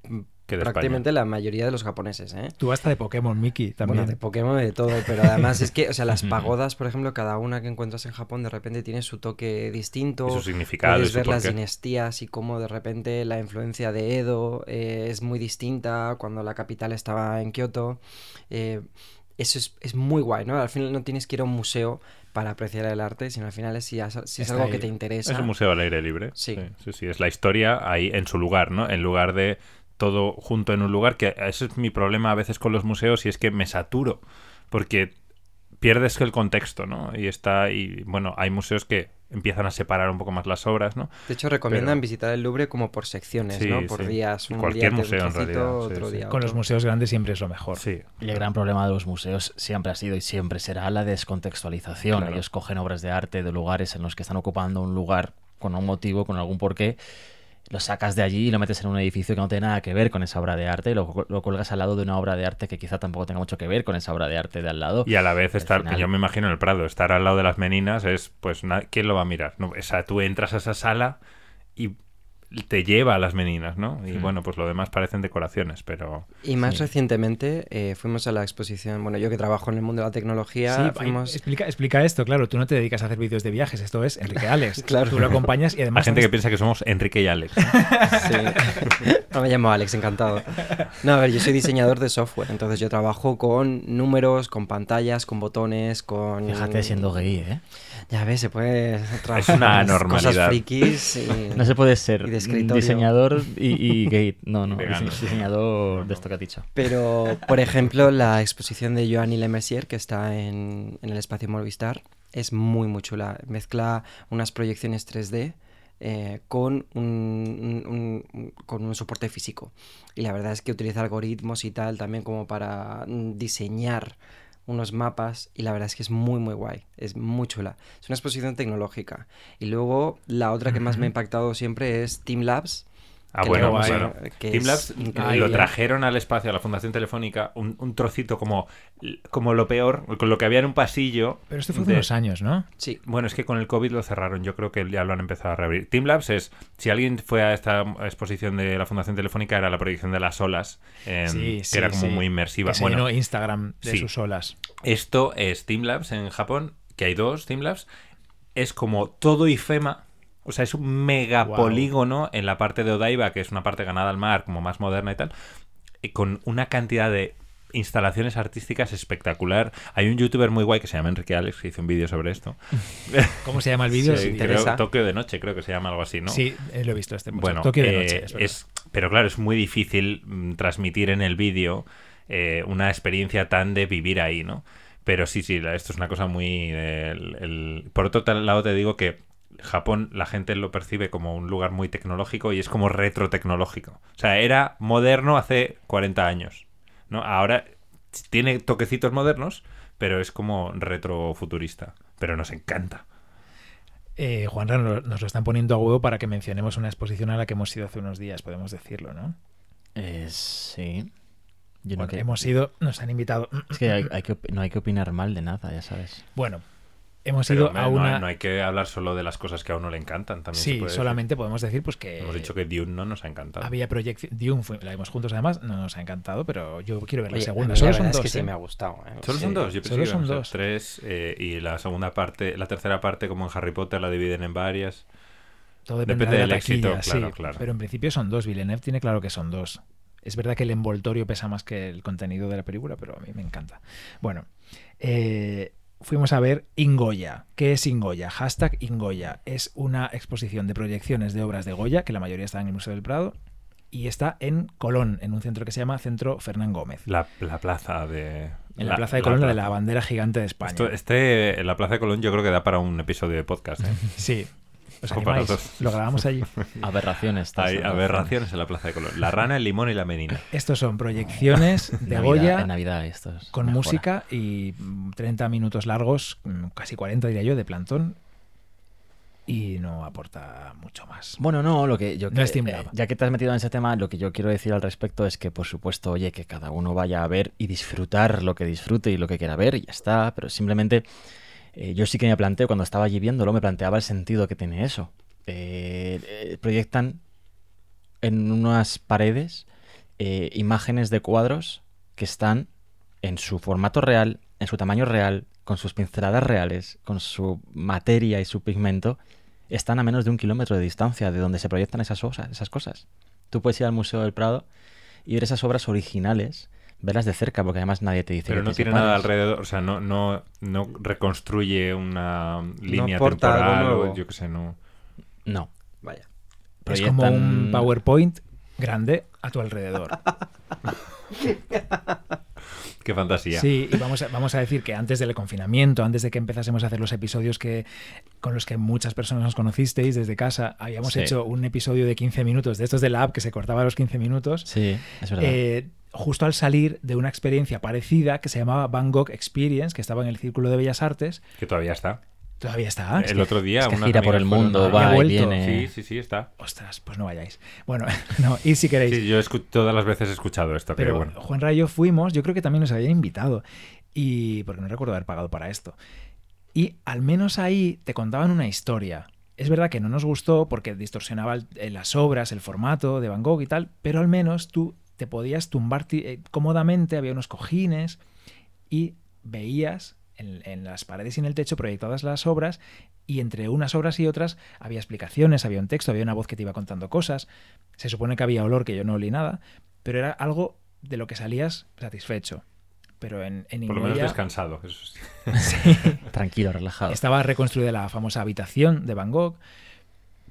Que de prácticamente la mayoría de los japoneses, ¿eh? Tú hasta de Pokémon, Mickey, también. Bueno, de Pokémon y de todo, pero además es que, o sea, las pagodas, por ejemplo, cada una que encuentras en Japón de repente tiene su toque distinto. Y su significado y Puedes su ver las dinastías y cómo de repente la influencia de Edo eh, es muy distinta cuando la capital estaba en Kioto. Eh, eso es, es muy guay, ¿no? Al final no tienes que ir a un museo para apreciar el arte, sino al final es si, has- si es algo ahí. que te interesa. Es un museo al aire libre. Sí. sí, sí, es la historia ahí en su lugar, ¿no? En lugar de todo junto en un lugar, que ese es mi problema a veces con los museos y es que me saturo, porque pierdes el contexto, ¿no? Y está, y bueno, hay museos que empiezan a separar un poco más las obras, ¿no? De hecho, recomiendan Pero- visitar el Louvre como por secciones, Sí, ¿no? Por sí. días. Un Cualquier día un museo, en realidad, sí, otro sí. día Con los museos grandes siempre es lo mejor. Sí. Y el gran problema de los museos siempre ha sido y siempre será la descontextualización. Claro. Ellos cogen obras de arte de lugares en los que están ocupando un lugar con un motivo, con algún porqué, lo sacas de allí y lo metes en un edificio que no tiene nada que ver con esa obra de arte y lo, lo cuelgas al lado de una obra de arte que quizá tampoco tenga mucho que ver con esa obra de arte de al lado. Y a la vez Al estar, final- yo me imagino en el Prado, estar al lado de las meninas es, pues, ¿quién lo va a mirar? No, o sea, tú entras a esa sala y te lleva a las meninas, ¿no? Y Hmm. bueno, pues lo demás parecen decoraciones, pero... Y más Sí. recientemente eh, fuimos a la exposición, bueno, yo que trabajo en el mundo de la tecnología, Sí, fuimos... explica, explica esto, claro, tú no te dedicas a hacer vídeos de viajes, esto es Enrique Alex. Claro. Tú lo acompañas y Hay además... gente que piensa que somos Enrique y Alex. Sí. No, me llamo Alex, encantado. No, a ver, yo soy diseñador de software, entonces yo trabajo con números, con pantallas, con botones, con... Fíjate siendo gay, ¿eh? Ya ves, se puede trabajar Es una con normalidad. Cosas frikis y... No se puede ser Y de escritorio. diseñador y, y gay. No, no, Vegano. dise- diseñador de esto que has dicho. Pero, por ejemplo, la exposición de Joanny Le Mercier, que está en, en el espacio Movistar, es muy, muy chula. Mezcla unas proyecciones 3D eh, con, un, un- un- con un soporte físico. Y la verdad es que utiliza algoritmos y tal también como para mm, diseñar unos mapas y la verdad es que es muy muy guay, es muy chula. Es una exposición tecnológica. Y luego la otra que más me ha impactado siempre es Team Labs. Ah, que bueno, luego, guay. claro. que Team Labs increíble. lo trajeron al espacio, a la Fundación Telefónica, un, un trocito como, como lo peor, con lo que había en un pasillo. Pero esto fue hace de- unos años, ¿no? Sí, Bueno, es que con el COVID lo cerraron, yo creo que ya lo han empezado a reabrir. Team Labs es, si alguien fue a esta exposición de la Fundación Telefónica, era la proyección de las olas, em, Sí, que sí, era como sí. muy inmersiva. Que se Bueno, llenó Instagram de sí. sus olas. esto es Team Labs en Japón, que hay dos Team Labs, es como todo IFEMA, o sea, es un mega Guau. polígono en la parte de Odaiba, que es una parte ganada al mar, como más moderna y tal, y con una cantidad de instalaciones artísticas espectacular. Hay un youtuber muy guay que se llama Enrique Alex, que hizo un vídeo sobre esto. ¿Cómo se llama el vídeo? Sí. Tokio de noche, creo que se llama algo así, ¿no? Sí, eh, lo he visto este mucho. Bueno, Tokio de eh, noche, es pero claro, es muy difícil mm, transmitir en el vídeo eh, una experiencia tan de vivir ahí, ¿no? Pero sí, sí, esto es una cosa muy... eh, el- el- Por otro lado te digo que Japón la gente lo percibe como un lugar muy tecnológico y es como retrotecnológico. O sea, era moderno hace 40 años, ¿no? Ahora tiene toquecitos modernos, pero es como retrofuturista. Pero nos encanta. Eh, Juanra, no- nos lo están poniendo a huevo para que mencionemos una exposición a la que hemos ido hace unos días, podemos decirlo, ¿no? Eh, sí. Yo no que- hemos ido, nos han invitado. Es que, hay- hay que no hay que opinar mal de nada, ya sabes. Bueno, hemos Pero, ido hombre, a no, una. no hay que hablar solo de las cosas que a uno le encantan. También se sí, puede decir. solamente podemos decir pues que Hemos dicho que Dune no nos ha encantado. había proyección. Dune, fue- la vimos juntos además, no nos ha encantado, pero yo quiero ver la Oye, segunda. Solo la son dos. es que ¿eh? sí me ha gustado. ¿eh? Solo son dos, yo pensé Solo que son dos. tres eh, y la segunda parte, la tercera parte como en Harry Potter la dividen en varias. Todo depende Depende de la del éxito, claro, sí, claro. Pero en principio son dos. Villeneuve tiene claro que son dos. Es verdad que el envoltorio pesa más que el contenido de la película, pero a mí me encanta. Bueno, eh, fuimos a ver Ingoya. ¿Qué es Ingoya? Hashtag Ingoya. Es una exposición de proyecciones de obras de Goya, que la mayoría está en el Museo del Prado, y está en Colón, en un centro que se llama Centro Fernán Gómez. La, la plaza de... En la, plaza de Colón, la de la bandera gigante de España. Esto- este, la plaza de Colón yo creo que da para un episodio de podcast. ¿eh? Sí. Lo grabamos allí. Aberraciones. Hay aberraciones en la plaza de Colón. La rana, el limón y la menina. Estos son proyecciones de Navidad- Goya En Navidad estos. con mejora. música y mm, 30 minutos largos, mm, casi 40 diría yo, de plantón. Y no aporta mucho más. Bueno, no, lo que yo No es que- eh, ya que te has metido en ese tema, lo que yo quiero decir al respecto es que, por supuesto, oye, que cada uno vaya a ver y disfrutar lo que disfrute y lo que quiera ver y ya está, pero simplemente eh, yo sí que me planteo, cuando estaba allí viéndolo, me planteaba el sentido que tiene eso. Eh, eh, proyectan en unas paredes imágenes de cuadros que están en su formato real, en su tamaño real, con sus pinceladas reales, con su materia y su pigmento, están a menos de un kilómetro de distancia de donde se proyectan esas, cosas- esas cosas. Tú puedes ir al Museo del Prado y ver esas obras originales, verlas de cerca, porque además nadie te dice Pero que no te tiene nada alrededor, o sea, no, no, no reconstruye una línea temporal o yo qué sé, no. No. Vaya. Es como un PowerPoint grande a tu alrededor. Qué fantasía. Sí, y vamos a, vamos a decir que antes del confinamiento, antes de que empezásemos a hacer los episodios que con los que muchas personas nos conocisteis desde casa, habíamos Sí. hecho un episodio de 15 minutos de estos de la app que se cortaba a los 15 minutos. Sí, es verdad. eh, justo al salir de una experiencia parecida que se llamaba Van Gogh Experience, que estaba en el Círculo de Bellas Artes. Que todavía está. Todavía está. el otro día es que unas gira por el mundo, va y viene. Sí, sí, sí, está. Ostras, pues no vayáis. Bueno, no, y si queréis. Sí, yo todas las veces he escuchado esto, Pero pero bueno. Juan y yo fuimos, yo creo que también nos habían invitado. Y porque no recuerdo haber pagado para esto. Y al menos ahí te contaban una historia. Es verdad que no nos gustó porque distorsionaba el- eh, las obras, el formato de Van Gogh y tal, pero al menos tú te podías tumbar eh, cómodamente, había unos cojines y veías en, en las paredes y en el techo proyectadas las obras y entre unas obras y otras había explicaciones, había un texto, había una voz que te iba contando cosas. Se supone que había olor que yo no olí nada, pero era algo de lo que salías satisfecho. Pero en, en Por lo menos descansado. Eso sí. Sí. Tranquilo, relajado. Estaba reconstruida la famosa habitación de Van Gogh,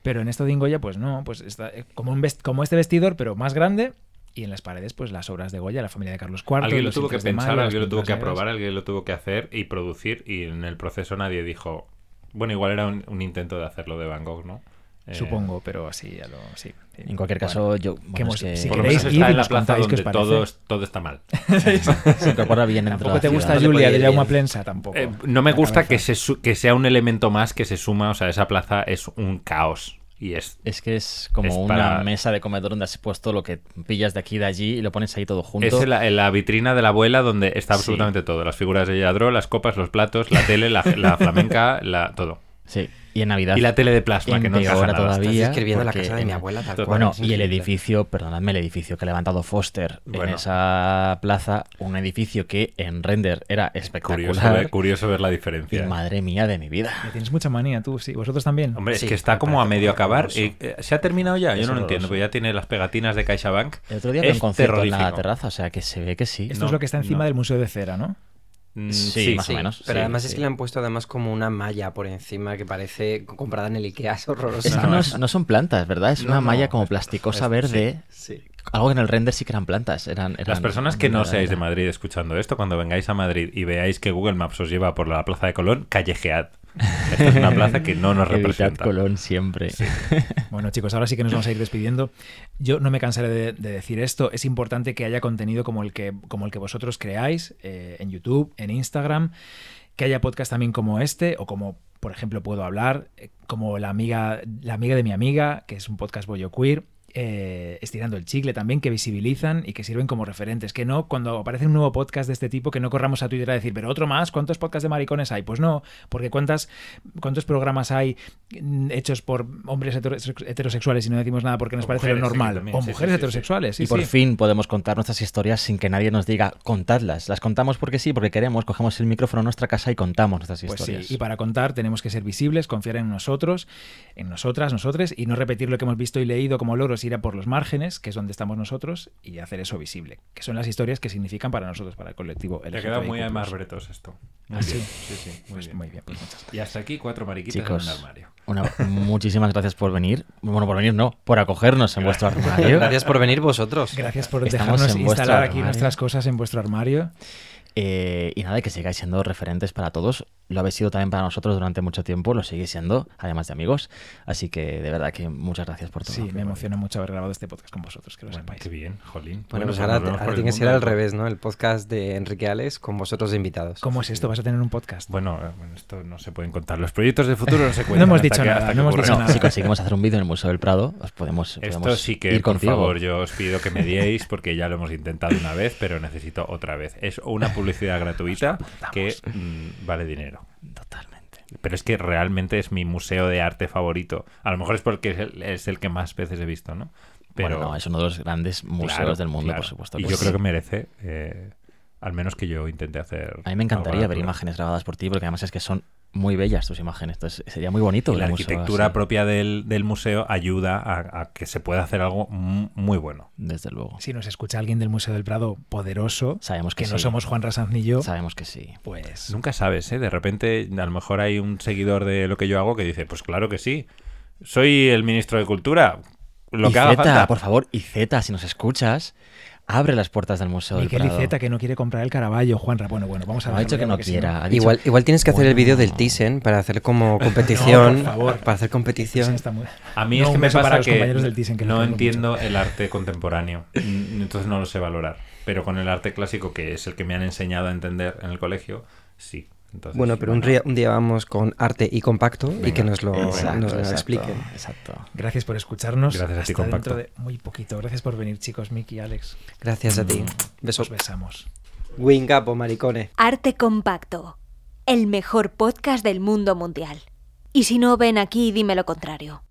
pero en esto de Ingoya, pues no, pues está eh, como, un vest- como este vestidor, pero más grande, y en las paredes, pues las obras de Goya, la familia de Carlos IV. Alguien lo los tuvo que pensar, Mayo, alguien lo tuvo que aprobar, alguien lo tuvo que hacer y producir y en el proceso nadie dijo... Bueno, igual era un, un intento de hacerlo de Van Gogh, ¿no? Eh, Supongo, pero así, a lo, sí. En cualquier Bueno, caso, yo. bueno, que hemos- que si Por queréis ir en la plaza donde todo, todo está mal. se incorpora bien dentro Tampoco te gusta ciudad. Julia puede de Jaume bien. Plensa, tampoco. Eh, no me gusta que, se su- que sea un elemento más que se suma, o sea, esa plaza es un caos. Y es... Es que es como Es una para- mesa de comedor donde has puesto lo que pillas de aquí y de allí y lo pones ahí todo junto. Es la, la vitrina de la abuela donde está Sí. absolutamente todo. Las figuras de Yadro, las copas, los platos, la tele, la, la flamenca, la, todo. Sí, y en Navidad. Y la tele de plasma, que no nada. todavía. Estás la casa de mi abuela tal Bueno, cual. Bueno, y el edificio, perdonadme, el edificio que ha levantado Foster Bueno. en esa plaza, un edificio que en render era Curioso espectacular. ver, curioso ver la Y diferencia. madre mía de mi vida. Me tienes mucha manía tú, sí. ¿Vosotros también? Hombre, Sí, es que está como a medio acabar. horroroso. Eh, eh, ¿Se ha terminado ya? Yo Es no lo entiendo, porque ya tiene las pegatinas de CaixaBank. El otro día había Es un concierto en la terraza, o sea que se ve que sí. Esto no, es lo que está encima no. del Museo de Cera, ¿no? Mm, Sí, más o menos, Pero sí, además sí. es que le han puesto además como una malla por encima que parece comprada en el Ikea, es horrorosa. Es que No, no, es- es- no son plantas, ¿verdad? Es No, una no, malla como es- plasticosa es- verde. Sí. Algo que en el render sí que eran plantas. Eran, Las personas que no seáis de Madrid escuchando esto, cuando vengáis a Madrid y veáis que Google Maps os lleva por la plaza de Colón, callejead. Esta es una plaza que no nos Evitad representa. Colón siempre. Bueno, chicos, ahora sí que nos vamos a ir despidiendo. Yo no me cansaré de, de decir esto. Es importante que haya contenido como el que, como el que vosotros creáis eh, en YouTube, en Instagram, que haya podcast también como este, o como, por ejemplo, puedo hablar, eh, como la amiga, la amiga de mi amiga, que es un podcast bollo queer. Eh, estirando el chicle también, que visibilizan y que sirven como referentes. Que no, cuando aparece un nuevo podcast de este tipo, que no corramos a Twitter a decir, pero otro más, ¿cuántos podcasts de maricones hay? Pues no, porque ¿cuántas, ¿cuántos programas hay hechos por hombres hetero- heterosexuales y no decimos nada porque nos O parece lo sí, normal? también, o sí, mujeres sí, heterosexuales, sí, y por fin podemos contar nuestras historias sin que nadie nos diga contadlas. Las contamos porque sí, porque queremos, cogemos el micrófono en nuestra casa y contamos nuestras Pues historias. sí, y para contar tenemos que ser visibles, confiar en nosotros, en nosotras, nosotros, y no repetir lo que hemos visto y leído como loros, ir a por los márgenes, que es donde estamos nosotros, y hacer eso visible, que son las historias que significan para nosotros, para el colectivo Te ha quedado muy además bretos esto. Muy ¿Ah, sí? bien. Sí, sí, muy Pues bien. muy bien, pues muchas gracias. Y hasta aquí cuatro mariquitas Chicos, en un armario. una- muchísimas gracias por venir. Bueno, por venir no, por acogernos en vuestro armario. Gracias por venir vosotros. Gracias por Estamos dejarnos instalar aquí nuestras cosas en vuestro armario. Eh, y nada, que sigáis siendo referentes para todos. Lo habéis sido también para nosotros durante mucho tiempo, lo seguís siendo, además de amigos. Así que de verdad que muchas gracias por todo. Sí, me emociona mucho haber grabado este podcast con vosotros, que lo Bueno, sepáis. qué bien, jolín. Bueno, pues nos ahora, ahora tiene que ser al revés, ¿no? El podcast de Enrique Alex con vosotros de invitados. ¿Cómo es esto? ¿Vas a tener un podcast? Bueno, eh, bueno, esto no se pueden contar. Los proyectos de futuro no se cuentan. No hemos dicho que- nada, no hemos dicho No, nada. si conseguimos hacer un vídeo en el Museo del Prado, os podemos, Esto podemos sí que, ir por contigo. favor, yo os pido que me diéis porque ya lo hemos intentado una vez, pero necesito otra vez. Es una publicidad gratuita que mm, vale dinero. Totalmente. Pero es que realmente es mi museo de arte favorito. A lo mejor es porque es el, es el que más veces he visto, ¿no? Pero Bueno, no, es uno de los grandes museos Claro, del mundo, claro. por supuesto. Y yo sí. creo que merece, eh, al menos que yo intente hacer. A mí me encantaría ver imágenes grabadas por ti, porque además es que son muy bellas tus imágenes. Entonces sería muy bonito. Y la museo arquitectura propia del, del museo ayuda a, a que se pueda hacer algo mu- muy bueno. Desde luego. Si nos escucha alguien del Museo del Prado poderoso, Sabemos que, que no somos Juan Rasanz ni yo, Sabemos que sí. pues Nunca sabes, ¿eh? De repente, a lo mejor hay un seguidor de lo que yo hago que dice: Pues claro que sí. Soy el ministro de Cultura. Lo y que haga Zeta, falta. por favor, y Z, si nos escuchas, abre las puertas del Museo Miquel del Prado. Iceta que no quiere comprar el Caravaggio, Juanra. Bueno, bueno, vamos a No ha dicho que no si quiera. dicho- Igual, igual tienes que hacer el vídeo del Thyssen para hacer como competición. por favor. Para hacer competición. está muy- A mí No, es que me pasa que compañeros del Thyssen, que no entiendo mucho. el arte contemporáneo, entonces no lo sé valorar. Pero con el arte clásico, que es el que me han enseñado a entender en el colegio, sí. Entonces, Bueno, pero un día, un día vamos con arte y compacto y que nos lo, Exacto, nos lo exacto, expliquen. Exacto. Gracias por escucharnos. Gracias a ti, Compacto. dentro de muy poquito. Gracias por venir, chicos, Miki y Alex. Gracias a ti. Besos. Os besamos. Wing up, o maricones. Arte Compacto, el mejor podcast del mundo mundial. Y si no, ven aquí y dime lo contrario.